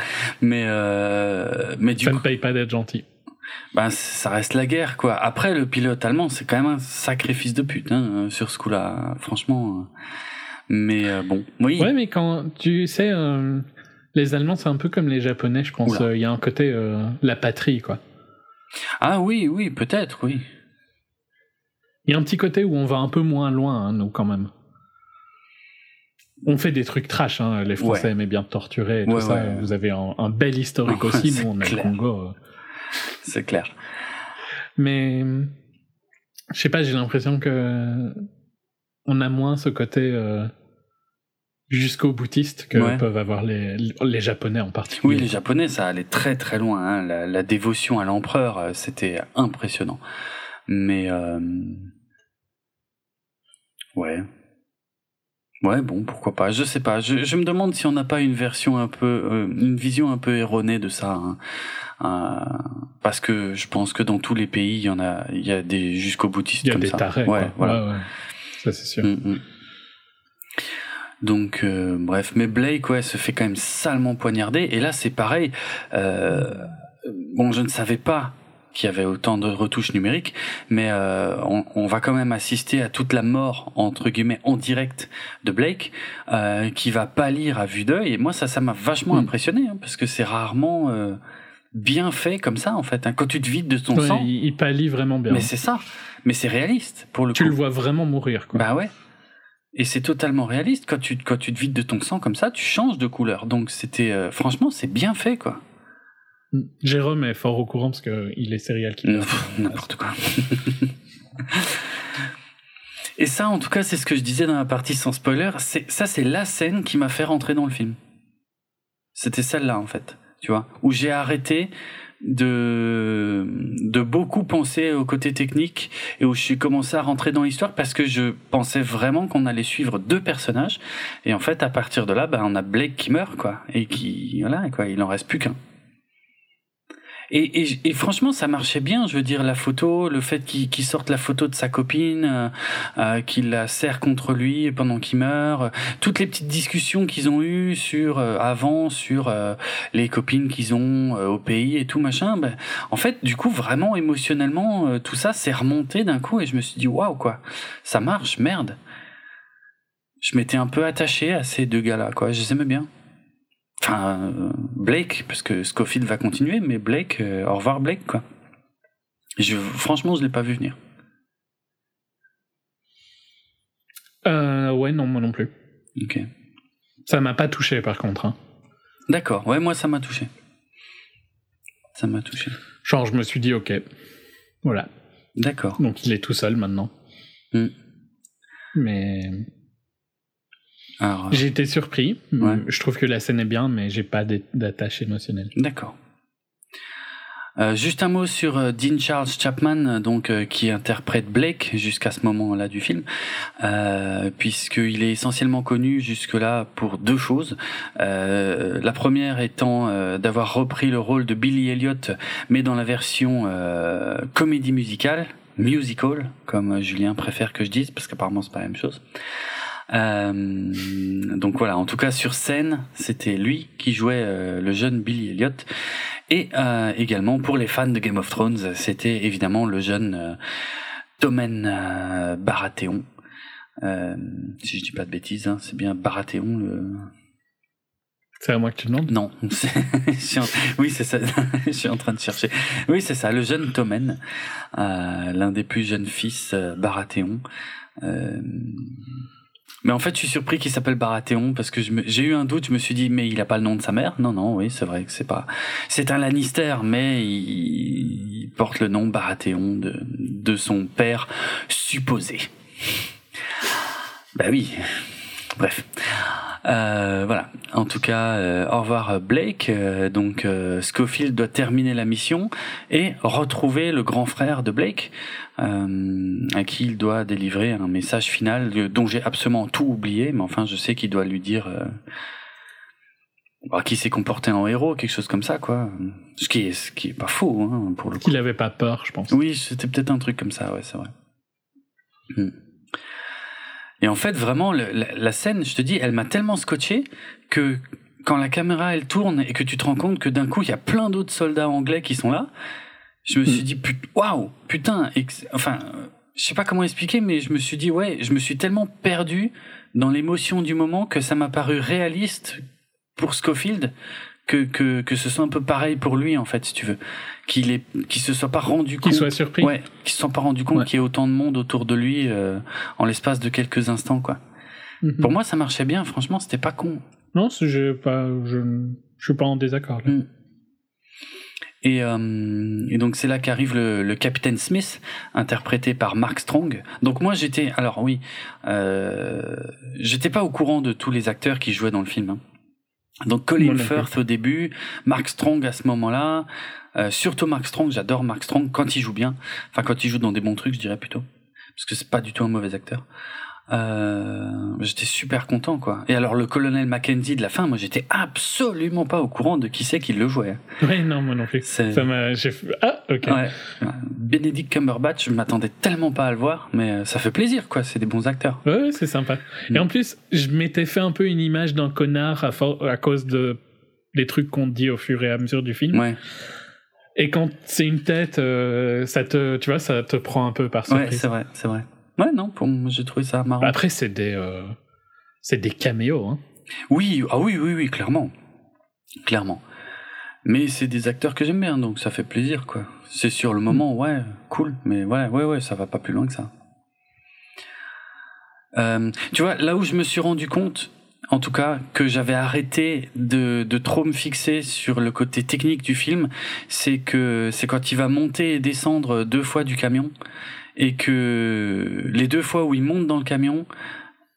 Mais euh, mais du Ça coup, ne paye pas d'être gentil. Ben ça reste la guerre, quoi. Après le pilote allemand, c'est quand même un sacré fils de pute, hein, euh, sur ce coup-là, franchement. euh. Mais euh, bon, oui. Ouais, mais quand tu sais, euh, les Allemands, c'est un peu comme les Japonais, je pense. Euh, Il y a un côté la patrie, quoi. Ah oui, oui, peut-être, oui. Il y a un petit côté où on va un peu moins loin, hein, nous, quand même. On fait des trucs trash, hein, les Français Ouais. aimaient bien torturer et tout Ouais, ça. Vous avez un, un bel historique aussi, nous on a le. Congo. C'est clair. Mais je sais pas, j'ai l'impression que on a moins ce côté euh, jusqu'au boutiste que Ouais. peuvent avoir les, les Japonais en particulier. Oui, les Japonais, ça allait très très loin. hein. La, la dévotion à l'empereur, euh, c'était impressionnant. Mais euh... ouais, ouais, bon, pourquoi pas. Je sais pas. Je, je me demande si on n'a pas une version un peu, euh, une vision un peu erronée de ça. hein. Euh, parce que je pense que dans tous les pays, il y en a, il y a des jusqu'au boutistes Il y a comme des ça. tarés. Ouais, quoi. voilà. Ouais, ouais. Ça, c'est sûr. Mm, mm. Donc euh, bref, mais Blake ouais se fait quand même salement poignarder et là c'est pareil. Bon, je ne savais pas qu'il y avait autant de retouches numériques, mais euh, on, on va quand même assister à toute la mort entre guillemets en direct de Blake, euh, qui va pâlir à vue d'œil. Et moi ça, ça m'a vachement Mm. impressionné hein, parce que c'est rarement, euh, bien fait comme ça en fait. hein. Quand tu te vides de ton Ouais, sang, il, il pâlit vraiment bien. mais c'est ça. Mais c'est réaliste pour le tu coup. le vois vraiment mourir, quoi. Bah ouais. Et c'est totalement réaliste. Quand tu, quand tu te vides de ton sang comme ça, tu changes de couleur. Donc c'était, franchement, c'est bien fait quoi. Jérôme est fort au courant parce qu'il est serial killer. N'importe quoi. Et ça, en tout cas, c'est ce que je disais dans la partie sans spoiler. C'est ça, c'est la scène qui m'a fait rentrer dans le film. C'était celle-là, en fait. Tu vois, où j'ai arrêté de de beaucoup penser au côté technique et où je suis commencé à rentrer dans l'histoire parce que je pensais vraiment qu'on allait suivre deux personnages et en fait à partir de là ben on a Blake qui meurt quoi et qui voilà quoi il en reste plus qu'un et, et, et franchement, ça marchait bien. Je veux dire, la photo, le fait qu'il qu'il sorte la photo de sa copine, euh, euh, qu'il la serre contre lui pendant qu'il meurt, euh, toutes les petites discussions qu'ils ont eues sur euh, avant, sur euh, les copines qu'ils ont euh, au pays et tout machin. Ben, en fait, du coup, vraiment émotionnellement, tout ça s'est remonté d'un coup et je me suis dit waouh quoi, ça marche, merde. Je m'étais un peu attaché à ces deux gars-là, quoi. Je les aimais bien. Enfin, euh, Blake, parce que Scofield va continuer, mais Blake, euh, au revoir Blake, quoi. Je, franchement, je l'ai pas vu venir. Euh, ouais, non, moi non plus. Ok. Ça m'a pas touché, par contre. hein. D'accord. Ouais, moi, ça m'a touché. Ça m'a touché. Genre, je me suis dit, ok, voilà. D'accord. Donc, il est tout seul maintenant. Hmm. Mais Alors, j'ai été surpris. Ouais. Je trouve que la scène est bien, mais j'ai pas d'attache émotionnelle. D'accord. Euh, juste un mot sur euh, Dean Charles Chapman, euh, donc euh, qui interprète Blake jusqu'à ce moment-là du film, euh, puisqu'il est essentiellement connu jusque-là pour deux choses. Euh, la première étant euh, d'avoir repris le rôle de Billy Elliot, mais dans la version euh, comédie musicale, musical, comme euh, Julien préfère que je dise, parce qu'apparemment c'est pas la même chose. Euh, donc voilà, en tout cas sur scène, c'était lui qui jouait euh, le jeune Billy Elliot. Et euh, également pour les fans de Game of Thrones, c'était évidemment le jeune Tommen euh, Baratheon. Euh, si je dis pas de bêtises, hein, c'est bien Baratheon. Le... C'est à moi que tu demandes? Non, en- oui c'est ça. je suis en train de chercher. Oui c'est ça, le jeune Tommen, euh, l'un des plus jeunes fils euh, Baratheon. Euh, mais en fait, je suis surpris qu'il s'appelle Baratheon parce que j'ai eu un doute. Je me suis dit, mais il a pas le nom de sa mère? Non, non, oui, c'est vrai que c'est pas. C'est un Lannister, mais il, il porte le nom Baratheon de, de son père supposé. Bah oui. Bref. Euh, voilà. En tout cas, euh, au revoir Blake. Euh, donc euh, Scofield doit terminer la mission et retrouver le grand frère de Blake, euh, à qui il doit délivrer un message final euh, dont j'ai absolument tout oublié, mais enfin je sais qu'il doit lui dire euh, qu'il s'est comporté en héros, quelque chose comme ça, quoi. Ce qui est, ce qui est pas faux, hein, pour le coup. Qu'il avait pas peur, je pense. Oui, c'était peut-être un truc comme ça, ouais, c'est vrai. Hmm. Et en fait, vraiment, le- la, la scène, je te dis, elle m'a tellement scotché que quand la caméra elle tourne et que tu te rends compte que d'un coup il y a plein d'autres soldats anglais qui sont là, je me suis dit put- waouh, putain, enfin, je sais pas comment expliquer, mais je me suis dit ouais, je me suis tellement perdu dans l'émotion du moment que ça m'a paru réaliste pour Scofield que, que que ce soit un peu pareil pour lui en fait, si tu veux, qu'il est qu'il se soit pas rendu compte Qu'il soit surpris. Ouais, qui se sont pas rendu compte Ouais. qu'il y ait autant de monde autour de lui euh, en l'espace de quelques instants, quoi. Mhm. Pour moi, ça marchait bien. Franchement, c'était pas con. Non, je, pas, je, je suis pas en désaccord. Là. Mm. Et, euh, et donc c'est là qu'arrive le, le capitaine Smith, interprété par Mark Strong. Donc moi j'étais, alors oui, euh, j'étais pas au courant de tous les acteurs qui jouaient dans le film. hein. Donc Colin. Firth au début, Mark Strong à ce moment-là, euh, surtout Mark Strong, j'adore Mark Strong quand il joue bien, enfin quand il joue dans des bons trucs, je dirais plutôt, parce que c'est pas du tout un mauvais acteur. Euh, j'étais super content quoi. Et alors le colonel Mackenzie de la fin, moi j'étais absolument pas au courant de qui c'est qui le jouait. Ouais, non, moi non plus. Ça m'a. j'ai Ah, ok. Ouais. Benedict Cumberbatch, je m'attendais tellement pas à le voir, mais euh, ça fait plaisir quoi. C'est des bons acteurs. Ouais, ouais, c'est sympa. Mm. Et en plus, je m'étais fait un peu une image d'un connard à, for- à cause de des trucs qu'on te dit au fur et à mesure du film. Ouais, Et quand c'est une tête, euh, ça te, tu vois, ça te prend un peu par ouais, surprise. c'est vrai, c'est vrai. Ouais, non, pour moi, j'ai trouvé ça marrant. Après, c'est des, euh, c'est des caméos. Hein. Oui, ah oui, oui, oui, clairement, clairement. Mais c'est des acteurs que j'aime bien, donc ça fait plaisir, quoi. C'est sur le moment, ouais, cool, mais ouais, ouais, ouais, ça va pas plus loin que ça. Euh, tu vois, là où je me suis rendu compte, en tout cas, que j'avais arrêté de, de trop me fixer sur le côté technique du film, c'est que c'est quand il va monter et descendre deux fois du camion, et que les deux fois où il monte dans le camion,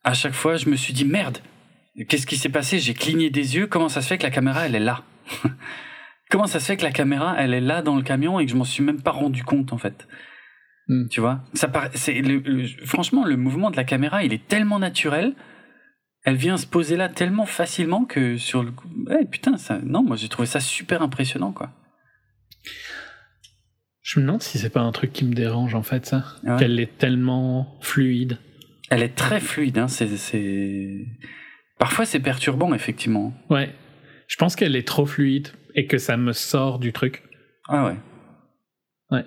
à chaque fois, je me suis dit merde, qu'est-ce qui s'est passé? J'ai cligné des yeux. Comment ça se fait que la caméra elle est là? Comment ça se fait que la caméra elle est là dans le camion et que je m'en suis même pas rendu compte en fait? Hmm. Tu vois? Ça paraît. C'est le- le- franchement le mouvement de la caméra il est tellement naturel. Elle vient se poser là tellement facilement que sur le coup, ouais, putain, ça, non, moi j'ai trouvé ça super impressionnant, quoi. Je me demande si c'est pas un truc qui me dérange en fait, ça. Ouais. Qu'elle est tellement fluide. Elle est très fluide, hein, c'est, c'est, parfois c'est perturbant, effectivement. Ouais. Je pense qu'elle est trop fluide et que ça me sort du truc. Ah ouais. Ouais.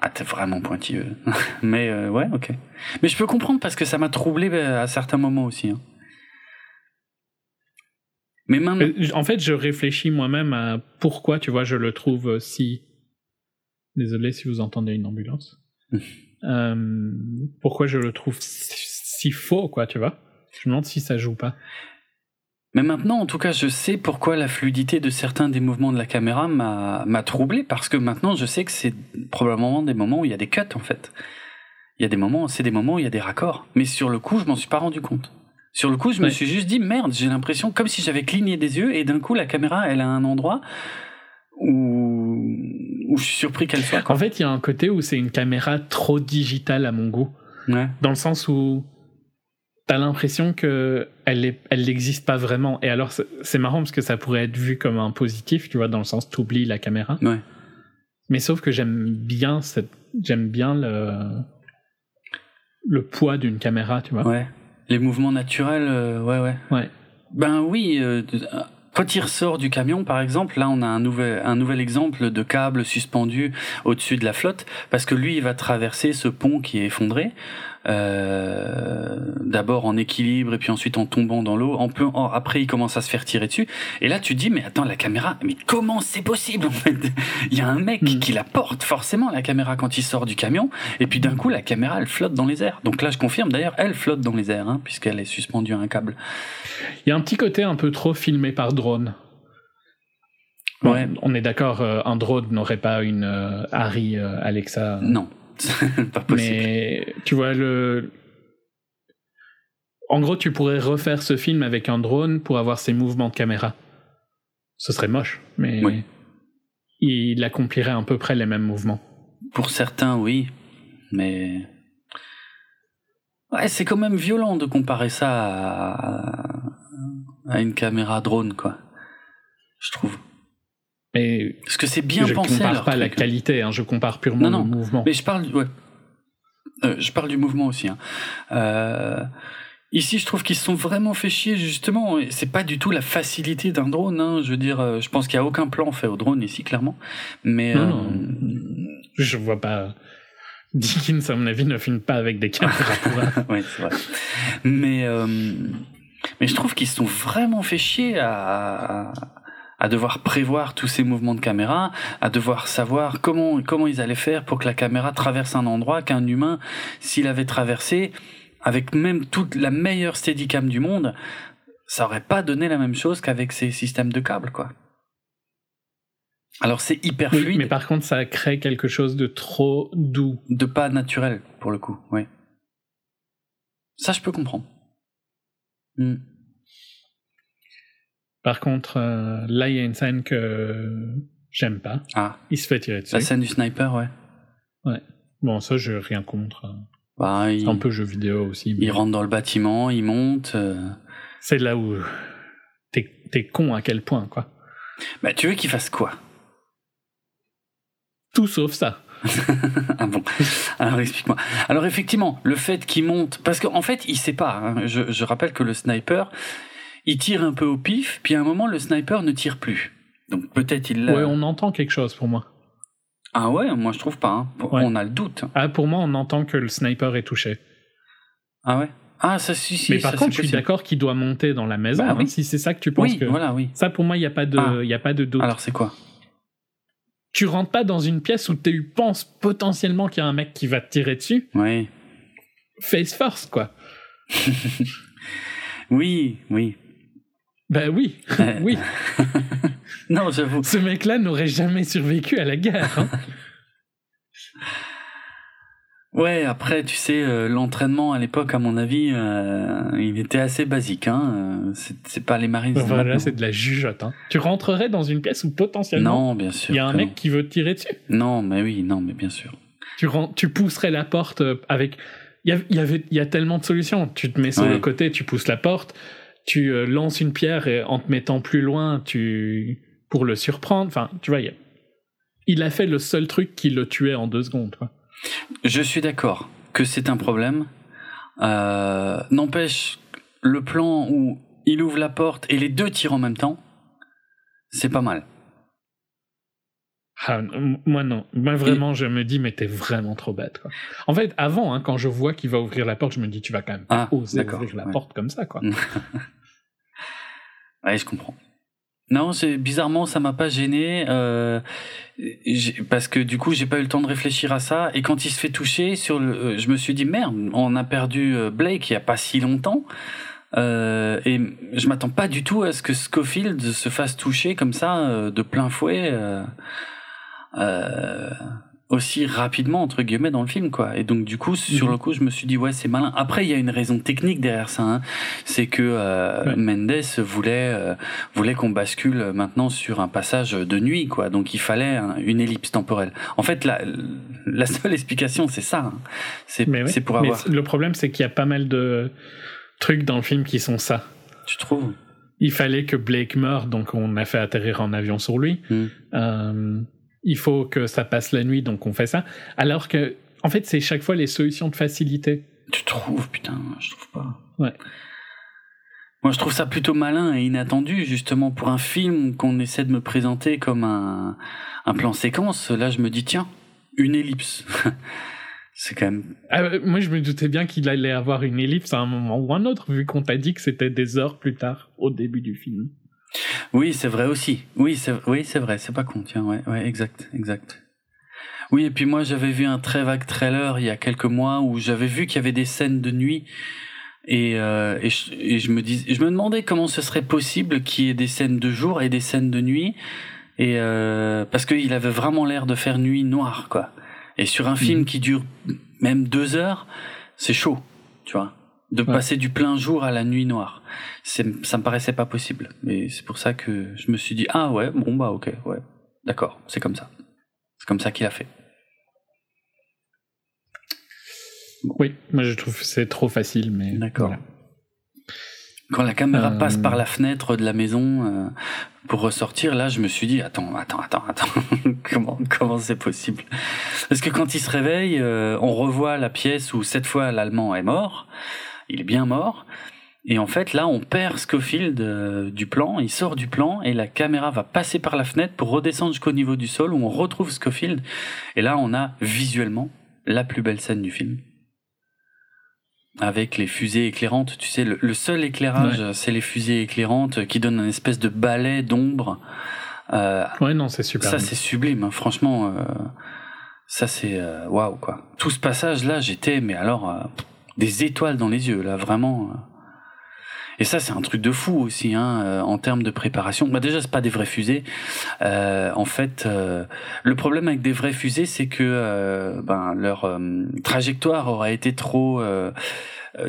Ah, t'es vraiment pointilleux. Mais euh, ouais, ok. Mais je peux comprendre parce que ça m'a troublé euh, à certains moments aussi. hein. Mais maintenant, Euh, En fait, je réfléchis moi-même à pourquoi, tu vois, je le trouve si. Désolé si vous entendez une ambulance. Euh, pourquoi je le trouve si, si faux, quoi, tu vois? Je me demande si ça joue pas. mais maintenant, en tout cas, je sais pourquoi la fluidité de certains des mouvements de la caméra m'a, troublé parce que maintenant, je sais que c'est probablement des moments où il y a des cuts, en fait. Il y a des moments, c'est des moments où il y a des raccords. Mais sur le coup, je m'en suis pas rendu compte. Sur le coup, je me suis juste dit, merde, j'ai l'impression comme si j'avais cligné des yeux et d'un coup, la caméra, elle a un endroit où, où je suis surpris qu'elle soit. quoi. En fait, il y a un côté où c'est une caméra trop digitale à mon goût. Ouais. Dans le sens où t'as l'impression que elle n'existe pas vraiment. Et alors, c'est marrant parce que ça pourrait être vu comme un positif, tu vois, dans le sens t'oublies la caméra. Ouais. Mais sauf que j'aime bien cette, j'aime bien le, le poids d'une caméra, tu vois. Ouais. Les mouvements naturels, euh, ouais, ouais. Ouais. Ben oui, euh, quand il ressort du camion, par exemple, là on a un nouvel, exemple de câble suspendu au-dessus de la flotte, parce que lui il va traverser ce pont qui est effondré, euh, d'abord en équilibre et puis ensuite en tombant dans l'eau. En peu, en- après il commence à se faire tirer dessus, et là tu te dis mais attends la caméra, mais comment c'est possible en fait? Il y a un mec Mm. qui la porte forcément la caméra quand il sort du camion, et puis d'un coup la caméra elle flotte dans les airs. Donc là je confirme d'ailleurs elle flotte dans les airs, hein, puisqu'elle est suspendue à un câble. Il y a un petit côté un peu trop filmé par drone. Ouais. On est d'accord, euh, un drone n'aurait pas une euh, Harry euh, Alexa. Non, pas possible. Mais tu vois, le. En gros, tu pourrais refaire ce film avec un drone pour avoir ses mouvements de caméra. Ce serait moche, mais Oui. il accomplirait à peu près les mêmes mouvements. Pour certains, oui, mais ouais, c'est quand même violent de comparer ça à, à une caméra drone, quoi. Je trouve. Mais Parce que c'est bien je pensé. compare leur pas la truc. qualité, hein, je compare purement Non, non, le mouvement. Mais je parle, ouais. Euh, je parle du mouvement aussi. hein. Euh, ici, je trouve qu'ils se sont vraiment fait chier justement. C'est pas du tout la facilité d'un drone. Hein. Je veux dire, euh, je pense qu'il y a aucun plan fait au drone ici, clairement. Mais Non, euh, Je vois pas. Dickens, à mon avis, ne filme pas avec des caméras pour oui, c'est vrai. Mais, mais je trouve qu'ils se sont vraiment fait chier à, à, à devoir prévoir tous ces mouvements de caméra, à devoir savoir comment, comment ils allaient faire pour que la caméra traverse un endroit qu'un humain, s'il avait traversé, avec même toute la meilleure steadicam du monde, ça aurait pas donné la même chose qu'avec ces systèmes de câbles, quoi. Alors c'est hyper Oui, fluide, mais par contre, ça crée quelque chose de trop doux. de pas naturel pour le coup, oui. Ça je peux comprendre. Hmm. Par contre, euh, là, il y a une scène que j'aime pas. Ah, Il se fait tirer dessus. la scène du sniper, ouais. Bon, ça, je rien contre. Bah, il, C'est un peu jeu vidéo aussi. mais il rentre dans le bâtiment, il monte. euh. C'est là où t'es t'es con à quel point, quoi. Bah, tu veux qu'il fasse quoi? Tout sauf ça. Ah bon Alors explique-moi. Alors effectivement, le fait qu'il monte, parce qu'en fait, il sait pas. hein. Je, je rappelle que le sniper, il tire un peu au pif, puis à un moment, le sniper ne tire plus. Donc peut-être il l'a. Ouais, on entend quelque chose pour moi. Ah ouais, moi je trouve pas. hein. Ouais. On a le doute. Ah, pour moi, on entend que le sniper est touché. Ah ouais Ah, ça, si, si. Mais par ça, contre, je suis d'accord qu'il doit monter dans la maison. Bah hein, oui. si c'est ça que tu penses Oui, que. voilà, oui. Ça, pour moi, il n'y a, pas de- Ah. y a pas de doute. Alors, c'est quoi? Tu rentres pas dans une pièce où tu penses potentiellement qu'il y a un mec qui va te tirer dessus? Oui. Face first, quoi. Oui, oui. Ben oui, oui. Non, j'avoue. Ce mec-là n'aurait jamais survécu à la guerre. hein. Ouais, après, tu sais, euh, l'entraînement à l'époque, à mon avis, euh, il était assez basique. Hein. euh, C'est pas les marines. voilà, c'est de la jugeote. hein. Tu rentrerais dans une pièce où potentiellement Non, bien sûr. il y a un mec qui veut te tirer dessus? Non. mais oui, non, mais bien sûr. Tu, tu pousserais la porte avec. Y avait, il y a tellement de solutions. Tu te mets sur Ouais. le côté, tu pousses la porte, tu euh, lances une pierre et en te mettant plus loin, tu pour le surprendre. Enfin, tu vois, il, a- fait le seul truc qui le tuait en deux secondes. quoi. Je suis d'accord que c'est un problème. Euh, N'empêche, le plan où il ouvre la porte et les deux tirent en même temps, c'est pas mal. Ah, moi non. Moi vraiment, je me dis, mais t'es vraiment trop bête. Quoi. En fait, avant, hein, quand je vois qu'il va ouvrir la porte, je me dis, tu vas quand même pas Ah, oser d'accord, ouvrir la ouais. porte comme ça. quoi. Ouais, je comprends. Non, bizarrement, ça m'a pas gêné euh, parce que du coup, j'ai pas eu le temps de réfléchir à ça. Et quand il se fait toucher, sur le, euh, je me suis dit merde, on a perdu euh, Blake il y a pas si longtemps. Euh, et je m'attends pas du tout à ce que Schofield se fasse toucher comme ça euh, de plein fouet euh, aussi rapidement entre guillemets dans le film quoi. Et donc du coup, sur Mhm. le coup, je me suis dit ouais, c'est malin. Après, il y a une raison technique derrière ça. Hein. C'est que euh, Ouais. Mendes voulait euh, voulait qu'on bascule maintenant sur un passage de nuit, quoi. Donc il fallait un- une ellipse temporelle. En fait, la, la seule explication, c'est ça. hein. C'est Mais, ouais. c'est pour Mais avoir. le problème, c'est qu'il y a pas mal de trucs dans le film qui sont ça. Tu trouves? Il fallait que Blake meure, donc on a fait atterrir un avion sur lui. Hmm. Euh, il faut que ça passe la nuit, donc on fait ça. Alors que, en fait, c'est chaque fois les solutions de facilité. Tu trouves Putain, je trouve pas. Ouais. Moi, je trouve ça plutôt malin et inattendu, justement, pour un film qu'on essaie de me présenter comme un, un plan séquence. Là, je me dis, tiens, une ellipse. c'est quand même. Ah, euh, moi, je me doutais bien qu'il allait avoir une ellipse à un moment ou un autre, vu qu'on t'a dit que c'était des heures plus tard, au début du film. Oui, c'est vrai aussi. Oui, c'est oui, c'est vrai. C'est pas con. Tiens, ouais, ouais, exact, exact. Oui, et puis moi, j'avais vu un très vague trailer il y a quelques mois où j'avais vu qu'il y avait des scènes de nuit. Et, euh, et, je, et je me dis, je me demandais comment ce serait possible qu'il y ait des scènes de jour et des scènes de nuit, et euh, parce qu'il avait vraiment l'air de faire nuit noire, quoi. Et sur un film Mhm. qui dure même deux heures, c'est chaud, tu vois, de Ouais. passer du plein jour à la nuit noire. C'est, ça me paraissait pas possible. Mais c'est pour ça que je me suis dit, ah ouais, bon bah ok, ouais, d'accord, c'est comme ça. C'est comme ça qu'il a fait. Oui, moi je trouve que c'est trop facile, mais. D'accord. voilà. Quand la caméra Euh. passe par la fenêtre de la maison euh, pour ressortir, là, je me suis dit attends, attends, attends, attends, comment comment c'est possible? Parce que quand il se réveille, euh, on revoit la pièce où cette fois l'Allemand est mort, il est bien mort, et en fait là, on perd Scofield euh, du plan, il sort du plan et la caméra va passer par la fenêtre pour redescendre jusqu'au niveau du sol où on retrouve Scofield, et là, on a visuellement la plus belle scène du film avec les fusées éclairantes. Tu sais, le, le seul éclairage, c'est les fusées éclairantes qui donnent un espèce de balai d'ombre. Euh, Ouais, non, c'est super. ça, c'est sublime. hein. Franchement, euh, ça, c'est euh, waouh quoi. Tout ce passage-là, j'étais, mais alors, des étoiles dans les yeux, là, vraiment. euh. Et ça, c'est un truc de fou aussi, hein, euh, en termes de préparation. Bah déjà, c'est pas des vraies fusées. Euh, en fait, le problème avec des vraies fusées, c'est que ben, leur trajectoire aura été trop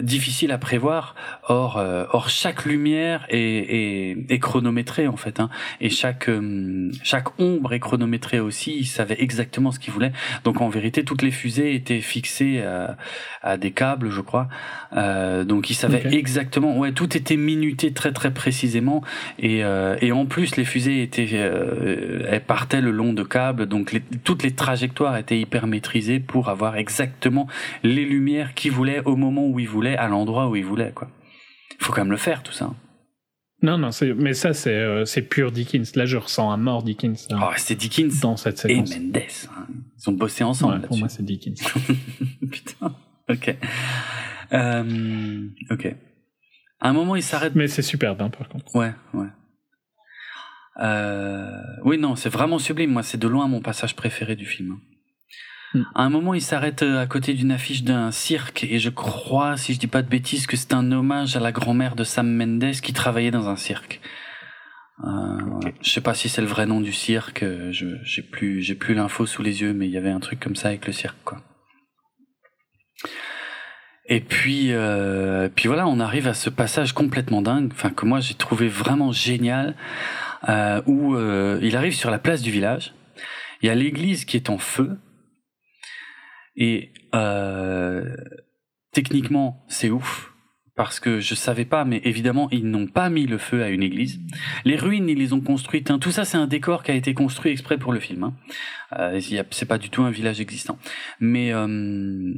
difficile à prévoir. Or, euh, or chaque lumière est, est, est chronométrée en fait, hein, et chaque euh, chaque ombre est chronométrée aussi. Ils savaient exactement ce qu'ils voulaient. Donc en vérité, toutes les fusées étaient fixées à, à des câbles, je crois. Euh, donc ils savaient Ok. exactement. Ouais, tout était minuté très très précisément. Et, euh, et en plus, les fusées étaient, euh, elles partaient le long de câbles, donc les- toutes les trajectoires étaient hyper maîtrisées pour avoir exactement les lumières qu'ils voulaient au moment où ils voulaient, à l'endroit où ils voulaient. Quoi. Il faut quand même le faire tout ça. Non, non, c'est- mais ça, c'est euh, c'est pur Dickens. Là, je ressens un mort Dickens euh, Oh, c'est Dickens dans cette et. Mendes. hein. Ils ont bossé ensemble Ouais, pour moi, c'est Dickens. Putain. Ok. Euh, ok. À un moment, il s'arrête. Mais c'est superbe, hein, par contre. Ouais, ouais. Euh, oui, non, c'est vraiment sublime. Moi, c'est de loin mon passage préféré du film. Hmm. À un moment, il s'arrête euh, à côté d'une affiche d'un cirque et je crois, si je dis pas de bêtises, que c'est un hommage à la grand-mère de Sam Mendes qui travaillait dans un cirque. Euh, voilà. Je sais pas si c'est le vrai nom du cirque. euh, Je j'ai plus j'ai plus l'info sous les yeux, mais il y avait un truc comme ça avec le cirque, quoi. Et puis, euh, puis voilà, on arrive à ce passage complètement dingue, enfin que moi j'ai trouvé vraiment génial, euh, où euh, il arrive sur la place du village. Il y a l'église qui est en feu, et euh, techniquement c'est ouf parce que je savais pas, mais évidemment ils n'ont pas mis le feu à une église. Les ruines ils les ont construites. hein. Tout ça c'est un décor qui a été construit exprès pour le film. Hein. Euh, c'est pas du tout un village existant. Mais euh,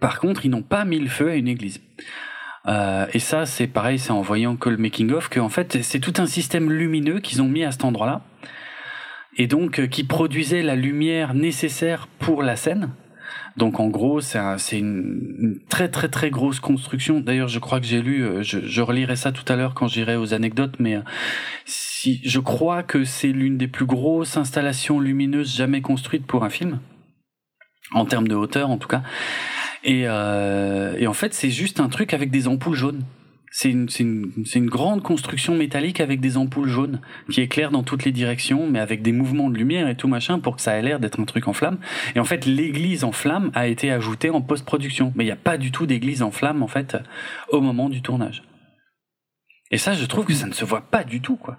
par contre, ils n'ont pas mis le feu à une église. Euh, et ça, c'est pareil, c'est en voyant que le making of que en fait, c'est tout un système lumineux qu'ils ont mis à cet endroit-là, et donc euh, qui produisait la lumière nécessaire pour la scène. Donc en gros, c'est un- une, une très très très grosse construction. D'ailleurs, je crois que j'ai lu, euh, je, je relirai ça tout à l'heure quand j'irai aux anecdotes, mais euh, si je crois que c'est l'une des plus grosses installations lumineuses jamais construites pour un film, en termes de hauteur en tout cas. Et, euh, et en fait, c'est juste un truc avec des ampoules jaunes. C'est une, grande construction métallique avec des ampoules jaunes qui éclairent dans toutes les directions, mais avec des mouvements de lumière et tout machin pour que ça ait l'air d'être un truc en flamme. Et en fait, l'église en flamme a été ajoutée en post-production, mais il n'y a pas du tout d'église en flamme en fait au moment du tournage. Et ça, je trouve que ça ne se voit pas du tout quoi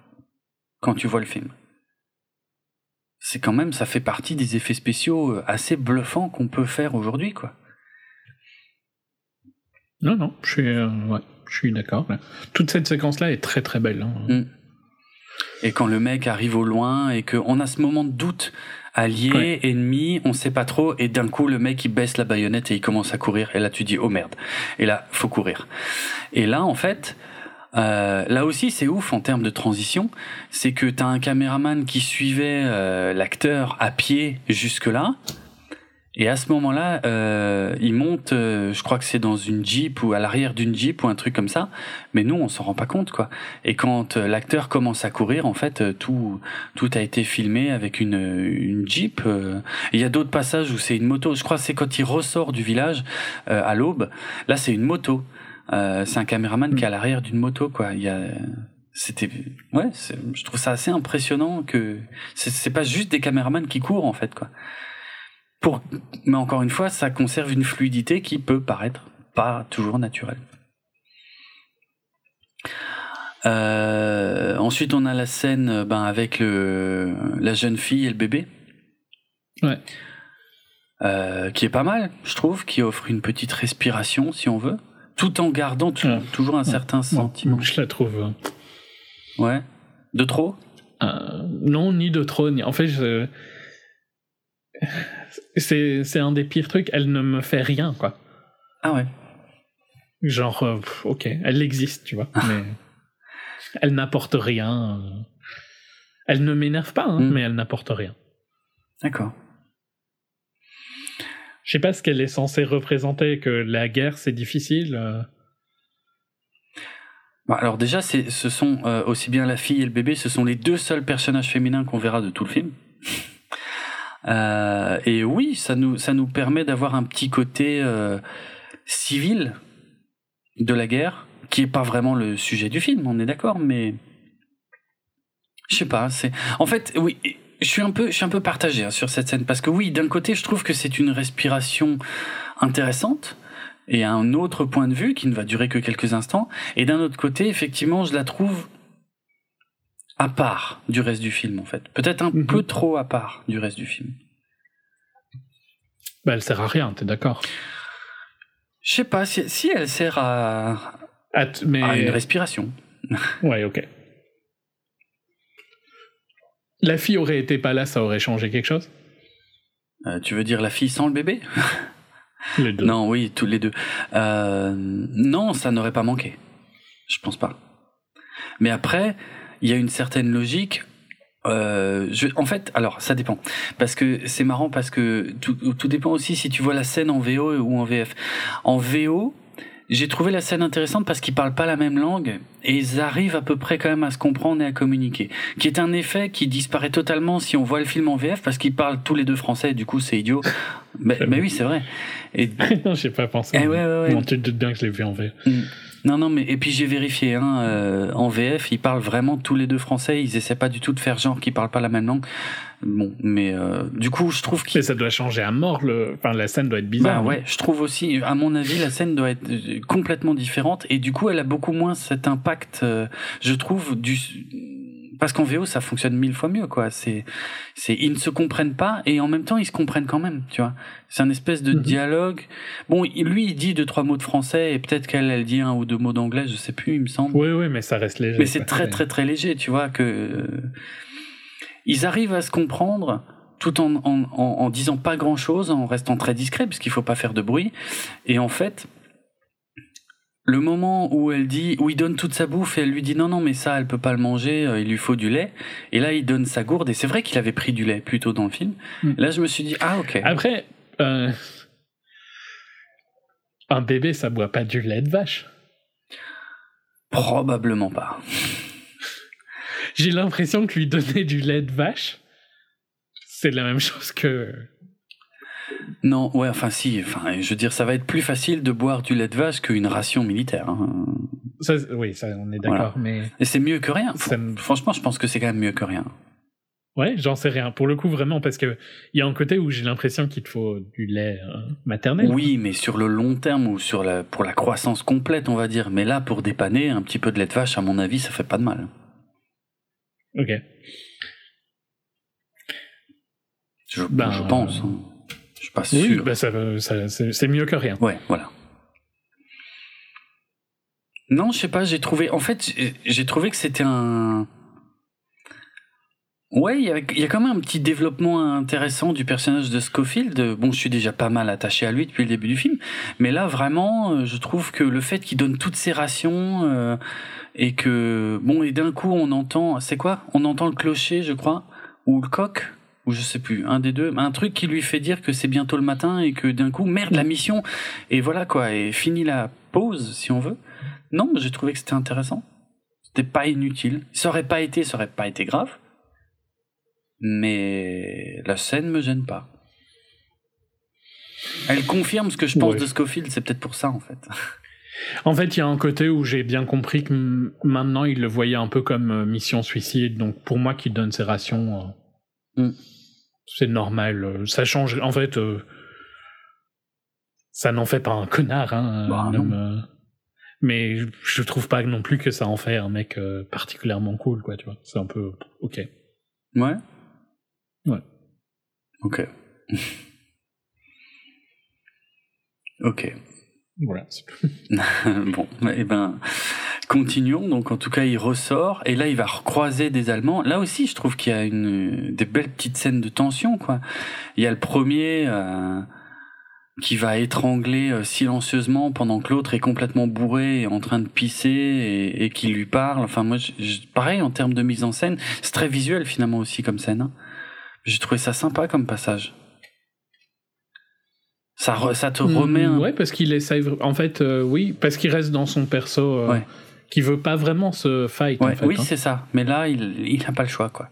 quand tu vois le film. C'est quand même, ça fait partie des effets spéciaux euh, assez bluffants qu'on peut faire aujourd'hui quoi. Non, non, je suis, euh, ouais, je suis d'accord. Toute cette séquence-là est très très belle. hein. Mm. Et quand le mec arrive au loin et qu'on a ce moment de doute, allié, Ouais. ennemi, on sait pas trop, et d'un coup le mec il baisse la baïonnette et il commence à courir, et là tu dis oh merde, et là faut courir. Et là en fait, euh, là aussi c'est ouf en termes de transition, c'est que t'as un caméraman qui suivait euh, l'acteur à pied jusque là. Et à ce moment-là, euh, il monte, euh, je crois que c'est dans une Jeep ou à l'arrière d'une Jeep ou un truc comme ça, mais nous on s'en rend pas compte quoi. Et quand euh, l'acteur commence à courir, en fait, euh, tout tout a été filmé avec une une Jeep. euh. Il y a d'autres passages où c'est une moto. Je crois que c'est quand il ressort du village à l'aube. Là, c'est une moto. C'est un caméraman qui est à l'arrière d'une moto quoi. Il y a c'était ouais, je trouve ça assez impressionnant que c'est pas juste des caméramans qui courent en fait quoi. Pour mais encore une fois, ça conserve une fluidité qui peut paraître pas toujours naturelle. Euh, ensuite, on a la scène euh, ben, avec le, la jeune fille et le bébé. Ouais. Euh, qui est pas mal, je trouve, qui offre une petite respiration, si on veut, tout en gardant toujours un certain sentiment. je la trouve. euh, Ouais. De trop? Euh, non, ni de trop, ni. En fait, je... c'est c'est un des pires trucs. Elle ne me fait rien, quoi. Ah ouais. Genre, euh, ok, elle existe, tu vois, mais elle n'apporte rien. Elle ne m'énerve pas, hein, Mm. mais elle n'apporte rien. D'accord. Je sais pas ce qu'elle est censée représenter, que la guerre c'est difficile. euh. Bon, alors déjà, c'est, ce sont euh, aussi bien la fille et le bébé, ce sont les deux seuls personnages féminins qu'on verra de tout le film. Euh, et oui, ça nous, ça nous permet d'avoir un petit côté euh, civil de la guerre, qui est pas vraiment le sujet du film, on est d'accord, mais je sais pas. C'est en fait, oui, je suis un peu, je suis un peu partagé hein, sur cette scène parce que oui, d'un côté, je trouve que c'est une respiration intéressante et un autre point de vue qui ne va durer que quelques instants. Et d'un autre côté, effectivement, je la trouve à part du reste du film, en fait. Peut-être un Mhm. peu trop à part du reste du film. Bah, elle sert à rien, t'es d'accord? Je sais pas si, si elle sert à, mais à une respiration. ouais, ok. La fille aurait été pas là, ça aurait changé quelque chose? Euh, tu veux dire la fille sans le bébé? Les deux. Non, oui, tous les deux. Euh, non, ça n'aurait pas manqué. Je pense pas. Mais après, il y a une certaine logique. Euh, je, en fait, alors ça dépend, parce que c'est marrant parce que tout, tout dépend aussi si tu vois la scène en VO ou en VF. En VO, j'ai trouvé la scène intéressante parce qu'ils parlent pas la même langue et ils arrivent à peu près quand même à se comprendre et à communiquer. Qui est un effet qui disparaît totalement si on voit le film en VF parce qu'ils parlent tous les deux français. Du coup, c'est idiot. Mais, oui, c'est vrai. Et... non, j'ai pas pensé. Eh ouais, ouais, ouais. Bon, tu te doutes bien que je l'ai vu en VF. Mm. Non, non, mais et puis j'ai vérifié. Hein, euh, en VF, ils parlent vraiment tous les deux français. Ils essaient pas du tout de faire genre qu'ils parlent pas la même langue. Bon, mais euh, du coup, je trouve que Mais ça doit changer à mort. Le... Enfin, la scène doit être bizarre. Bah ouais, je trouve aussi, à mon avis, la scène doit être euh, complètement différente et du coup, elle a beaucoup moins cet impact, euh, je trouve, du parce qu'en VO ça fonctionne mille fois mieux quoi. C'est, c'est ils ne se comprennent pas et en même temps ils se comprennent quand même, tu vois. C'est un espèce de Mhm. dialogue. Bon, lui il dit deux trois mots de français et peut-être qu'elle elle dit un ou deux mots d'anglais, je sais plus, il me semble. Oui, oui, mais ça reste léger. Mais c'est très très très léger, tu vois, que euh, ils arrivent à se comprendre tout en, en, en, en disant pas grand chose, en restant très discret, puisqu'il faut pas faire de bruit. Et en fait, le moment où elle dit, où il donne toute sa bouffe et elle lui dit non non mais ça elle peut pas le manger, euh, il lui faut du lait. Et là il donne sa gourde et c'est vrai qu'il avait pris du lait plus tôt dans le film. Mm. Là je me suis dit ah ok. Après, euh, un bébé, ça boit pas du lait de vache. Probablement pas. J'ai l'impression que lui donner du lait de vache, c'est la même chose que. Non ouais enfin si, enfin je veux dire ça va être plus facile de boire du lait de vache qu'une ration militaire. hein. Ça, oui, ça, on est d'accord, mais. Et c'est mieux que rien. Franchement, je pense que c'est quand même mieux que rien. Ouais, j'en sais rien. Pour le coup, vraiment, parce que il y a un côté où j'ai l'impression qu'il te faut du lait euh, maternel. Oui, mais sur le long terme ou sur la, pour la croissance complète, on va dire. Mais là, pour dépanner, un petit peu de lait de vache, à mon avis, ça fait pas de mal. Ok. Je, Ben, je pense. hein. Oui, bah ça, ça- c'est mieux que rien. Ouais, voilà. Non, je sais pas, j'ai trouvé. En fait, j'ai- trouvé que c'était un. Ouais, il y, a- il y a quand même un petit développement intéressant du personnage de Schofield. Bon, je suis déjà pas mal attaché à lui depuis le début du film, mais là vraiment, euh, je trouve que le fait qu'il donne toutes ses rations euh, et que bon, et d'un coup on entend, c'est quoi? On entend le clocher, je crois, ou le coq, ou je sais plus, un des deux, un truc qui lui fait dire que c'est bientôt le matin et que d'un coup, merde, la mission, et voilà quoi, et fini la pause si on veut. Non, j'ai trouvé que c'était intéressant. C'était pas inutile. Ça aurait pas été, ça aurait pas été grave. Mais la scène me gêne pas. Elle confirme ce que je pense Ouais. de Scofield, c'est peut-être pour ça en fait. En fait, il y a un côté où j'ai bien compris que maintenant il le voyait un peu comme euh, mission suicide. Donc pour moi, qu'il donne ses rations, euh, Mm. C'est normal. euh, Ça change. En fait, euh, ça n'en fait pas un connard. Hein, Bah, un non. homme, euh, mais je trouve pas non plus que ça en fait un mec euh, particulièrement cool, quoi. Tu vois, c'est un peu ok. Ouais Ouais. Ok. ok. Voilà. bon, eh ben, continuons. Donc, en tout cas, il ressort et là, il va recroiser des Allemands. Là aussi, je trouve qu'il y a une des belles petites scènes de tension, quoi. Il y a le premier euh, qui va étrangler euh, silencieusement pendant que l'autre est complètement bourré et en train de pisser et, et qui lui parle. Enfin, moi, je- pareil en termes de mise en scène, c'est très visuel finalement aussi comme scène. hein. J'ai trouvé ça sympa comme passage. Ça, re- ça te remet un Mm, Ouais, parce qu'il essaye. En fait, euh, oui, parce qu'il reste dans son perso. euh, Ouais. Qui veut pas vraiment se fight. Ouais, en fait, oui, hein. c'est ça. Mais là, il il n'a pas le choix, quoi.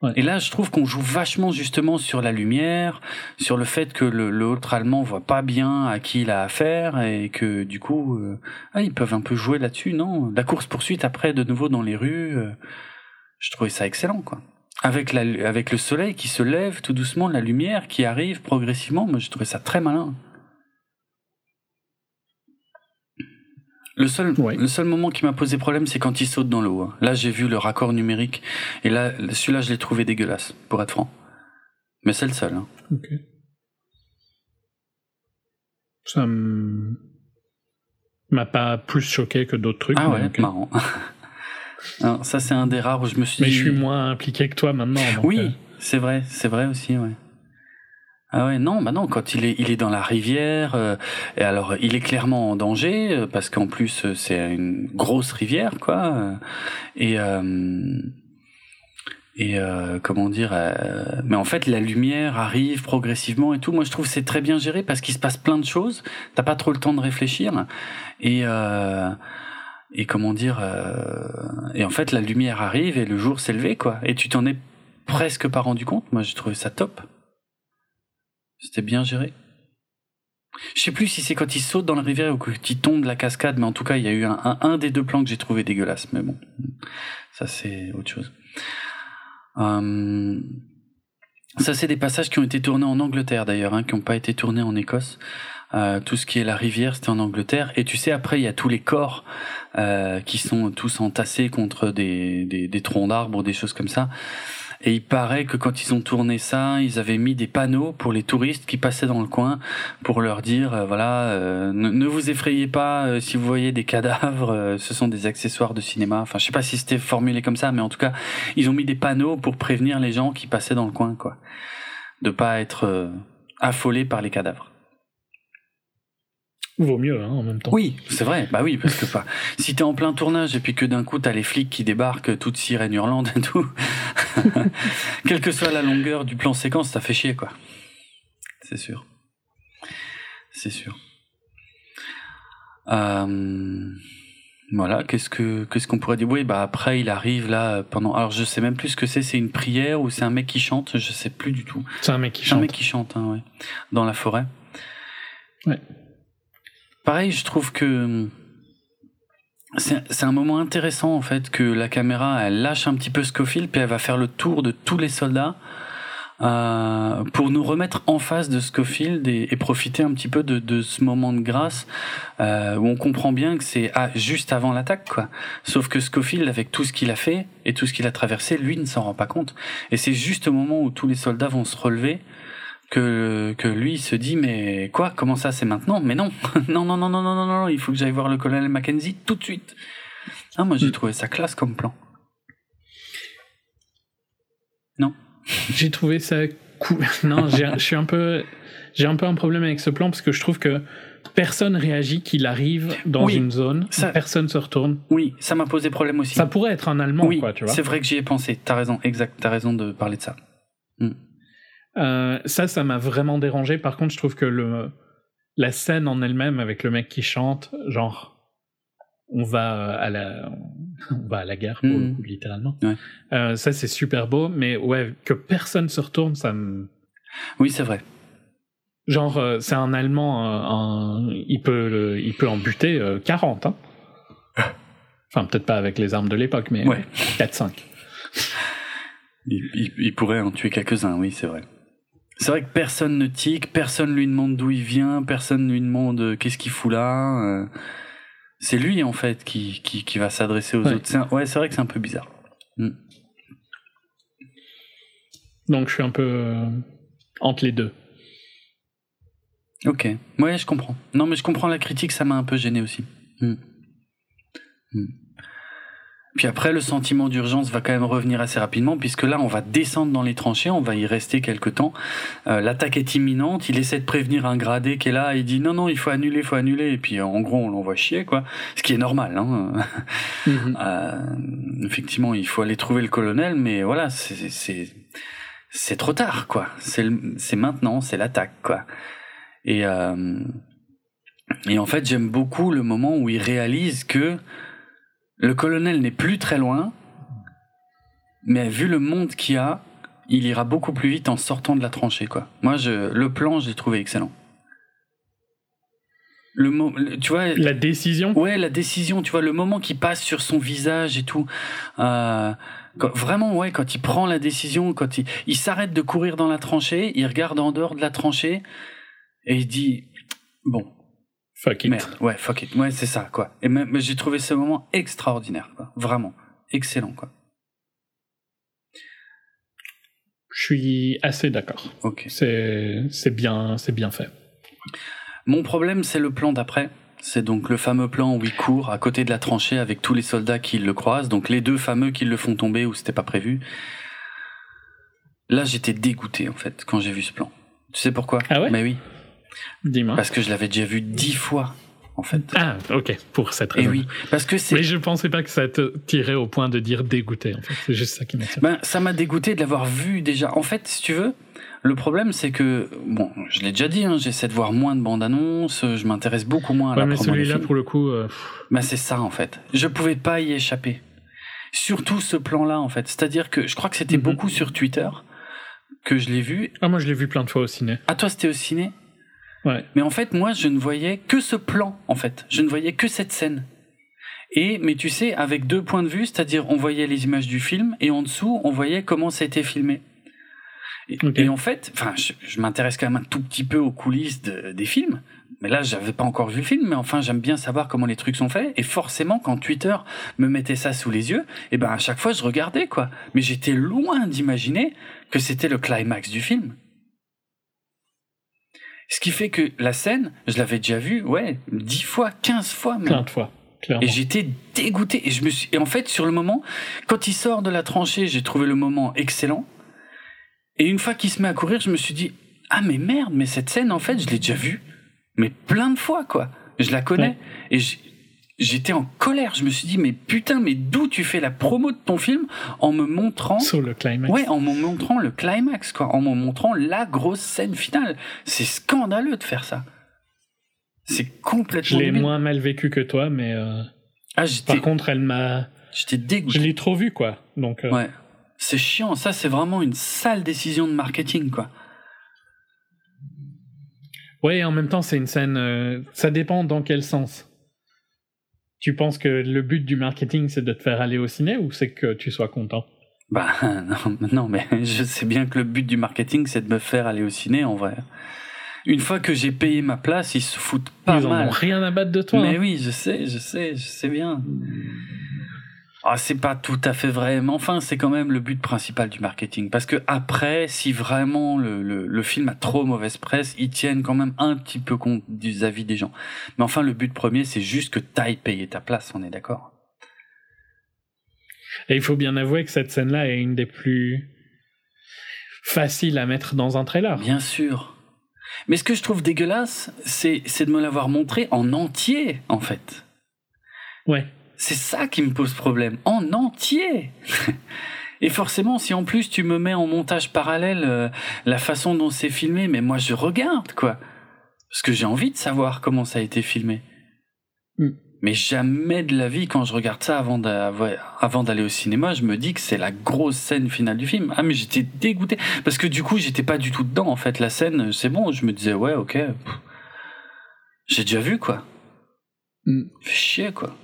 Ouais. Et là, je trouve qu'on joue vachement justement sur la lumière, sur le fait que le, l'autre allemand voit pas bien à qui il a affaire et que du coup, euh, ah, ils peuvent un peu jouer là-dessus, non? La course poursuite après, de nouveau dans les rues, euh, je trouvais ça excellent, quoi. Avec la, avec le soleil qui se lève tout doucement, la lumière qui arrive progressivement, moi, je trouvais ça très malin. Le seul, Ouais. le seul moment qui m'a posé problème, c'est quand il saute dans l'eau. hein. Là, j'ai vu le raccord numérique. Et là, celui-là, je l'ai trouvé dégueulasse, pour être franc. Mais c'est le seul. hein. Ok. Ça m'a pas plus choqué que d'autres trucs. Ah ouais, marrant. Alors, ça, c'est un des rares où je me suis Mais dit... je suis moins impliqué que toi maintenant. donc, Oui, euh, c'est vrai, c'est vrai aussi, ouais. Ah ouais, non, bah non, quand il est, il est dans la rivière, euh, et alors il est clairement en danger, euh, parce qu'en plus euh, c'est une grosse rivière, quoi. euh, et, euh, et euh, comment dire euh, mais en fait la lumière arrive progressivement et tout moi je trouve c'est très bien géré parce qu'il se passe plein de choses t'as pas trop le temps de réfléchir et euh, et comment dire euh, et en fait la lumière arrive et le jour s'est levé quoi. Et tu t'en es presque pas rendu compte. Moi j'ai trouvé ça top. C'était bien géré. Je sais plus si c'est quand il saute dans la rivière ou quand il tombe de la cascade mais en tout cas il y a eu un, des deux plans que j'ai trouvé dégueulasse. Mais bon ça c'est autre chose. Euh, ça, c'est des passages qui ont été tournés en Angleterre d'ailleurs, hein, qui n'ont pas été tournés en Écosse. Euh, tout ce qui est la rivière, c'était en Angleterre. Et tu sais, après, il y a tous les corps euh, qui sont tous entassés contre des, des, des troncs d'arbres, des choses comme ça. Et il paraît que quand ils ont tourné ça, ils avaient mis des panneaux pour les touristes qui passaient dans le coin pour leur dire euh, voilà, euh, ne, ne, vous effrayez pas euh, si vous voyez des cadavres, euh, ce sont des accessoires de cinéma. Enfin, je sais pas si c'était formulé comme ça, mais en tout cas, ils ont mis des panneaux pour prévenir les gens qui passaient dans le coin, quoi, de pas être affolés par les cadavres. Vaut mieux, hein, en même temps. Oui, c'est vrai. Bah oui, parce que pas. Si t'es en plein tournage et puis que d'un coup t'as les flics qui débarquent, toutes sirènes hurlantes et tout, quelle que soit la longueur du plan séquence, ça fait chier, quoi. C'est sûr. C'est sûr. Euh... Voilà, qu'est-ce que qu'est-ce qu'on pourrait dire? Oui, bah après il arrive là pendant. Alors je sais même plus ce que c'est. C'est une prière ou c'est un mec qui chante? Je sais plus du tout. C'est un mec qui C'est chante. un mec qui chante, hein, ouais, dans la forêt. Ouais. Pareil, je trouve que c'est c'est un moment intéressant en fait que la caméra elle lâche un petit peu Scofield puis elle va faire le tour de tous les soldats euh, pour nous remettre en face de Scofield et, et profiter un petit peu de, de ce moment de grâce euh, où on comprend bien que c'est ah, juste avant l'attaque quoi. Sauf que Scofield avec tout ce qu'il a fait et tout ce qu'il a traversé, lui ne s'en rend pas compte. Et c'est juste au moment où tous les soldats vont se relever que, que lui se dit mais quoi? Comment ça c'est maintenant? Mais non. Non non non non non non non il faut que j'aille voir le colonel Mackenzie tout de suite. Ah moi j'ai Mm. trouvé ça classe comme plan. Non. J'ai trouvé ça cool. non, j'ai- je suis un peu, j'ai un peu un problème avec ce plan parce que je trouve que personne réagit qu'il arrive dans Oui, une zone, ça- personne se retourne. oui ça m'a posé problème aussi. Ça pourrait être un Allemand, oui quoi, tu vois. c'est vrai que j'y ai pensé. T'as raison exact t'as raison de parler de ça Euh, ça, ça m'a vraiment dérangé. Par contre, je trouve que le, la scène en elle-même avec le mec qui chante, genre, on va à la, on va à la guerre, pour le Mhm. coup, littéralement. Ouais. Euh, ça, c'est super beau, mais ouais, que personne se retourne, ça me, oui c'est vrai genre, euh, c'est un Allemand, un- il peut, il peut en buter euh, 40, hein. Enfin, peut-être pas avec les armes de l'époque, mais Ouais. 4-5. il, il, il pourrait en tuer quelques-uns oui c'est vrai c'est vrai que personne ne tique personne lui demande d'où il vient personne lui demande euh, qu'est-ce qu'il fout là euh, c'est lui en fait qui, qui, qui va s'adresser aux Ouais. autres un- ouais c'est vrai que c'est un peu bizarre Donc, je suis un peu euh, entre les deux. Ok, ouais, je comprends. Non, mais je comprends la critique, ça m'a un peu gêné aussi. Hmm. Hmm. Puis après, le sentiment d'urgence va quand même revenir assez rapidement, puisque là, on va descendre dans les tranchées, on va y rester quelque temps. Euh, L'attaque est imminente, il essaie de prévenir un gradé qui est là, il dit non, non, il faut annuler, il faut annuler, et puis en gros, on l'envoie chier, quoi. Ce qui est normal, hein. Mhm. Euh, effectivement, il faut aller trouver le colonel, mais voilà, c'est trop tard, quoi. C'est maintenant, c'est l'attaque, quoi. Et euh, et en fait, j'aime beaucoup le moment où il réalise que le colonel n'est plus très loin, mais vu le monde qu'il y a, il ira beaucoup plus vite en sortant de la tranchée, quoi. Moi, je le plan, j'ai trouvé excellent. Le, mo- le- tu vois, La décision, Ouais, la décision, tu vois, le moment qui passe sur son visage et tout. Euh, quand- vraiment, ouais, quand il prend la décision, quand il, il s'arrête de courir dans la tranchée, il regarde en dehors de la tranchée et il dit, bon, fuck it. merde, ouais, fuck it, ouais, c'est ça, quoi. Et même, j'ai trouvé ce moment extraordinaire, quoi. Vraiment, excellent, quoi. Je suis assez d'accord. Ok. C'est c'est bien, c'est bien fait. Mon problème, c'est le plan d'après. C'est donc le fameux plan où il court à côté de la tranchée avec tous les soldats qui le croisent, donc les deux fameux qui le font tomber où c'était pas prévu. Là, j'étais dégoûté en fait quand j'ai vu ce plan. Tu sais pourquoi? Ah ouais? Mais oui, Dis-moi. parce que je l'avais déjà vu dix fois en fait. Ah, ok, pour cette Et raison. oui, parce que c'est Mais je pensais pas que ça te tirait au point de dire dégoûté, en fait. C'est juste ça qui m'attire. Ben, ça m'a dégoûté de l'avoir vu déjà. En fait, si tu veux, le problème c'est que, bon, je l'ai déjà dit, hein, j'essaie de voir moins de bandes annonces, je m'intéresse beaucoup moins à ouais, la mais celui-là, pour le coup, euh, Ben, c'est ça en fait. Je pouvais pas y échapper. Surtout ce plan-là en fait. C'est-à-dire que je crois que c'était Mhm. beaucoup sur Twitter que je l'ai vu. ah, moi je l'ai vu plein de fois au ciné. Ah toi c'était au ciné? Ouais. Mais en fait moi je ne voyais que ce plan en fait. Je ne voyais que cette scène. Et mais tu sais avec deux points de vue, c'est-à-dire on voyait les images du film et en dessous on voyait comment ça a été filmé. Et, en fait, enfin, je, je m'intéresse quand même un tout petit peu aux coulisses de- des films. Mais là, j'avais pas encore vu le film, mais enfin, j'aime bien savoir comment les trucs sont faits. Et forcément, quand Twitter me mettait ça sous les yeux, et ben à chaque fois, je regardais quoi. Mais j'étais loin d'imaginer que c'était le climax du film. Ce qui fait que la scène, je l'avais déjà vue, ouais, dix fois, quinze fois même. Plein de fois, clairement. Et j'étais dégoûté. Et je me suis, et en fait, sur le moment, quand il sort de la tranchée, j'ai trouvé le moment excellent. Et une fois qu'il se met à courir, je me suis dit, ah, mais merde, mais cette scène, en fait, je l'ai déjà vue. Mais plein de fois, quoi. Je la connais. Ouais. Et j'étais en colère. Je me suis dit, mais putain, mais d'où tu fais la promo de ton film en me montrant Sur le climax. Ouais, en me montrant le climax, quoi, en me montrant la grosse scène finale. C'est scandaleux de faire ça. C'est Je complètement. l'ai débile. moins mal vécu que toi, mais euh, Ah, par contre, elle m'a. j'étais dégoûté. Je l'ai trop vu, quoi. Donc, euh, Ouais. C'est chiant. Ça, c'est vraiment une sale décision de marketing, quoi. Ouais, et en même temps, c'est une scène. euh, ça dépend dans quel sens. Tu penses que le but du marketing, c'est de te faire aller au ciné ou c'est que tu sois content? Bah, non, non, mais je sais bien que le but du marketing, c'est de me faire aller au ciné, en vrai. Une fois que j'ai payé ma place, ils se foutent pas Ils en mal. ont rien à battre de toi. Mais hein. oui, je sais, je sais, je sais bien. Ah, c'est pas tout à fait vrai, mais enfin, c'est quand même le but principal du marketing. Parce que après, si vraiment le, le, le film a trop mauvaise presse, ils tiennent quand même un petit peu compte des avis des gens. Mais enfin, le but premier, c'est juste que t'ailles payer ta place, on est d'accord? Et il faut bien avouer que cette scène-là est une des plus faciles à mettre dans un trailer. Bien sûr. Mais ce que je trouve dégueulasse, c'est c'est de me l'avoir montré en entier, en fait. Ouais. C'est ça qui me pose problème, en entier. Et forcément, si en plus tu me mets en montage parallèle euh, la façon dont c'est filmé, mais moi je regarde quoi, parce que j'ai envie de savoir comment ça a été filmé. Mm. Mais jamais de la vie, quand je regarde ça avant d'aller au cinéma, je me dis que c'est la grosse scène finale du film. Ah mais j'étais dégoûté parce que du coup j'étais pas du tout dedans en fait. La scène, c'est bon, je me disais ouais ok, j'ai déjà vu quoi. Mm. Fait chier quoi.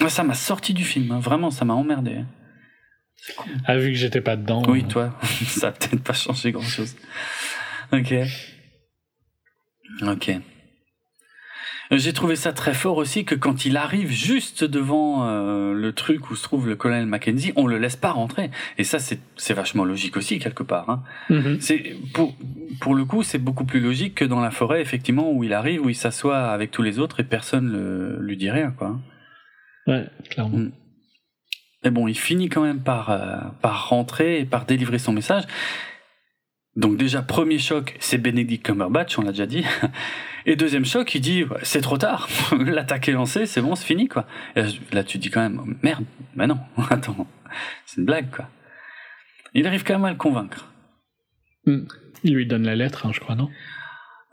Moi, ça m'a sorti du film, hein. vraiment, ça m'a emmerdé. Ah, vu que j'étais pas dedans. Oui, euh, toi, ça a peut-être pas changé grand-chose. Ok. Ok. Euh, J'ai trouvé ça très fort aussi que quand il arrive juste devant euh, le truc où se trouve le colonel Mackenzie, on le laisse pas rentrer. Et ça, c'est vachement logique aussi quelque part. Hein. mhm. C'est pour pour le coup, c'est beaucoup plus logique que dans la forêt, effectivement, où il arrive, où il s'assoit avec tous les autres et personne le, lui dit rien, quoi. Ouais, clairement. Mm. Mais bon, il finit quand même par, euh, par rentrer et par délivrer son message. Donc déjà, premier choc, c'est Benedict Cumberbatch, on l'a déjà dit. Et deuxième choc, il dit, c'est trop tard, l'attaque est lancée, c'est bon, c'est fini, quoi. Et là, là, tu dis quand même, merde, bah non, attends, c'est une blague, quoi. Il arrive quand même à le convaincre. Mm. Il lui donne la lettre, hein, je crois, non?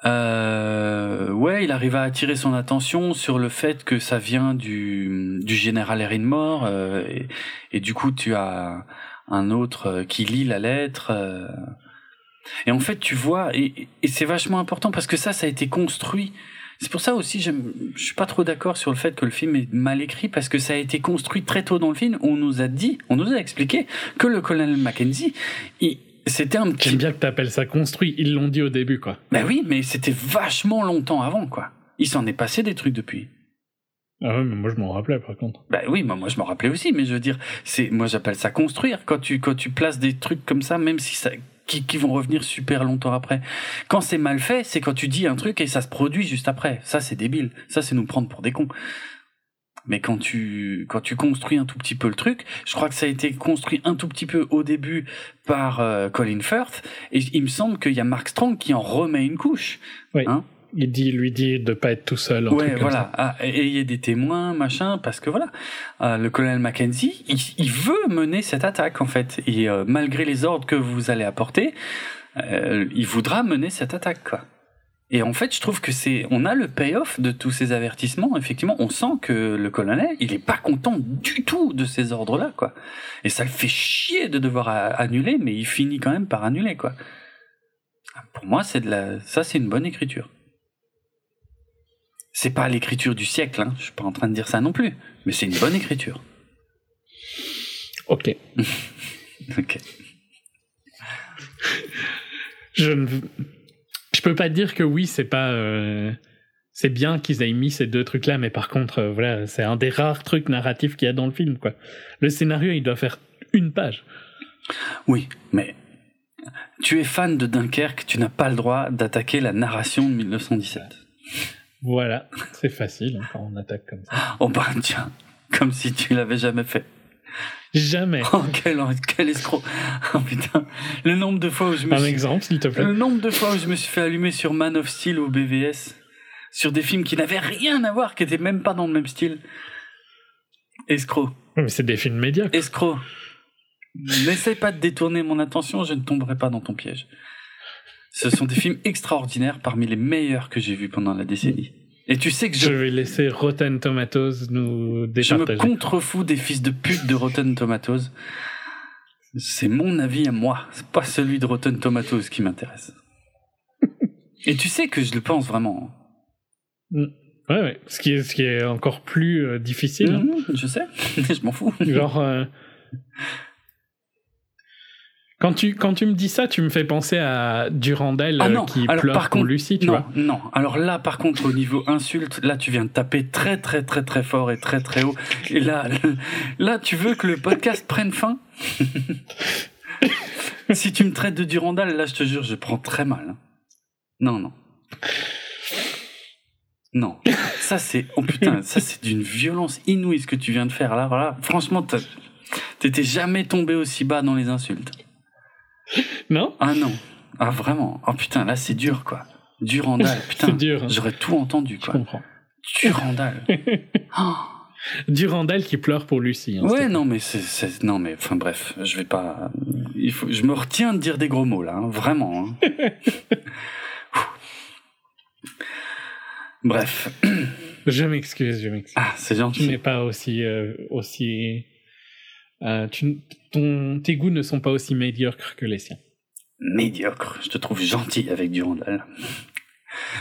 Euh, ouais, il arrive à attirer son attention sur le fait que ça vient du, du général Erin Moore, euh, et, du coup tu as un autre euh, qui lit la lettre. euh. et en fait, tu vois, et, c'est vachement important parce que ça, ça a été construit. C'est pour ça aussi, je suis pas trop d'accord sur le fait que le film est mal écrit parce que ça a été construit très tôt dans le film. On nous a dit, on nous a expliqué que le colonel Mackenzie, il- c'était un petit J'aime bien que t'appelles ça construit. Ils l'ont dit au début, quoi. ben oui, mais c'était vachement longtemps avant, quoi. Il s'en est passé des trucs depuis. Ah ouais, mais moi je m'en rappelais par contre. Ben oui, moi, moi je m'en rappelais aussi, mais je veux dire, c'est, moi j'appelle ça construire quand tu, quand tu places des trucs comme ça, même si ça, qui, qui vont revenir super longtemps après. Quand c'est mal fait, c'est quand tu dis un truc et ça se produit juste après. Ça c'est débile. Ça c'est nous prendre pour des cons. Mais quand tu, quand tu construis un tout petit peu le truc, je crois que ça a été construit un tout petit peu au début par euh, Colin Firth, et il me semble qu'il y a Mark Strong qui en remet une couche. Oui. Hein il dit, lui dit de pas être tout seul. Ouais, voilà. Ah, et il y a des témoins, machin, parce que voilà, euh, le colonel Mackenzie, il, il veut mener cette attaque en fait, et euh, malgré les ordres que vous allez apporter, il voudra mener cette attaque, quoi. Et en fait, je trouve que c'est, on a le payoff de tous ces avertissements. Effectivement, on sent que le colonel, il est pas content du tout de ces ordres-là, quoi. Et ça le fait chier de devoir annuler, mais il finit quand même par annuler, quoi. Pour moi, c'est de la, ça, c'est une bonne écriture. C'est pas l'écriture du siècle, hein. Je suis pas en train de dire ça non plus. Mais c'est une bonne écriture. Ok. Ok. Je ne peux pas dire que oui, c'est pas. euh, C'est bien qu'ils aient mis ces deux trucs-là, mais par contre, euh, voilà, c'est un des rares trucs narratifs qu'il y a dans le film, quoi. Le scénario, il doit faire une page. Oui, mais tu es fan de Dunkerque, tu n'as pas le droit d'attaquer la narration de 1917. Voilà, c'est facile hein, quand on attaque comme ça. Oh bah tiens, comme si tu l'avais jamais fait. Jamais. Oh quel, quel escroc. Oh putain, le nombre de fois où je me Un suis... exemple, s'il te plaît. Le nombre de fois où je me suis fait allumer sur Man of Steel au BVS, sur des films qui n'avaient rien à voir, qui étaient même pas dans le même style. Escroc. Mais c'est des films médiocres. Escroc. N'essaye pas de détourner mon attention, je ne tomberai pas dans ton piège. Ce sont des films extraordinaires parmi les meilleurs que j'ai vus pendant la décennie. Et tu sais que Je je, vais laisser Rotten Tomatoes nous je me départager. contrefous des fils de pute de Rotten Tomatoes. C'est mon avis à moi, c'est pas celui de Rotten Tomatoes qui m'intéresse. Et tu sais que je le pense vraiment. Ouais, ouais. Ce qui est, ce qui est encore plus euh, difficile. hein. Mhm, je sais, je m'en fous. Genre, euh, quand, tu, quand tu me dis ça, tu me fais penser à Durandal Ah euh, non, qui alors, pleure par pour contre, Lucie, tu non, vois. non. Alors là, par contre, au niveau insulte, là, tu viens de taper très, très, très, très fort et très, très haut. Et là, là, tu veux que le podcast prenne fin? Si tu me traites de Durandal, là, je te jure, je prends très mal. hein. Non, non. Non. Ça, c'est... Oh putain, ça, c'est d'une violence inouïe ce que tu viens de faire. Là, voilà. Franchement, t'étais jamais tombé aussi bas dans les insultes. Non? Ah non. Ah vraiment. Oh putain, là c'est dur quoi. Durandal, putain. C'est dur. hein. J'aurais tout entendu Je quoi. comprends. Durandal. Oh. Durandal qui pleure pour Lucie. hein, Ouais, non mais c'est, c'est- non mais enfin bref, je vais pas. Il faut, je me retiens de dire des gros mots là, hein, vraiment. hein. bref. Je m'excuse, je m'excuse. Ah, c'est Tu gentil. n'es pas aussi. euh, aussi euh, tu, ton, tes goûts ne sont pas aussi médiocres que les siens. Médiocre. Je te trouve gentil avec Durandal.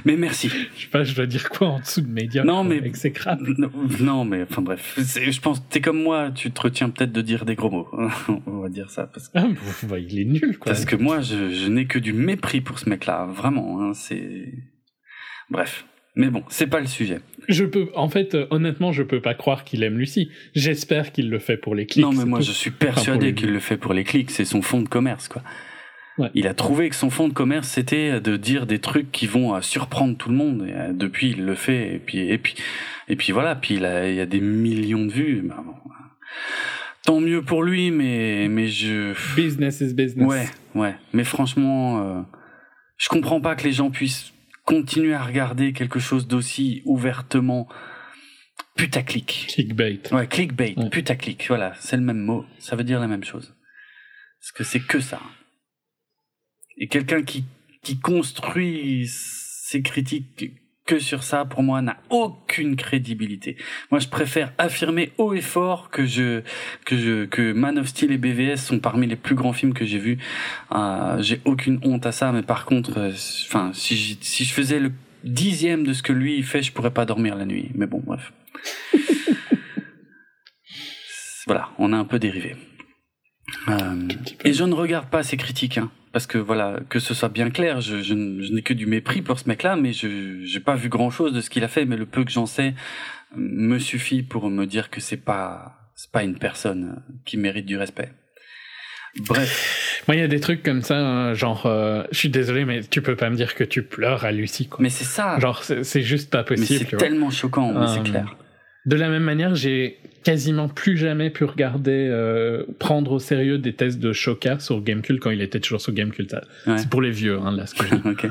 Mais merci. Je sais pas, je dois dire quoi en dessous de médiocre Non, mais- exécrable. Non, non, mais enfin bref. Je pense que t'es comme moi, tu te retiens peut-être de dire des gros mots. On va dire ça parce que. Ah, bah, il est nul, quoi. Parce que moi, je, je n'ai que du mépris pour ce mec-là, vraiment. hein, c'est bref. Mais bon, c'est pas le sujet. Je peux, en fait, euh, honnêtement, je peux pas croire qu'il aime Lucie. J'espère qu'il le fait pour les clics. non, mais moi, tout. je suis persuadé qu'il le fait pour les clics. C'est son fond de commerce, quoi. Ouais. Il a trouvé que son fond de commerce c'était de dire des trucs qui vont euh, surprendre tout le monde. Et, euh, depuis, il le fait. Et puis, et puis, et puis voilà. Puis il, a, il y a des millions de vues. Bon, tant mieux pour lui, mais mais je. Business is business. Ouais, ouais. Mais franchement, euh, je comprends pas que les gens puissent continuer à regarder quelque chose d'aussi ouvertement putaclic. Clickbait. Ouais, clickbait, Ouais. putaclic. Voilà, c'est le même mot. Ça veut dire la même chose. Parce que c'est que ça. Et quelqu'un qui qui construit ses critiques que sur ça, pour moi, n'a aucune crédibilité. Moi, je préfère affirmer haut et fort que je, que je, que Man of Steel et BVS sont parmi les plus grands films que j'ai vus. Euh, j'ai aucune honte à ça, mais par contre, euh, enfin, si, je faisais le dixième de ce que lui fait, je pourrais pas dormir la nuit. Mais bon, bref. voilà, on a un peu dérivé. Euh, et je ne regarde pas ces critiques, hein, parce que voilà, que ce soit bien clair, je, je, n- je n'ai que du mépris pour ce mec-là, mais je j'ai pas vu grand-chose de ce qu'il a fait, mais le peu que j'en sais me suffit pour me dire que c'est pas c'est pas une personne qui mérite du respect. Bref, Moi, il y a des trucs comme ça, hein, genre, euh, je suis désolé, mais tu peux pas me dire que tu pleures à Lucie, quoi. mais c'est ça. Genre, c'est juste pas possible, c'est tellement choquant, mais Euh, c'est clair. De la même manière, j'ai quasiment plus jamais pu regarder, euh, prendre au sérieux des tests de Shoka sur Gamecult quand il était toujours sur Gamecult. Ouais. C'est pour les vieux, hein, là, ce que je dis. ok.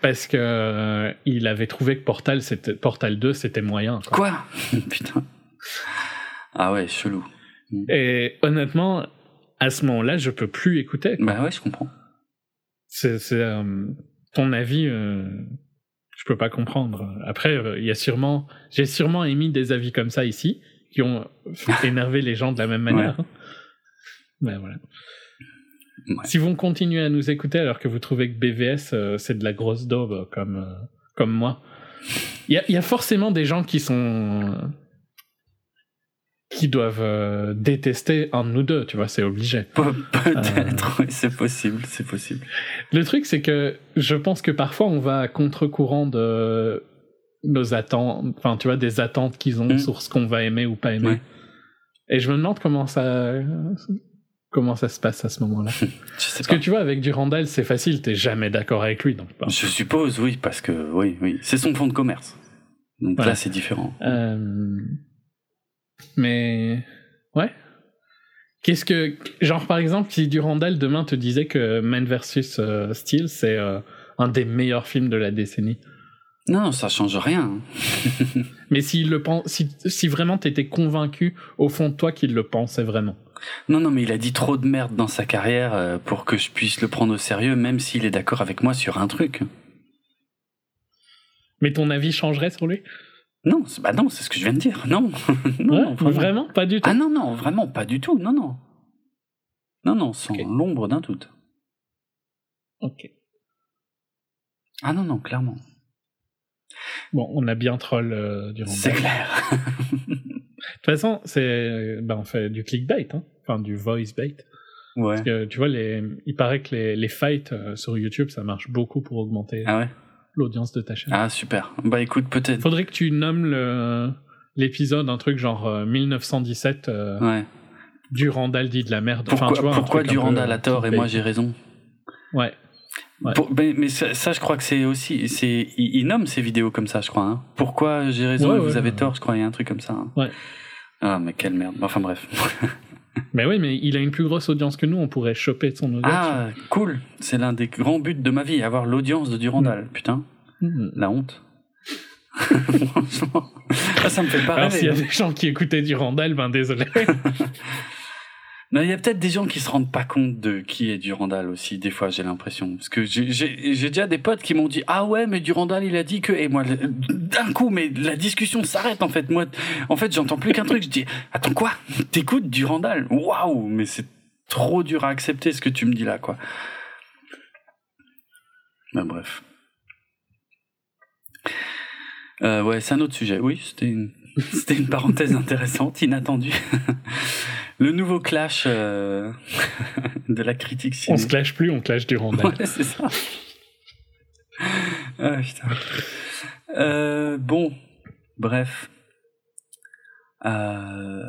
Parce que euh, il avait trouvé que Portal, c'était, Portal 2, c'était moyen. Quoi, quoi? Putain. Ah ouais, chelou. Et honnêtement, à ce moment-là, je peux plus écouter. Bah ouais, je comprends. C'est, c'est euh, ton avis, je peux pas comprendre. Après, il y a sûrement, j'ai sûrement émis des avis comme ça ici qui ont énervé les gens de la même manière. Ouais. Ben voilà. Ouais. Si vous continuez à nous écouter alors que vous trouvez que BVS euh, c'est de la grosse daube comme euh, comme moi, il y a, y a, forcément des gens qui sont qui doivent euh, détester un de nous deux, tu vois, c'est obligé. Peut-être, oui, c'est possible, c'est possible. Le truc, c'est que je pense que parfois on va à contre-courant de nos attentes, enfin, tu vois, des attentes qu'ils ont mm. sur ce qu'on va aimer ou pas aimer. Ouais. Et je me demande comment ça, comment ça se passe à ce moment-là. parce pas. que tu vois, avec Durandal, c'est facile, t'es jamais d'accord avec lui, donc. Pas. Je suppose, oui, parce que oui, oui, c'est son fonds de commerce. Donc là, c'est différent. Euh... Mais ouais. Qu'est-ce que genre par exemple si Durandal demain te disait que Man vs euh, Steel c'est euh, un des meilleurs films de la décennie. Non, ça change rien. Mais s'il le pense, si, si vraiment t'étais convaincu au fond de toi qu'il le pensait vraiment. Non, non, mais il a dit trop de merde dans sa carrière euh, pour que je puisse le prendre au sérieux, même s'il est d'accord avec moi sur un truc. Mais ton avis changerait sur lui? Non, bah non, c'est ce que je viens de dire. Non, non, ouais, vraiment. vraiment? pas du tout. Ah non, non, vraiment pas du tout. Non, non, non, non, sans okay. l'ombre d'un doute. Ok. Ah non, non, clairement. Bon, on a bien troll euh, durant. C'est clair. De toute façon, c'est, ben, on fait du clickbait, hein. enfin du voice bait. Ouais. Parce que tu vois, les, il paraît que les, les fights euh, sur YouTube, ça marche beaucoup pour augmenter. Ah ouais l'audience de ta chaîne. Ah super. Bah écoute peut-être. Faudrait que tu nommes le l'épisode un truc genre euh, 1917. Euh, ouais. Durandal dit de la merde. Pourquoi, enfin, tu vois, pourquoi Durandal a tort et moi j'ai raison? Ouais. Ouais. Pour, mais, mais ça, ça, je crois que c'est aussi, c'est, il, il, nomme ses vidéos comme ça, je crois. Hein. Pourquoi j'ai raison ouais, et vous avez tort, je crois, il y a un truc comme ça. Hein. Ouais. Ah mais quelle merde. Enfin bref. mais oui, mais il a une plus grosse audience que nous, on pourrait choper son audience. Ah cool. C'est l'un des grands buts de ma vie, avoir l'audience de Durandal. Mmh. Putain. Mmh. La honte. Franchement, ça, ça me fait pas Alors, rêver. s'il y a hein. des gens qui écoutaient Durandal, ben désolé. il y a peut-être des gens qui se rendent pas compte de qui est Durandal aussi, des fois, j'ai l'impression. Parce que j'ai déjà des potes qui m'ont dit Ah ouais, mais Durandal, il a dit que. Et moi, d'un coup, mais la discussion s'arrête en fait. Moi, en fait, j'entends plus qu'un truc. Je dis Attends, quoi? T'écoutes Durandal? Waouh Mais c'est trop dur à accepter ce que tu me dis là, quoi. Ben bref. Euh, ouais, c'est un autre sujet. Oui, c'était c'était une parenthèse intéressante, inattendue. Le nouveau clash euh, de la critique ciné. On se clash plus, on clash du rondel. Ouais, c'est ça. Ah, putain. Euh, bon, bref. Euh,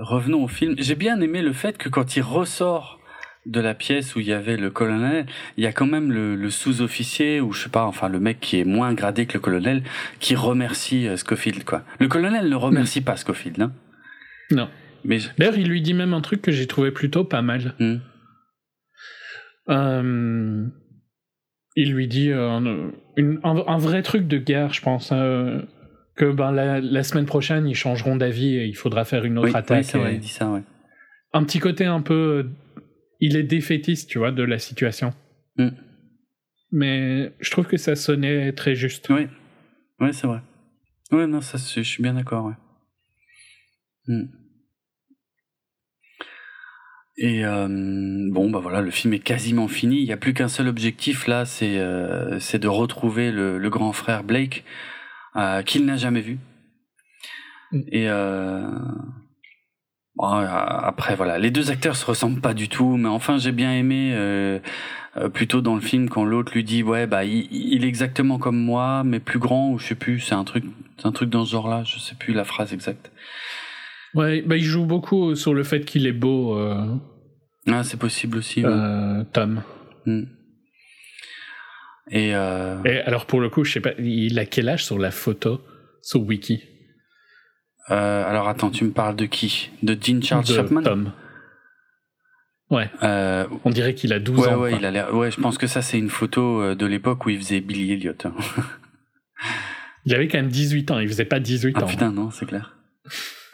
revenons au film. J'ai bien aimé le fait que quand il ressort de la pièce où il y avait le colonel, il y a quand même le, le sous-officier ou je sais pas, enfin le mec qui est moins gradé que le colonel, qui remercie euh, Scofield quoi. Le colonel ne remercie mmh. pas Scofield, hein Non. Mais d'ailleurs, il lui dit même un truc que j'ai trouvé plutôt pas mal. Mmh. Euh, il lui dit euh, une, un, un, vrai truc de guerre, je pense. Euh, que ben la, la, semaine prochaine ils changeront d'avis et il faudra faire une autre oui, attaque. Oui, vrai, il dit ça, ouais. Un petit côté un peu il est défaitiste, tu vois, de la situation. Mm. Mais je trouve que ça sonnait très juste. Oui, ouais, c'est vrai. Ouais, non, ça, je suis bien d'accord, ouais. Mm. Et euh, bon, bah voilà, le film est quasiment fini. Il n'y a plus qu'un seul objectif là, c'est euh, c'est de retrouver le, le, grand frère Blake euh, qu'il n'a jamais vu. Mm. Et euh, Bon, après voilà, les deux acteurs se ressemblent pas du tout, mais enfin j'ai bien aimé euh, euh, plutôt dans le film quand l'autre lui dit ouais bah il, il, est exactement comme moi mais plus grand ou je sais plus, c'est un truc c'est un truc dans ce genre-là, je sais plus la phrase exacte. Ouais, bah il joue beaucoup sur le fait qu'il est beau. Euh... Ah c'est possible aussi. Euh, Tom. Mm. Et, euh... Et alors pour le coup je sais pas, il a quel âge sur la photo sur Wiki? Alors attends, tu me parles de qui? De Dean Charles de Chapman? Tom. Ouais. Euh, On dirait qu'il a 12 ouais, ans. ouais, il a l'air. Ouais, je pense que ça c'est une photo de l'époque où il faisait Billy Elliot. Il avait quand même 18 ans, il faisait pas 18 Ah ans. putain, non, c'est clair.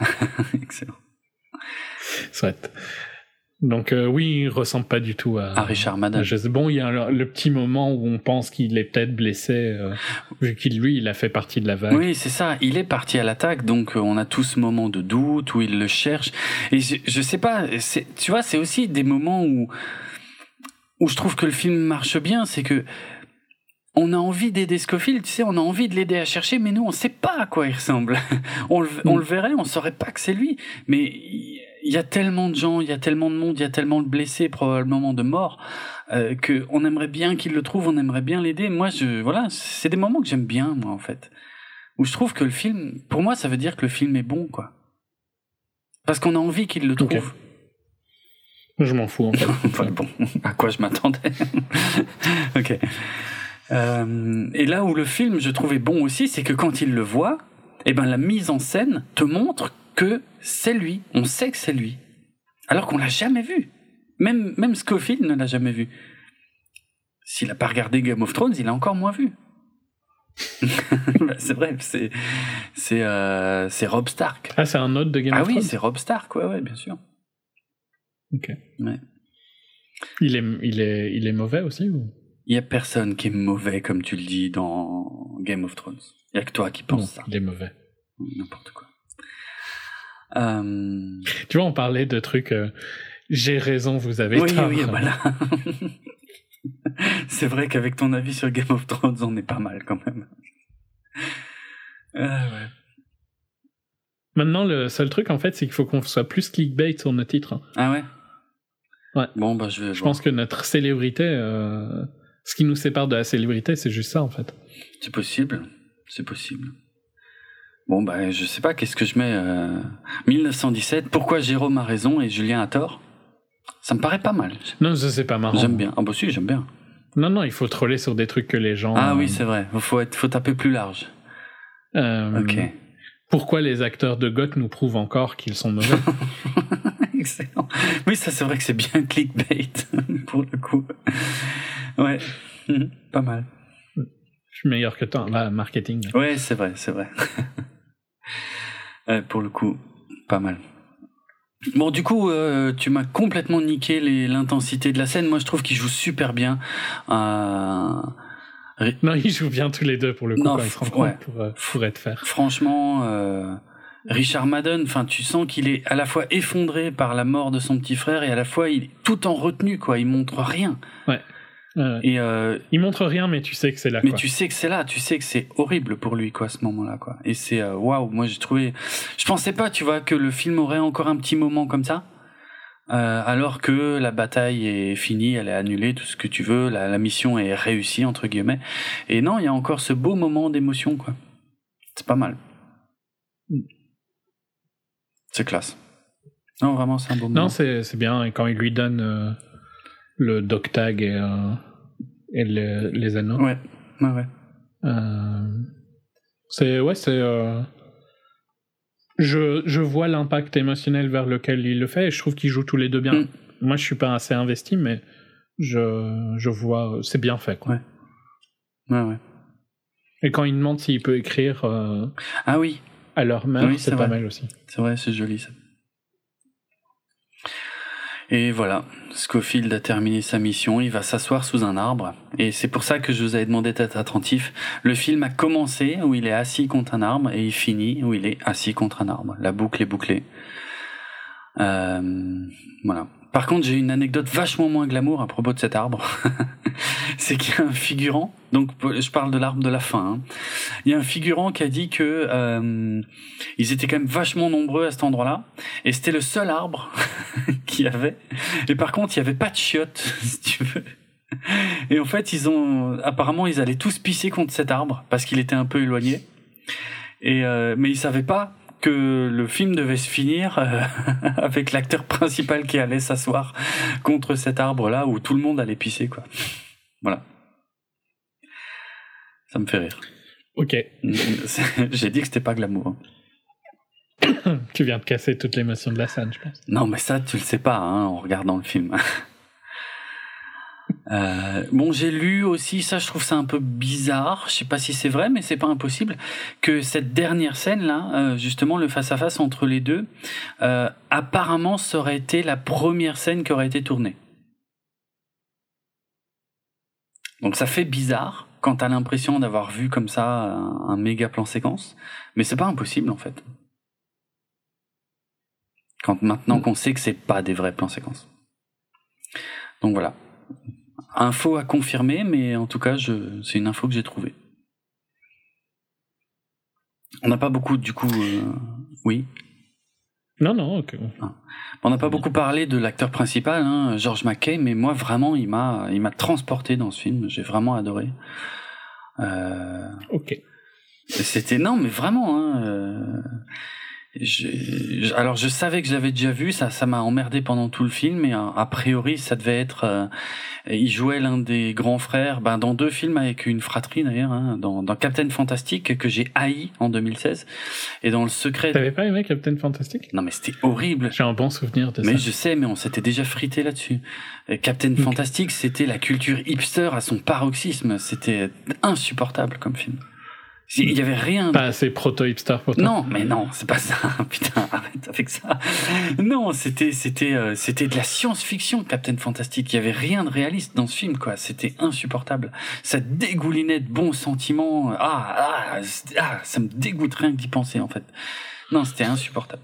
Excellent. Soit. Donc euh, oui, il ressemble pas du tout à, Ah, Richard Madden. à Bon, il y a le, le petit moment où on pense qu'il est peut-être blessé, euh, vu qu'il lui, il a fait partie de la vague. Oui, c'est ça. Il est parti à l'attaque, donc euh, on a tout ce moment de doute où il le cherche. Et je, je sais pas, tu vois, c'est aussi des moments où où je trouve que le film marche bien, c'est que on a envie d'aider Scofield, tu sais, on a envie de l'aider à chercher, mais nous, on sait pas à quoi il ressemble. on, le, on le verrait, on saurait pas que c'est lui. Mais il y a tellement de gens, il y a tellement de monde, il y a tellement de blessés, probablement de morts, euh, que on aimerait bien qu'il le trouve, on aimerait bien l'aider. Moi, je, voilà, c'est des moments que j'aime bien, moi, en fait. Où je trouve que le film, pour moi, ça veut dire que le film est bon, quoi. Parce qu'on a envie qu'il le trouve. Je m'en fous en fait. Enfin, bon, à quoi je m'attendais. ok. Euh, et là où le film, je trouvais bon aussi, c'est que quand il le voit, eh ben la mise en scène te montre que c'est lui. On sait que c'est lui. Alors qu'on l'a jamais vu. Même, même Scofield ne l'a jamais vu. S'il n'a pas regardé Game of Thrones, il a encore moins vu. C'est vrai, c'est c'est euh, c'est Rob Stark. Ah, c'est un autre de Game Ah of oui, Thrones c'est Rob Stark, ouais, ouais, bien sûr. Ok. Ouais. Il est, il est, il est mauvais aussi ou? Il y a personne qui est mauvais, comme tu le dis, dans Game of Thrones. Il y a que toi qui penses ça. il est mauvais. N'importe quoi. Euh... Tu vois, on parlait de trucs. euh, J'ai raison, vous avez Oui, tort. oui, voilà. C'est vrai qu'avec ton avis sur Game of Thrones, on est pas mal quand même. Ah ouais. Maintenant, le seul truc, en fait, c'est qu'il faut qu'on soit plus clickbait sur nos titres. hein. Ah ouais? Ouais. Bon, bah je vais. Je voir. pense que notre célébrité, euh, ce qui nous sépare de la célébrité, c'est juste ça, en fait. C'est possible. C'est possible. Bon, bah je sais pas, qu'est-ce que je mets euh... 1917, pourquoi Jérôme a raison et Julien a tort? Ça me paraît pas mal. Non, ça, c'est pas marrant. J'aime bien. Ah bah si, j'aime bien. Non, non, il faut troller sur des trucs que les gens. Ah euh, oui, c'est vrai. Faut, être, faut taper plus large. euh, Ok. Pourquoi les acteurs de GOT nous prouvent encore qu'ils sont mauvais? Excellent. Oui, ça c'est vrai que c'est bien clickbait pour le coup. Ouais, pas mal. Je suis meilleur que toi, là, marketing. Ouais, c'est vrai, c'est vrai. Ouais, pour le coup, pas mal. Bon, du coup, euh, tu m'as complètement niqué l'intensité de la scène. Moi, je trouve qu'ils jouent super bien. Euh, Non, ils jouent bien tous les deux pour le coup Non, quand ils se f- rencontrent ouais. pour, euh, pour être faire. franchement, euh, Richard Madden, enfin, tu sens qu'il est à la fois effondré par la mort de son petit frère et à la fois il est tout en retenue, quoi. Il montre rien. Euh, Et euh, ils montrent rien, mais tu sais que c'est là. Mais quoi. tu sais que c'est là, tu sais que c'est horrible pour lui, quoi, à ce moment-là, quoi. Et c'est, euh, waouh, moi j'ai trouvé, je pensais pas, tu vois, que le film aurait encore un petit moment comme ça, euh, alors que la bataille est finie, elle est annulée, tout ce que tu veux, la, la mission est réussie entre guillemets. Et non, il y a encore ce beau moment d'émotion, quoi. C'est pas mal. Mm. C'est classe. Non, vraiment, c'est un beau moment. Non, c'est c'est bien. Et quand il lui donne le dog tag et, euh, et le- les anneaux, Ouais, ouais, ouais. euh, c'est ouais, c'est. euh, je, je vois l'impact émotionnel vers lequel il le fait et je trouve qu'ils jouent tous les deux bien. Mm. Moi, je suis pas assez investi, mais je, je vois, c'est bien fait. Quoi. Ouais. Ouais, ouais. Et quand il demande s'il peut écrire Ah oui, à leur mère, Oui, c'est c'est pas vrai. mal aussi. C'est vrai, c'est joli ça. Et voilà, Scofield a terminé sa mission, il va s'asseoir sous un arbre, et c'est pour ça que je vous avais demandé d'être attentif. Le film a commencé où il est assis contre un arbre, et il finit où il est assis contre un arbre. La boucle est bouclée. Euh, voilà. Par contre, j'ai une anecdote vachement moins glamour à propos de cet arbre. c'est qu'il y a un figurant, donc je parle de l'arbre de la fin. hein. Il y a un figurant qui a dit que euh, ils étaient quand même vachement nombreux à cet endroit-là, et c'était le seul arbre qu'il y avait. Et par contre, il y avait pas de chiottes, si tu veux. Et en fait, ils ont apparemment ils allaient tous pisser contre cet arbre parce qu'il était un peu éloigné. Et euh, mais ils savaient pas que le film devait se finir euh, avec l'acteur principal qui allait s'asseoir contre cet arbre-là où tout le monde allait pisser quoi. Voilà. Ça me fait rire. Ok. J'ai dit que c'était pas glamour. hein. tu viens de casser toute l'émotion de la scène, je pense. Non, mais ça, tu le sais pas hein, en regardant le film. Euh, bon, j'ai lu aussi, ça je trouve ça un peu bizarre, je sais pas si c'est vrai, mais c'est pas impossible, que cette dernière scène là, euh, justement le face-à-face entre les deux, euh, apparemment ça aurait été la première scène qui aurait été tournée. Donc ça fait bizarre quand t'as l'impression d'avoir vu comme ça un, un méga plan séquence, mais c'est pas impossible en fait. Quand maintenant qu'on sait que c'est pas des vrais plans séquences. Donc voilà. Info à confirmer, mais en tout cas, c'est une info que j'ai trouvée. On n'a pas beaucoup, du coup, euh, oui. Non, non, ok. On n'a pas beaucoup parlé de l'acteur principal, hein, George McKay, mais moi vraiment, il m'a, il m'a transporté dans ce film. J'ai vraiment adoré. Euh, ok. C'était non, mais vraiment. Hein, euh, je, alors je savais que j'avais déjà vu, ça, ça m'a emmerdé pendant tout le film, et a, priori ça devait être, euh, il jouait l'un des grands frères, ben dans deux films avec une fratrie d'ailleurs, hein, dans, dans Captain Fantastic que j'ai haï en 2016, et dans le secret. T'avais pas aimé Captain Fantastic? Non mais c'était horrible. J'ai un bon souvenir de mais ça. Mais je sais, mais on s'était déjà frité là-dessus. Captain okay. Fantastic, c'était la culture hipster à son paroxysme, c'était insupportable comme film. Il y avait rien. Pas assez proto-hipster pour toi. Non, mais non, c'est pas ça. Putain, arrête avec ça. Non, c'était, c'était, euh, c'était de la science-fiction, Captain Fantastic. Il y avait rien de réaliste dans ce film, quoi. C'était insupportable. Ça dégoulinait de bons sentiments. Ah, ah, ah, ça me dégoûte rien que d'y penser, en fait. Non, c'était insupportable.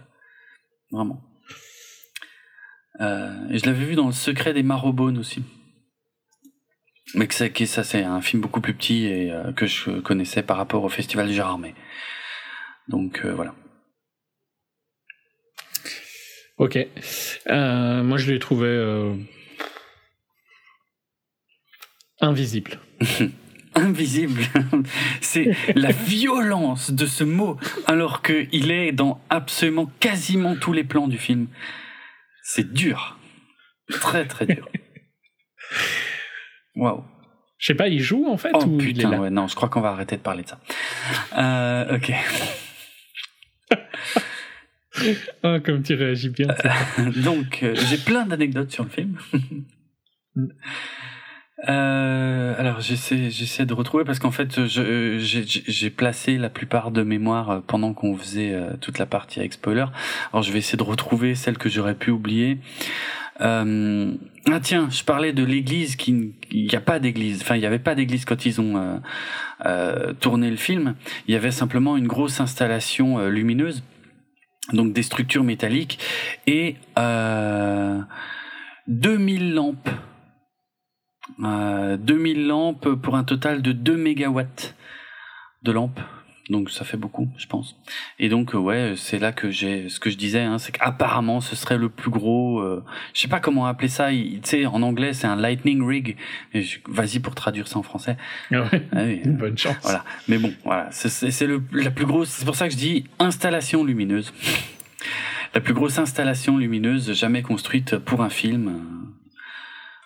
Vraiment. Euh, et je l'avais vu dans Le Secret des Marrowbones aussi. Mais que ça, que ça c'est un film beaucoup plus petit et euh, que je connaissais par rapport au Festival Gérardmer. Donc euh, voilà. Ok. Euh, moi je l'ai trouvé invisible. invisible. c'est la violence de ce mot alors qu'il est dans absolument quasiment tous les plans du film. C'est dur. Très très dur. Waouh. Je sais pas, il joue en fait oh, ou putain, il est là ouais, non, je crois qu'on va arrêter de parler de ça. Euh, ok. oh, comme tu réagis bien. Donc, euh, j'ai plein d'anecdotes sur le film. Euh, alors j'essaie j'essaie de retrouver parce qu'en fait je, j'ai placé la plupart de mémoire pendant qu'on faisait euh, toute la partie avec spoiler. Alors je vais essayer de retrouver celles que j'aurais pu oublier. Euh, ah tiens, je parlais de l'église qui il n'y a pas d'église. Enfin, il n'y avait pas d'église quand ils ont euh, euh, tourné le film. Il y avait simplement une grosse installation euh, lumineuse, donc des structures métalliques et 2000 lampes. 2000 lampes pour un total de 2 mégawatts de lampes donc ça fait beaucoup, je pense. Et donc ouais, c'est là que j'ai ce que je disais, hein, c'est qu'apparemment ce serait le plus gros. Euh, je sais pas comment appeler ça. Tu sais, en anglais c'est un lightning rig. Vas-y pour traduire ça en français. Ouais, ah oui, bonne chance. Voilà. Mais bon, voilà, c'est le la plus grosse. C'est pour ça que je dis installation lumineuse. la plus grosse installation lumineuse jamais construite pour un film.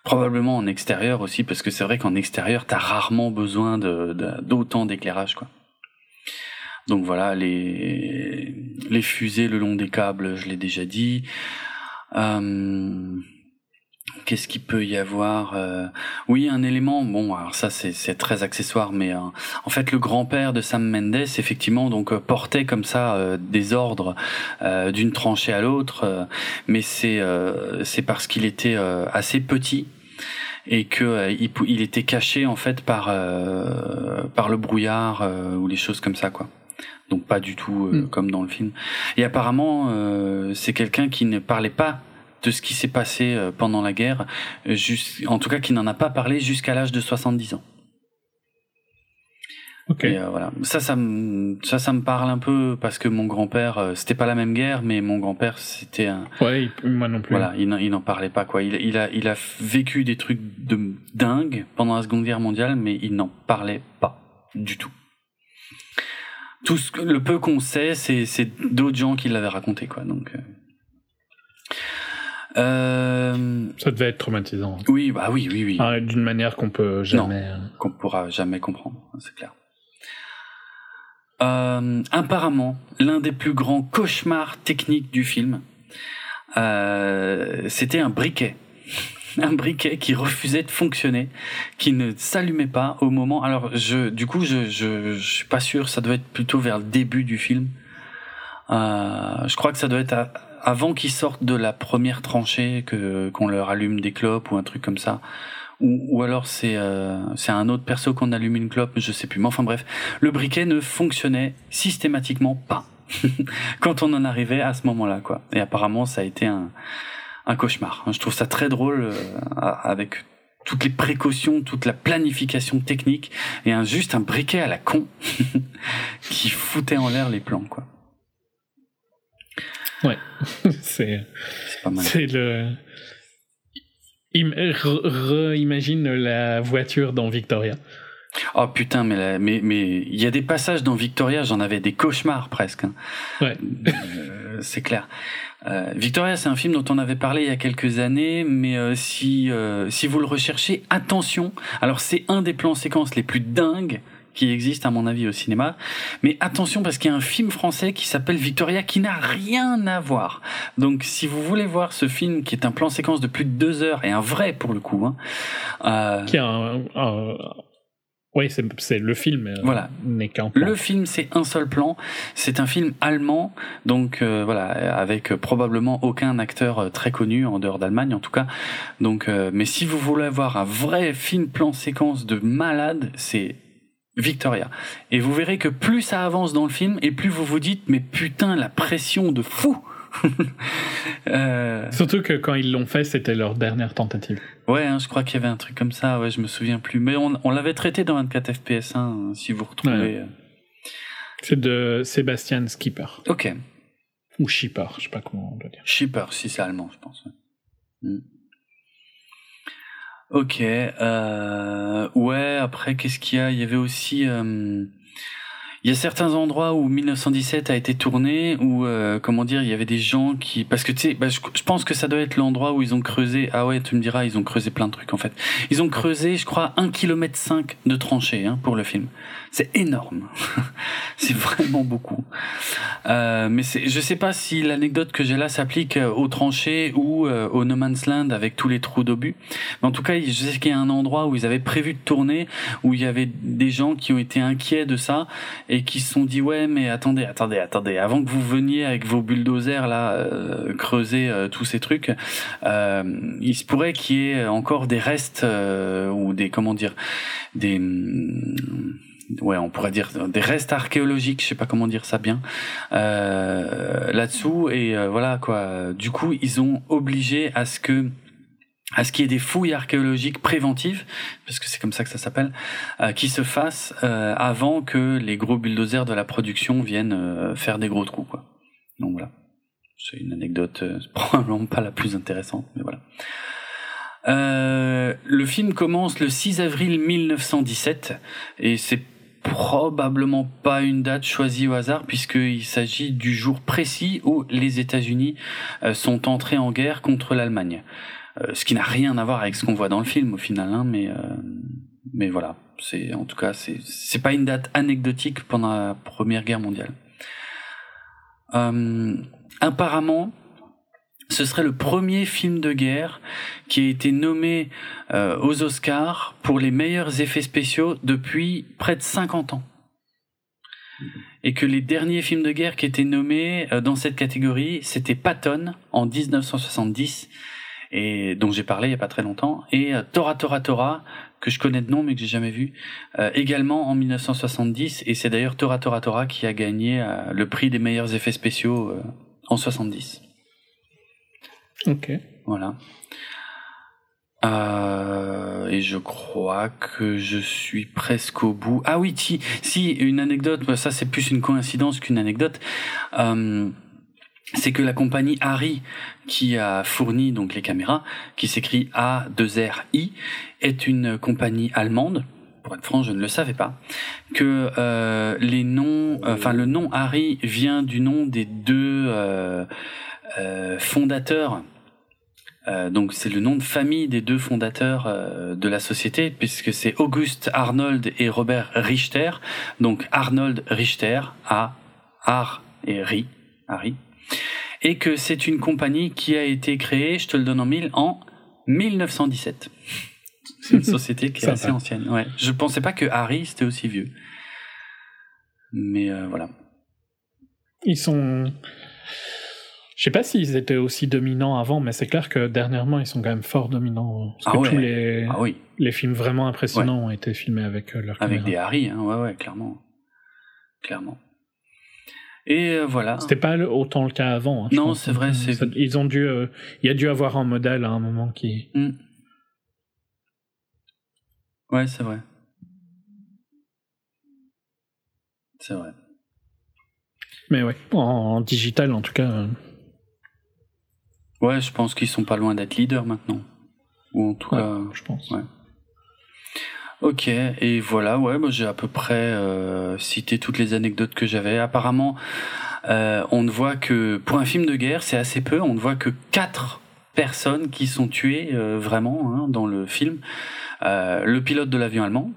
Probablement en extérieur aussi, parce que c'est vrai qu'en extérieur, t'as rarement besoin d'autant de, d'éclairage, quoi. Donc voilà, les, les fusées le long des câbles, je l'ai déjà dit. Euh, Qu'est-ce qu'il peut y avoir euh, Oui, un élément. Bon, alors ça c'est très accessoire, mais euh, en fait le grand-père de Sam Mendes, effectivement, donc portait comme ça des ordres d'une tranchée à l'autre, mais c'est c'est parce qu'il était assez petit et que il, il, était caché en fait par par le brouillard ou les choses comme ça, quoi donc pas du tout euh, mm. comme dans le film. Et apparemment, euh, c'est quelqu'un qui ne parlait pas de ce qui s'est passé euh, pendant la guerre, juste, en tout cas qui n'en a pas parlé jusqu'à l'âge de 70 ans. Ok. Et, voilà. Ça, ça me, ça, ça me parle un peu parce que mon grand-père, c'était pas la même guerre, mais mon grand-père, c'était un. Ouais, moi non plus. Voilà, il, n'en parlait pas quoi. Il, il a, il a vécu des trucs de dingue pendant la Seconde Guerre mondiale, mais il n'en parlait pas du tout tout ce que, le peu qu'on sait, c'est, c'est d'autres gens qui l'avaient raconté, quoi. Donc, euh... Euh... ça devait être traumatisant. Oui, bah oui, oui, oui. Ah, d'une manière qu'on peut jamais, non, qu'on pourra jamais comprendre, c'est clair. Euh, apparemment, l'un des plus grands cauchemars techniques du film, euh, c'était un briquet. un briquet qui refusait de fonctionner, qui ne s'allumait pas au moment. Alors, je, du coup, je, je, je suis pas sûr. Ça doit être plutôt vers le début du film. Euh, je crois que ça doit être avant qu'ils sortent de la première tranchée que qu'on leur allume des clopes ou un truc comme ça. Ou, ou alors c'est euh, c'est un autre perso qu'on allume une clope, je sais plus. Mais enfin bref, le briquet ne fonctionnait systématiquement pas quand on en arrivait à ce moment-là, quoi. Et apparemment, ça a été un un cauchemar. Je trouve ça très drôle euh, avec toutes les précautions, toute la planification technique et un juste un briquet à la con qui foutait en l'air les plans, quoi. Ouais, c'est c'est le Reimagine la voiture dans Victoria. Oh putain, mais mais mais il y a des passages dans Victoria, j'en avais des cauchemars presque. Hein. Ouais. Euh, c'est clair. Euh, Victoria, c'est un film dont on avait parlé il y a quelques années, mais euh, si euh, si vous le recherchez, attention. Alors c'est un des plans séquences les plus dingues qui existe à mon avis au cinéma. Mais attention parce qu'il y a un film français qui s'appelle Victoria qui n'a rien à voir. Donc si vous voulez voir ce film qui est un plan séquence de plus de deux heures et un vrai pour le coup, hein, euh... qui a un, Oui, c'est le film. Euh, voilà. Le film, c'est un seul plan. C'est un film allemand, donc euh, voilà, avec probablement aucun acteur euh, très connu en dehors d'Allemagne, en tout cas. Donc, mais si vous voulez voir un vrai film plan séquence de malade, c'est Victoria. Et vous verrez que plus ça avance dans le film, et plus vous vous dites, mais putain, la pression de fou euh... Surtout que quand ils l'ont fait, c'était leur dernière tentative. Ouais, hein, je crois qu'il y avait un truc comme ça, ouais, je me souviens plus. Mais on, on l'avait traité dans 24 FPS1, hein, si vous retrouvez. Euh. C'est de Sébastien Skipper. Ok. Ou Schipper, je sais pas comment on doit dire. Schipper, si c'est allemand, je pense. Hmm. Ok. Euh, ouais, après, qu'est-ce qu'il y a? Il y avait aussi... Euh, il y a certains endroits où 1917 a été tourné, où euh, comment dire, il y avait des gens qui, parce que tu sais, bah, je, pense que ça doit être l'endroit où ils ont creusé. Ah ouais, tu me diras, ils ont creusé plein de trucs en fait. Ils ont creusé, je crois, 1 km 5 de tranchées hein, pour le film. C'est énorme. c'est vraiment beaucoup. Euh, mais je sais pas si l'anecdote que j'ai là s'applique euh, aux tranchées ou euh, au No Man's Land avec tous les trous d'obus. Mais en tout cas, je sais qu'il y a un endroit où ils avaient prévu de tourner, où il y avait des gens qui ont été inquiets de ça et qui se sont dit ouais mais attendez attendez attendez avant que vous veniez avec vos bulldozers là euh, creuser euh, tous ces trucs il se pourrait qu'il y ait encore des restes ou des comment dire des ouais, on pourrait dire des restes archéologiques, je sais pas comment dire ça bien, là-dessous. Et voilà quoi. Du coup, ils ont obligé à ce que à ce qu'il y ait des fouilles archéologiques préventives, parce que c'est comme ça que ça s'appelle, euh, qui se fassent euh, avant que les gros bulldozers de la production viennent euh, faire des gros trous. Quoi. Donc voilà, c'est une anecdote probablement pas la plus intéressante, mais voilà. le film commence le 6 avril 1917 et c'est probablement pas une date choisie au hasard puisqu'il s'agit du jour précis où les États-Unis sont entrés en guerre contre l'Allemagne. Euh, ce qui n'a rien à voir avec ce qu'on voit dans le film au final, hein, mais euh, mais voilà, c'est en tout cas c'est c'est pas une date anecdotique pendant la Première Guerre mondiale. Euh, apparemment, ce serait le premier film de guerre qui a été nommé euh, aux Oscars pour les meilleurs effets spéciaux depuis près de 50 ans. Et que les derniers films de guerre qui étaient nommés dans cette catégorie, c'était Patton en 1970 et dont j'ai parlé il y a pas très longtemps, et euh, Tora Tora Tora que je connais de nom mais que j'ai jamais vu, euh, également en 1970 et c'est d'ailleurs Tora Tora Tora qui a gagné euh, le prix des meilleurs effets spéciaux en 70. Ok. Voilà. Euh, et je crois que je suis presque au bout. Ah oui, si, si une anecdote, ça c'est plus une coïncidence qu'une anecdote. Euh, c'est que la compagnie Harry qui a fourni donc les caméras, qui s'écrit A2RI, est une compagnie allemande. Pour être franc, je ne le savais pas. Que euh, les noms, enfin le nom Harry vient du nom des deux fondateurs Euh, donc c'est le nom de famille des deux fondateurs euh, de la société, puisque c'est Auguste Arnold et Robert Richter. Donc Arnold Richter, A, Ar et Ri, Harry. Et que c'est une compagnie qui a été créée, je te le donne en mille, en 1917. C'est une société qui est assez ancienne. Ouais. Je pensais pas que Harry c'était aussi vieux. Mais euh, voilà. Ils sont. Je sais pas s'ils étaient aussi dominants avant, mais c'est clair que dernièrement, ils sont quand même fort dominants. Parce Ah que tous les, Ah oui, les films vraiment impressionnants ont été filmés avec euh, leur avec caméra. des Harry, hein. ouais, ouais, clairement. Clairement. Et euh, voilà. C'était pas autant le cas avant. hein, Non, c'est vrai, ça- Ils ont dû. euh, Il y a dû avoir un modèle à un moment qui. Hmm. Ouais, c'est vrai. C'est vrai. Mais ouais, en, en digital en tout cas. euh, Ouais, je pense qu'ils sont pas loin d'être leaders maintenant. Ou en tout Ouais. cas. je pense. Ouais. Ok, et voilà, ouais, moi j'ai à peu près euh, cité toutes les anecdotes que j'avais. Apparemment, euh, on ne voit que, pour un film de guerre, c'est assez peu, on ne voit que quatre personnes qui sont tuées euh, vraiment hein, dans le film. Euh, le pilote de l'avion allemand,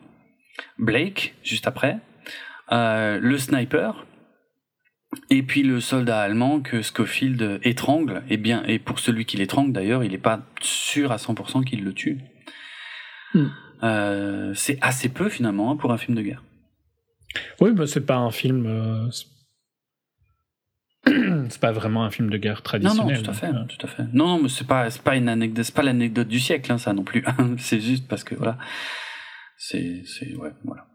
Blake, juste après, euh, le sniper, et puis le soldat allemand que Schofield étrangle, et bien, et pour celui qui l'étrangle d'ailleurs, il n'est pas sûr à 100% qu'il le tue. Hmm. Euh, c'est assez peu finalement hein, pour un film de guerre. Oui, mais c'est pas un film. euh, c'est- pas vraiment un film de guerre Non, traditionnel. non, tout à fait, tout à fait. Non, non, mais c'est pas, pas une anecdote, c'est pas l'anecdote du siècle, hein, ça non plus. c'est juste parce que voilà, c'est, c'est, ouais, voilà.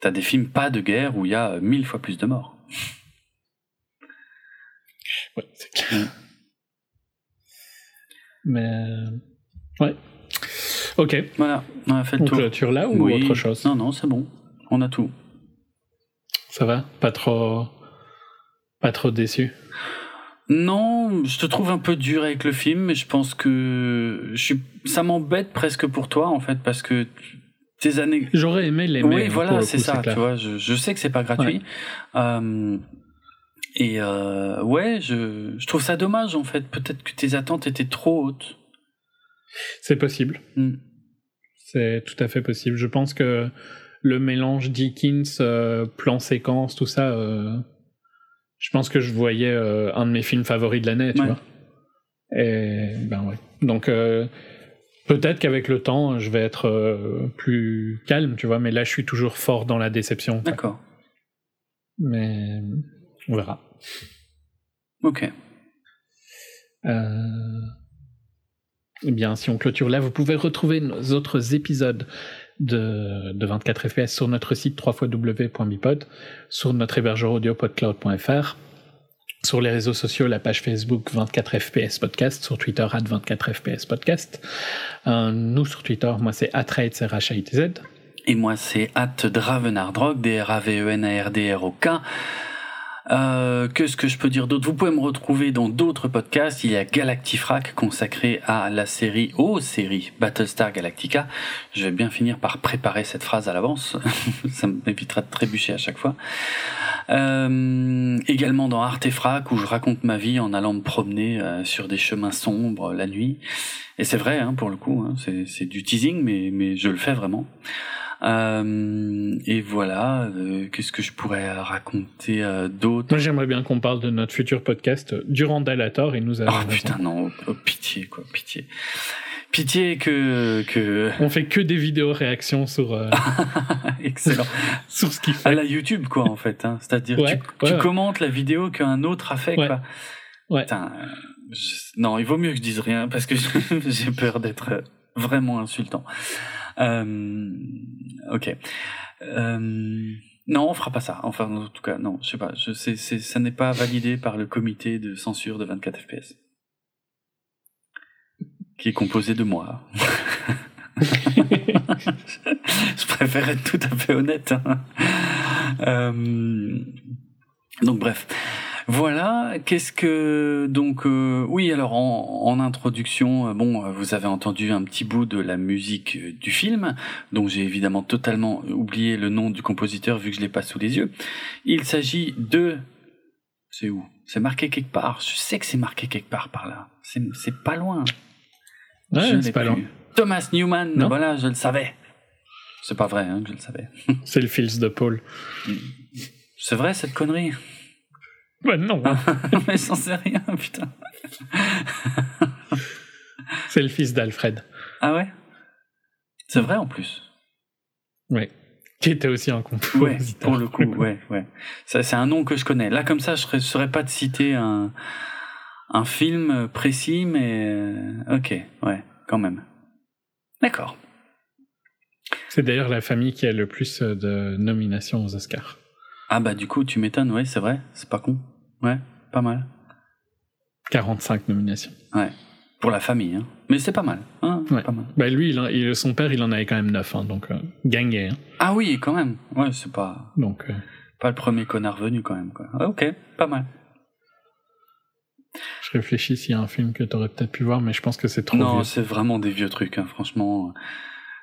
T'as des films pas de guerre où il y a euh, mille fois plus de morts. ouais, c'est clair. Mm. Mais. euh, Ouais. Ok. Voilà, on a fait le On tour. clôture là ou Oui. autre chose? Non, non, c'est bon, on a tout. Ça va? Pas trop. Pas trop déçu? Non, je te trouve un peu dur avec le film, mais je pense que je suis, ça m'embête presque pour toi en fait, parce que tes années, J'aurais aimé l'aimer. Oui, hein, pour voilà, c'est ça, tu vois. Je, je sais que c'est pas gratuit. Euh, et euh, ouais, je, je trouve ça dommage en fait. Peut-être que tes attentes étaient trop hautes. C'est possible. Hmm. C'est tout à fait possible. Je pense que le mélange Dickens, euh, plan séquence, tout ça, je pense que je voyais un de mes films favoris de l'année, tu Ouais. vois. Et ben ouais. Donc peut-être qu'avec le temps, je vais être euh, plus calme, tu vois. Mais là, je suis toujours fort dans la déception. D'accord. Mais on verra. Ok. Euh, Eh bien, si on clôture là, vous pouvez retrouver nos autres épisodes de, de 24 FPS sur notre site www.bipod, sur notre hébergeur audio podcloud.fr, sur les réseaux sociaux, la page Facebook 24 FPS Podcast, sur Twitter at 24 FPS Podcast. Euh, nous sur Twitter, moi c'est R-H-A-I-T-Z. Et moi, c'est at Dravenardrog, D-R-A-V-E-N-A-R-D-R-O-K. Euh, que ce que je peux dire d'autre? Vous pouvez me retrouver dans d'autres podcasts. Il y a Galactifrac consacré à la série, aux séries Battlestar Galactica. Je vais bien finir par préparer cette phrase à l'avance. Ça m'évitera de trébucher à chaque fois. Euh, également dans Artefrac où je raconte ma vie en allant me promener euh, sur des chemins sombres la nuit. Et c'est vrai, hein, pour le coup, hein, c'est du teasing, mais je le fais vraiment. Euh, et voilà, euh, qu'est-ce que je pourrais raconter euh, d'autre? Moi j'aimerais bien qu'on parle de notre futur podcast euh, Durandalator et nous avons Oh putain, non, oh, pitié, quoi, pitié. Pitié que... que... On fait que des vidéos réactions sur, euh, Excellent. sur ce qu'il À fait. la YouTube, quoi, en fait. Hein. C'est-à-dire, Ouais, tu, ouais, tu ouais. commentes la vidéo qu'un autre a fait, Ouais. quoi. Ouais. Putain, je- non, il vaut mieux que je dise rien, parce que j'ai peur d'être vraiment insultant. Euh, ok. Euh, non, on fera pas ça. Enfin, en tout cas, non, je sais pas. Je, ça n'est pas validé par le comité de censure de 24 FPS. Qui est composé de moi. je préfère être tout à fait honnête. hein. Euh, donc bref. Voilà, qu'est-ce que donc euh, oui alors en, en introduction euh, bon euh, vous avez entendu un petit bout de la musique euh, du film dont j'ai évidemment totalement oublié le nom du compositeur vu que je l'ai pas sous les yeux. Il s'agit de C'est où? C'est marqué quelque part. Je sais que c'est marqué quelque part par là. C'est c'est pas loin. Ouais, c'est pas loin. Thomas Newman, Non. voilà, je le savais. C'est pas vrai hein, que je le savais. C'est le fils de Paul. C'est vrai cette connerie? Ouais, non. Mais j'en sais rien, putain. c'est le fils d'Alfred. Ah ouais? C'est vrai en plus. Ouais. Qui était aussi un Ouais, compositeur. pour le coup, ouais, ouais. Ça, c'est un nom que je connais. Là, comme ça, je ne saurais pas te citer un, un film précis, mais euh, ok, ouais, quand même. D'accord. C'est d'ailleurs la famille qui a le plus de nominations aux Oscars. Ah bah du coup, tu m'étonnes, ouais, c'est vrai, c'est pas con. Ouais, pas mal. 45 nominations. Ouais, pour la famille, hein. Mais c'est pas mal, hein, Ouais. pas mal. Bah lui, il son père, il en avait quand même 9, hein, donc euh, gagné. hein. Ah oui, quand même. Ouais, c'est pas Donc, euh, pas le premier connard venu quand même, quoi. Ah, ok, pas mal. je réfléchis s'il y a un film que t'aurais peut-être pu voir, mais je pense que c'est trop non, vieux. c'est vraiment des vieux trucs, hein, franchement.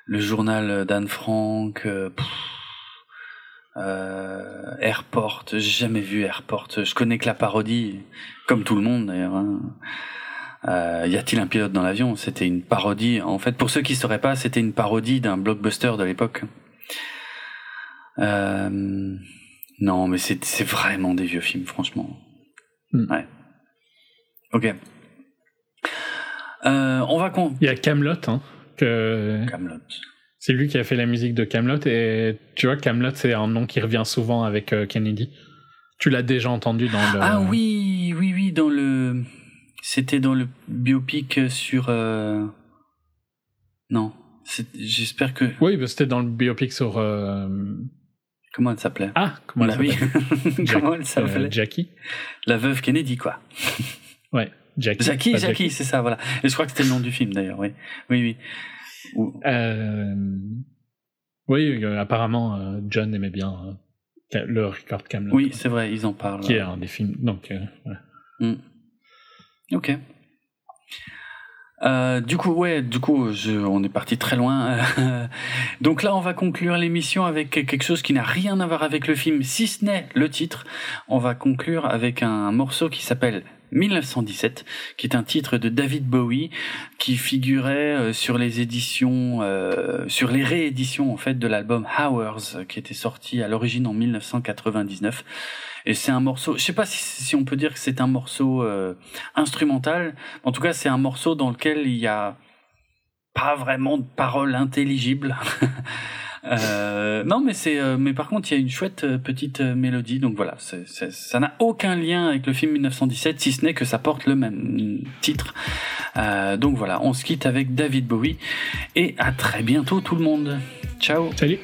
Le journal d'Anne Frank, euh, pff, euh, Airport, j'ai jamais vu Airport. Je connais que la parodie, comme tout le monde d'ailleurs. hein. Euh, y a-t-il un pilote dans l'avion? C'était une parodie. En fait, pour ceux qui sauraient pas, c'était une parodie d'un blockbuster de l'époque. Euh, non, mais c'est vraiment des vieux films, franchement. Hmm. Ouais. Ok. On va con. Il y a Camelot, hein, que Camelot. C'est lui qui a fait la musique de Camelot, et tu vois, Camelot, c'est un nom qui revient souvent avec euh, Kennedy. Tu l'as déjà entendu dans le. Ah oui, oui, oui, dans le. C'était dans le biopic sur. euh, Non. J'espère que. Oui, bah, c'était dans le biopic sur. euh, Comment elle s'appelait? Ah, comment elle Bah oui. s'appelle Comment elle s'appelait? Jackie. La veuve Kennedy, quoi. Ouais, Jackie. Jackie, pas Jackie, c'est ça, voilà. Et je crois que c'était le nom du film, d'ailleurs, oui. Oui, oui. Euh, Oui, euh, apparemment, euh, John aimait bien le record Camelot. Oui, c'est vrai, ils en parlent. Qui est un des films. Donc, euh, voilà. Hmm. Ok. Euh, du coup, ouais, du coup, je, on est parti très loin. Donc là, on va conclure l'émission avec quelque chose qui n'a rien à voir avec le film, si ce n'est le titre. On va conclure avec un morceau qui s'appelle 1917, qui est un titre de David Bowie, qui figurait euh, sur les éditions, euh, sur les rééditions en fait de l'album Hours, qui était sorti à l'origine en 1999. Et c'est un morceau, je sais pas si, on peut dire que c'est un morceau euh, instrumental. En tout cas, c'est un morceau dans lequel il y a pas vraiment de paroles intelligibles. Euh, non, mais c'est, euh, mais par contre, il y a une chouette euh, petite euh, mélodie. Donc voilà, ça n'a aucun lien avec le film 1917, si ce n'est que ça porte le même titre. Donc voilà, on se quitte avec David Bowie et à très bientôt tout le monde. Ciao. Salut